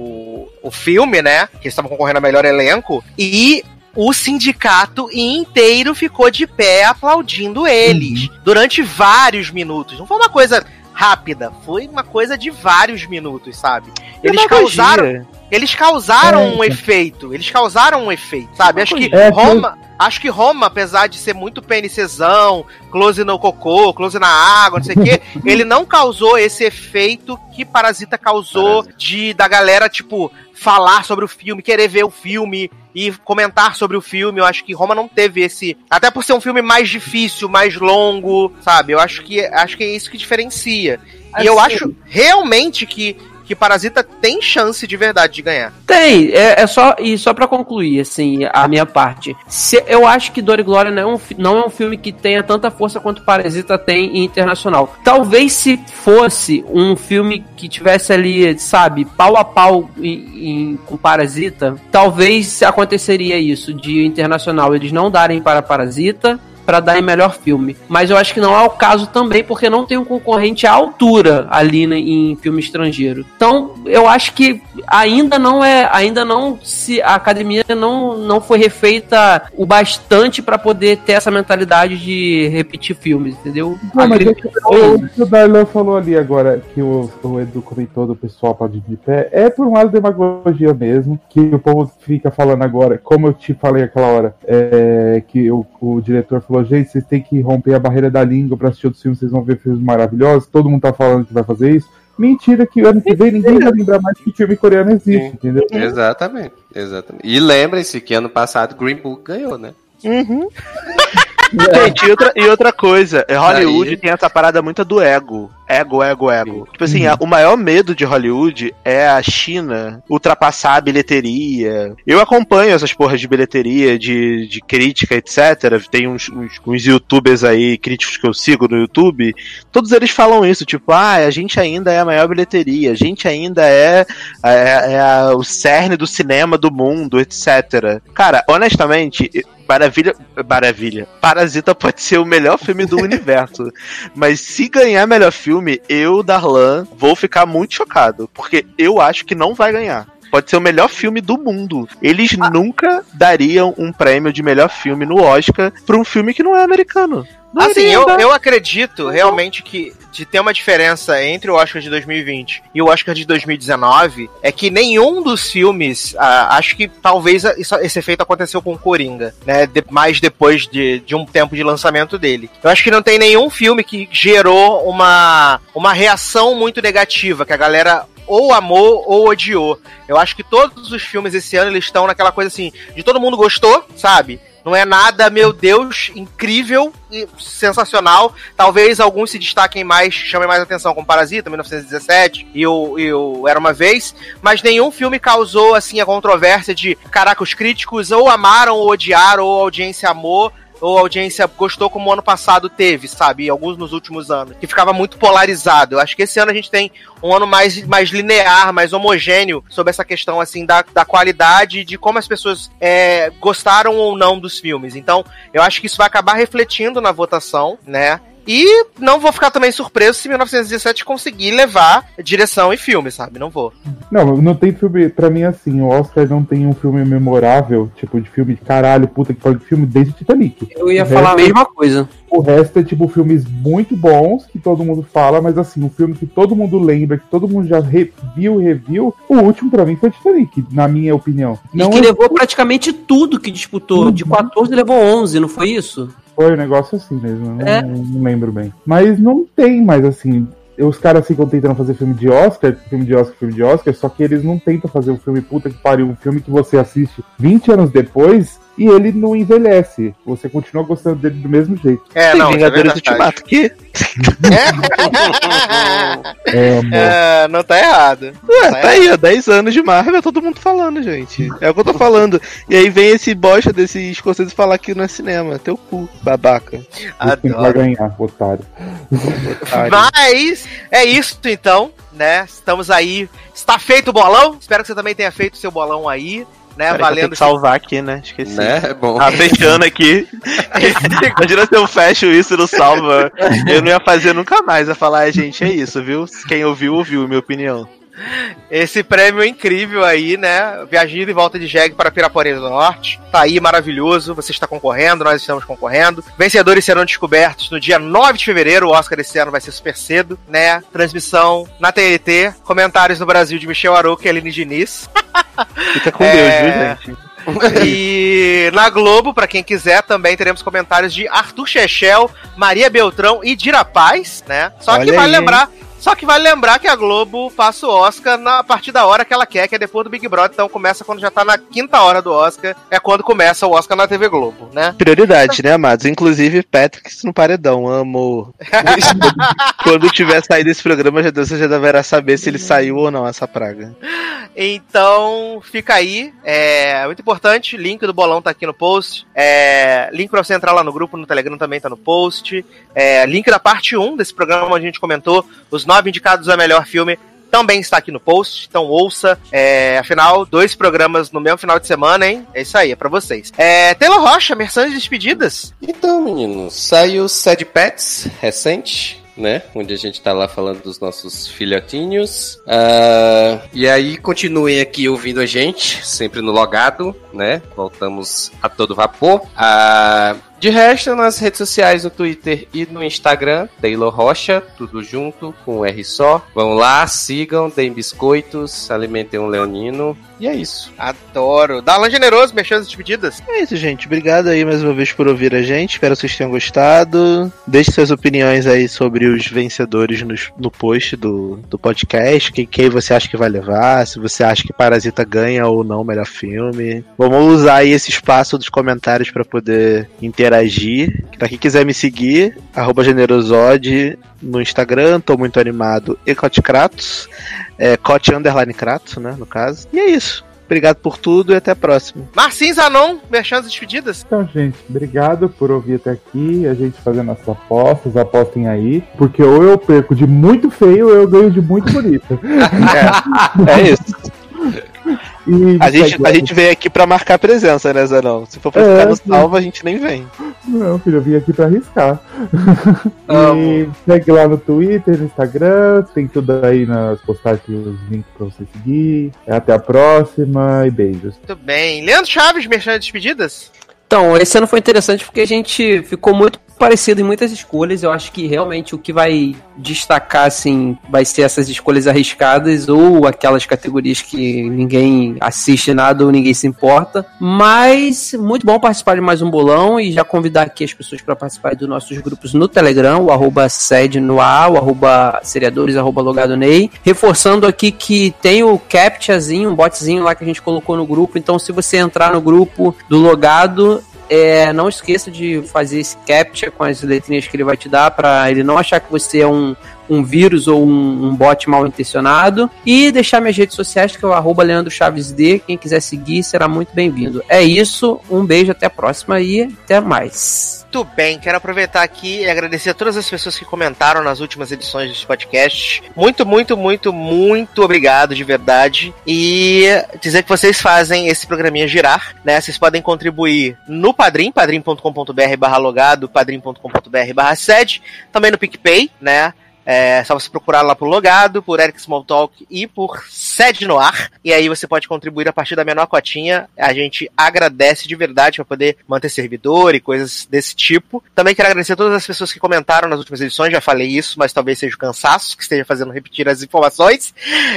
o filme, né? Que eles estavam concorrendo a melhor elenco. E o sindicato inteiro ficou de pé aplaudindo eles durante vários minutos. Não foi uma coisa rápida, foi uma coisa de vários minutos, sabe? Eles Demagogia. causaram, eles causaram É, um efeito, eles causaram um efeito, sabe? Acho que É, Roma, acho que Roma, apesar de ser muito PNCzão, close no cocô, close na água, não sei o quê, ele não causou esse efeito que Parasita causou de da galera, tipo, falar sobre o filme, querer ver o filme e comentar sobre o filme. Eu acho que Roma não teve esse, até por ser um filme mais difícil, mais longo, sabe? Eu acho que acho que é isso que diferencia. E eu Assim- acho realmente que que Parasita tem chance de verdade de ganhar. Tem, é, é só e só para concluir assim a minha parte. Se, eu acho que Dor e Glória não é, um, não é um filme que tenha tanta força quanto Parasita tem em internacional. Talvez se fosse um filme que tivesse ali, sabe, pau a pau em, em- com Parasita, talvez aconteceria isso de internacional eles não darem para Parasita para dar em melhor filme. Mas eu acho que não é o caso também, porque não tem um concorrente à altura ali né, em filme estrangeiro. Então, eu acho que ainda não é, ainda não se a academia não, não foi refeita o bastante para poder ter essa mentalidade de repetir filmes, entendeu? Não, mas é que o, o que o Darlan falou ali agora, que o, o Edu comentou do pessoal pode de pé, é por um lado demagogia mesmo, que o povo fica falando agora, como eu te falei aquela hora, é, que o, o diretor falou, gente, vocês têm que romper a barreira da língua pra assistir outros filmes, vocês vão ver filmes maravilhosos, todo mundo tá falando que vai fazer isso. Mentira que ano que vem ninguém vai lembrar mais que filme coreano existe, entendeu? Exatamente, exatamente. E lembrem-se que ano passado Green Book ganhou, né? Gente, e outra, e outra coisa, é, Hollywood Daí- tem essa parada muito do ego. Ego, ego, ego. Tipo assim, a- o maior medo de Hollywood é a China ultrapassar a bilheteria. Eu acompanho essas porras de bilheteria, de, de crítica, etc. Tem uns, uns, uns youtubers aí, críticos que eu sigo no YouTube. Todos eles falam isso, tipo, ah, a gente ainda é a maior bilheteria, a gente ainda é, é, é a- o cerne do cinema do mundo, etc. Cara, honestamente, Maravilha, Maravilha. Parasita pode ser o melhor filme do universo. Mas se ganhar melhor filme, eu, Darlan, vou ficar muito chocado. Porque eu acho que não vai ganhar. Pode ser o melhor filme do mundo. Eles nunca dariam um prêmio de melhor filme no Oscar pra um filme que não é americano. Não Assim, iria eu, eu acredito realmente que de ter uma diferença entre o Oscar de 2020 e o Oscar de 2019 é que nenhum dos filmes, ah, acho que talvez isso- esse efeito aconteceu com o Coringa, né? de- mais depois de, de um tempo de lançamento dele. Eu acho que não tem nenhum filme que gerou uma, uma reação muito negativa, que a galera ou amou ou odiou. Eu acho que todos os filmes esse ano eles estão naquela coisa assim, de todo mundo gostou, sabe? Não é nada, meu Deus, incrível e sensacional. Talvez alguns se destaquem mais, chamem mais atenção, como Parasita, 1917, e o, Era Uma Vez. Mas nenhum filme causou, assim, a controvérsia de, caraca, os críticos ou amaram ou odiaram, ou a audiência amou, ou audiência gostou como o ano passado teve, sabe? E alguns nos últimos anos. Que ficava muito polarizado. Eu acho que esse ano a gente tem um ano mais, mais linear, mais homogêneo sobre essa questão, assim, da, da qualidade de como as pessoas é, gostaram ou não dos filmes. Então, eu acho que isso vai acabar refletindo na votação, né? E não vou ficar também surpreso se 1917 conseguir levar direção e filme, sabe? Não vou. Não, não tem filme. Pra mim, assim, o Oscar não tem um filme memorável, tipo, de filme de caralho, puta que pariu de filme desde o Titanic. Eu ia O falar a resto- mesma coisa. O resto é, tipo, filmes muito bons que todo mundo fala, mas, assim, um filme que todo mundo lembra, que todo mundo já reviu e reviu. O último, pra mim, foi Titanic, na minha opinião. E Não que é- levou praticamente tudo que disputou. De 14 levou 11, não foi isso? Foi um negócio assim mesmo, eu não, É. não lembro bem. Mas não tem mais assim. Os caras ficam tentando fazer filme de Oscar, filme de Oscar, filme de Oscar, só que eles não tentam fazer um filme puta que pariu, um filme que você assiste 20 anos depois e ele não envelhece. Você continua gostando dele do mesmo jeito. É, Tem não, é Vingadores verdade. Ultimato que É. É, não tá errado. Ué, tá aí, ó, 10 anos de Marvel, todo mundo falando, gente. É o que eu tô falando. E aí vem esse bosta desse escocês falar que não é cinema. Teu cu, babaca. Quem vai ganhar, otário. Mas é isso então, né? Estamos aí. Está feito o bolão. Espero que você também tenha feito o seu bolão aí, né? Tenho Valendo. que salvar aqui, né? Esqueci. Né? É bom. Ah, fechando aqui. Imagina se eu fecho isso e não salva. Eu não ia fazer nunca mais. Ia falar, "Ah, gente, é isso, viu? Quem ouviu, ouviu, minha opinião. Esse prêmio incrível aí, né? Viajando em volta de Jeg para Piraporã do Norte. Tá aí maravilhoso. Você está concorrendo, nós estamos concorrendo. Vencedores serão descobertos no dia 9 de fevereiro. O Oscar esse ano vai ser super cedo, né? Transmissão na TNT. Comentários no Brasil de Michel Arouca e Aline Diniz. Fica com É. Deus, viu, gente? E na Globo, pra quem quiser, também teremos comentários de Arthur Chechel, Maria Beltrão e Dira Paz, né? Só que Olha vale aí, lembrar. Só que vale lembrar que a Globo passa o Oscar na a partir da hora que ela quer, que é depois do Big Brother. Então começa quando já tá na quinta hora do Oscar. É quando começa o Oscar na TV Globo, né? Prioridade, né, amados? Inclusive, Patrick no paredão, amo. Quando tiver saído esse programa, já Deus você já deverá saber se ele saiu ou não, essa praga. Então, fica aí. É muito importante. Link do bolão tá aqui no post. É, link pra você entrar lá no grupo, no Telegram também tá no post. É, link da parte 1 desse programa onde a gente comentou os nove indicados a melhor filme. Também está aqui no post, então ouça. É, afinal, dois programas no mesmo final de semana, hein? É isso aí, é pra vocês. É, Taylor Rocha, Mercedes Despedidas. Então, meninos, saiu Sad Pets recente. Né? Onde a gente tá lá falando dos nossos filhotinhos. Ah, e aí, continuem aqui ouvindo a gente, sempre no logado, né? Voltamos a todo vapor. Ah, de resto, nas redes sociais, no Twitter e no Instagram, Taylor Rocha, tudo junto, com um R só. Vão lá, sigam, deem biscoitos, alimentem um leonino. E é isso. Adoro. Dalan Generoso, Mercedes Despedidas. É isso, gente. Obrigado aí mais uma vez por ouvir a gente. Espero que vocês tenham gostado. Deixe suas opiniões aí sobre os vencedores no, no post do, do podcast. Quem, quem você acha que vai levar? Se você acha que Parasita ganha ou não o melhor filme. Vamos usar aí esse espaço dos comentários para poder interagir interagir. Pra quem quiser me seguir, arroba generosode no Instagram, tô muito animado. E Cote Kratos, é, Cote Underline Kratos, né, no caso. E é isso. Obrigado por tudo e até a próxima. Marcins Zanon, mexendo as despedidas. Então, gente, obrigado por ouvir até aqui. A gente fazendo as apostas, apostem aí. Porque ou eu perco de muito feio ou eu ganho de muito bonito. é, é isso. E A gente, a gente veio aqui pra marcar presença, né, Zanão? Se for pra É, ficar no salvo, a gente nem vem. Não, filho, eu vim aqui pra arriscar. e segue lá no Twitter, no Instagram, tem tudo aí nas postagens, os links pra você seguir. Até a próxima e beijos. Muito bem. Leandro Chaves, mexendo as despedidas. Então, esse ano foi interessante porque a gente ficou muito parecido em muitas escolhas. Eu acho que realmente o que vai destacar, assim, vai ser essas escolhas arriscadas ou aquelas categorias que ninguém assiste nada ou ninguém se importa. Mas muito bom participar de mais um bolão e já convidar aqui as pessoas para participar dos nossos grupos no Telegram, o arroba sede no ar, o arroba seriadores, arroba logado Ney. Reforçando aqui que tem o CAPTCHAzinho, um botzinho lá que a gente colocou no grupo. Então, se você entrar no grupo do logado, é, não esqueça de fazer esse captcha com as letrinhas que ele vai te dar para ele não achar que você é um, um vírus ou um, um bot mal intencionado. E deixar minhas redes sociais, que é o arroba Leandro Chaves D. Quem quiser seguir será muito bem-vindo. É isso, um beijo, até a próxima e até mais. Muito bem, quero aproveitar aqui e agradecer a todas as pessoas que comentaram nas últimas edições desse podcast. Muito, muito, muito, muito obrigado de verdade. E dizer que vocês fazem esse programinha girar, né? Vocês podem contribuir no Padrim, padrim.com.br barra logado, padrim.com.br barra sede, também no PicPay, né? É só você procurar lá por Logado, por Eric Smalltalk e por Sede no Ar. E aí você pode contribuir a partir da menor cotinha. A gente agradece de verdade para poder manter servidor e coisas desse tipo. Também quero agradecer a todas as pessoas que comentaram nas últimas edições. Já falei isso, mas talvez seja o cansaço que esteja fazendo repetir as informações.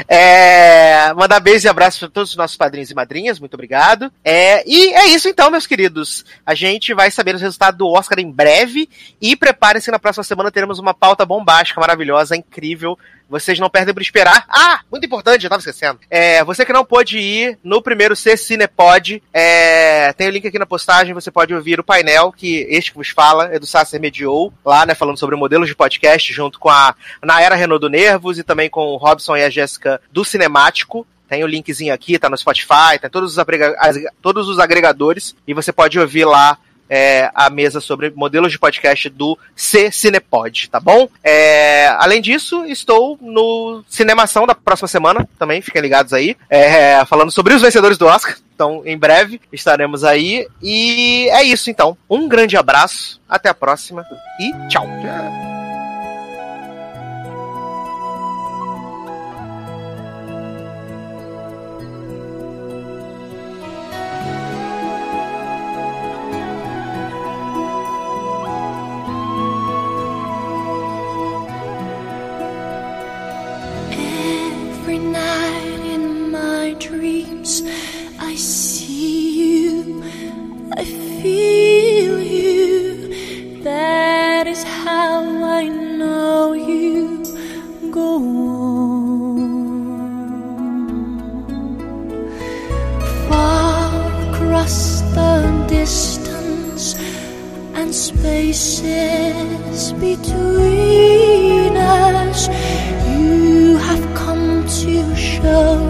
É, mandar beijo e abraço para todos os nossos padrinhos e madrinhas. Muito obrigado. É, e é isso então, meus queridos. A gente vai saber os resultados do Oscar em breve. E preparem-se na próxima semana teremos uma pauta bombástica, maravilhosa, incrível. Vocês não perdem por esperar. Ah, muito importante, eu tava esquecendo. É, você que não pôde ir no primeiro C Cinepod, é, tem o link aqui na postagem, você pode ouvir o painel que este que vos fala, é do Sasser mediou, lá, né, falando sobre modelos de podcast, junto com a Naera Renault do Nervos e também com o Robson e a Jéssica do Cinemático. Tem o linkzinho aqui, tá no Spotify, tem todos os, todos os agregadores, e você pode ouvir lá é, a mesa sobre modelos de podcast do C Cinepod, tá bom? É, além disso, estou no Cinemação da próxima semana, também, fiquem ligados aí, é, falando sobre os vencedores do Oscar. Então, em breve estaremos aí. E é isso, então. Um grande abraço, até a próxima e tchau. I feel you. That is how I know you go on. Far across the distance and spaces between us. You have come to show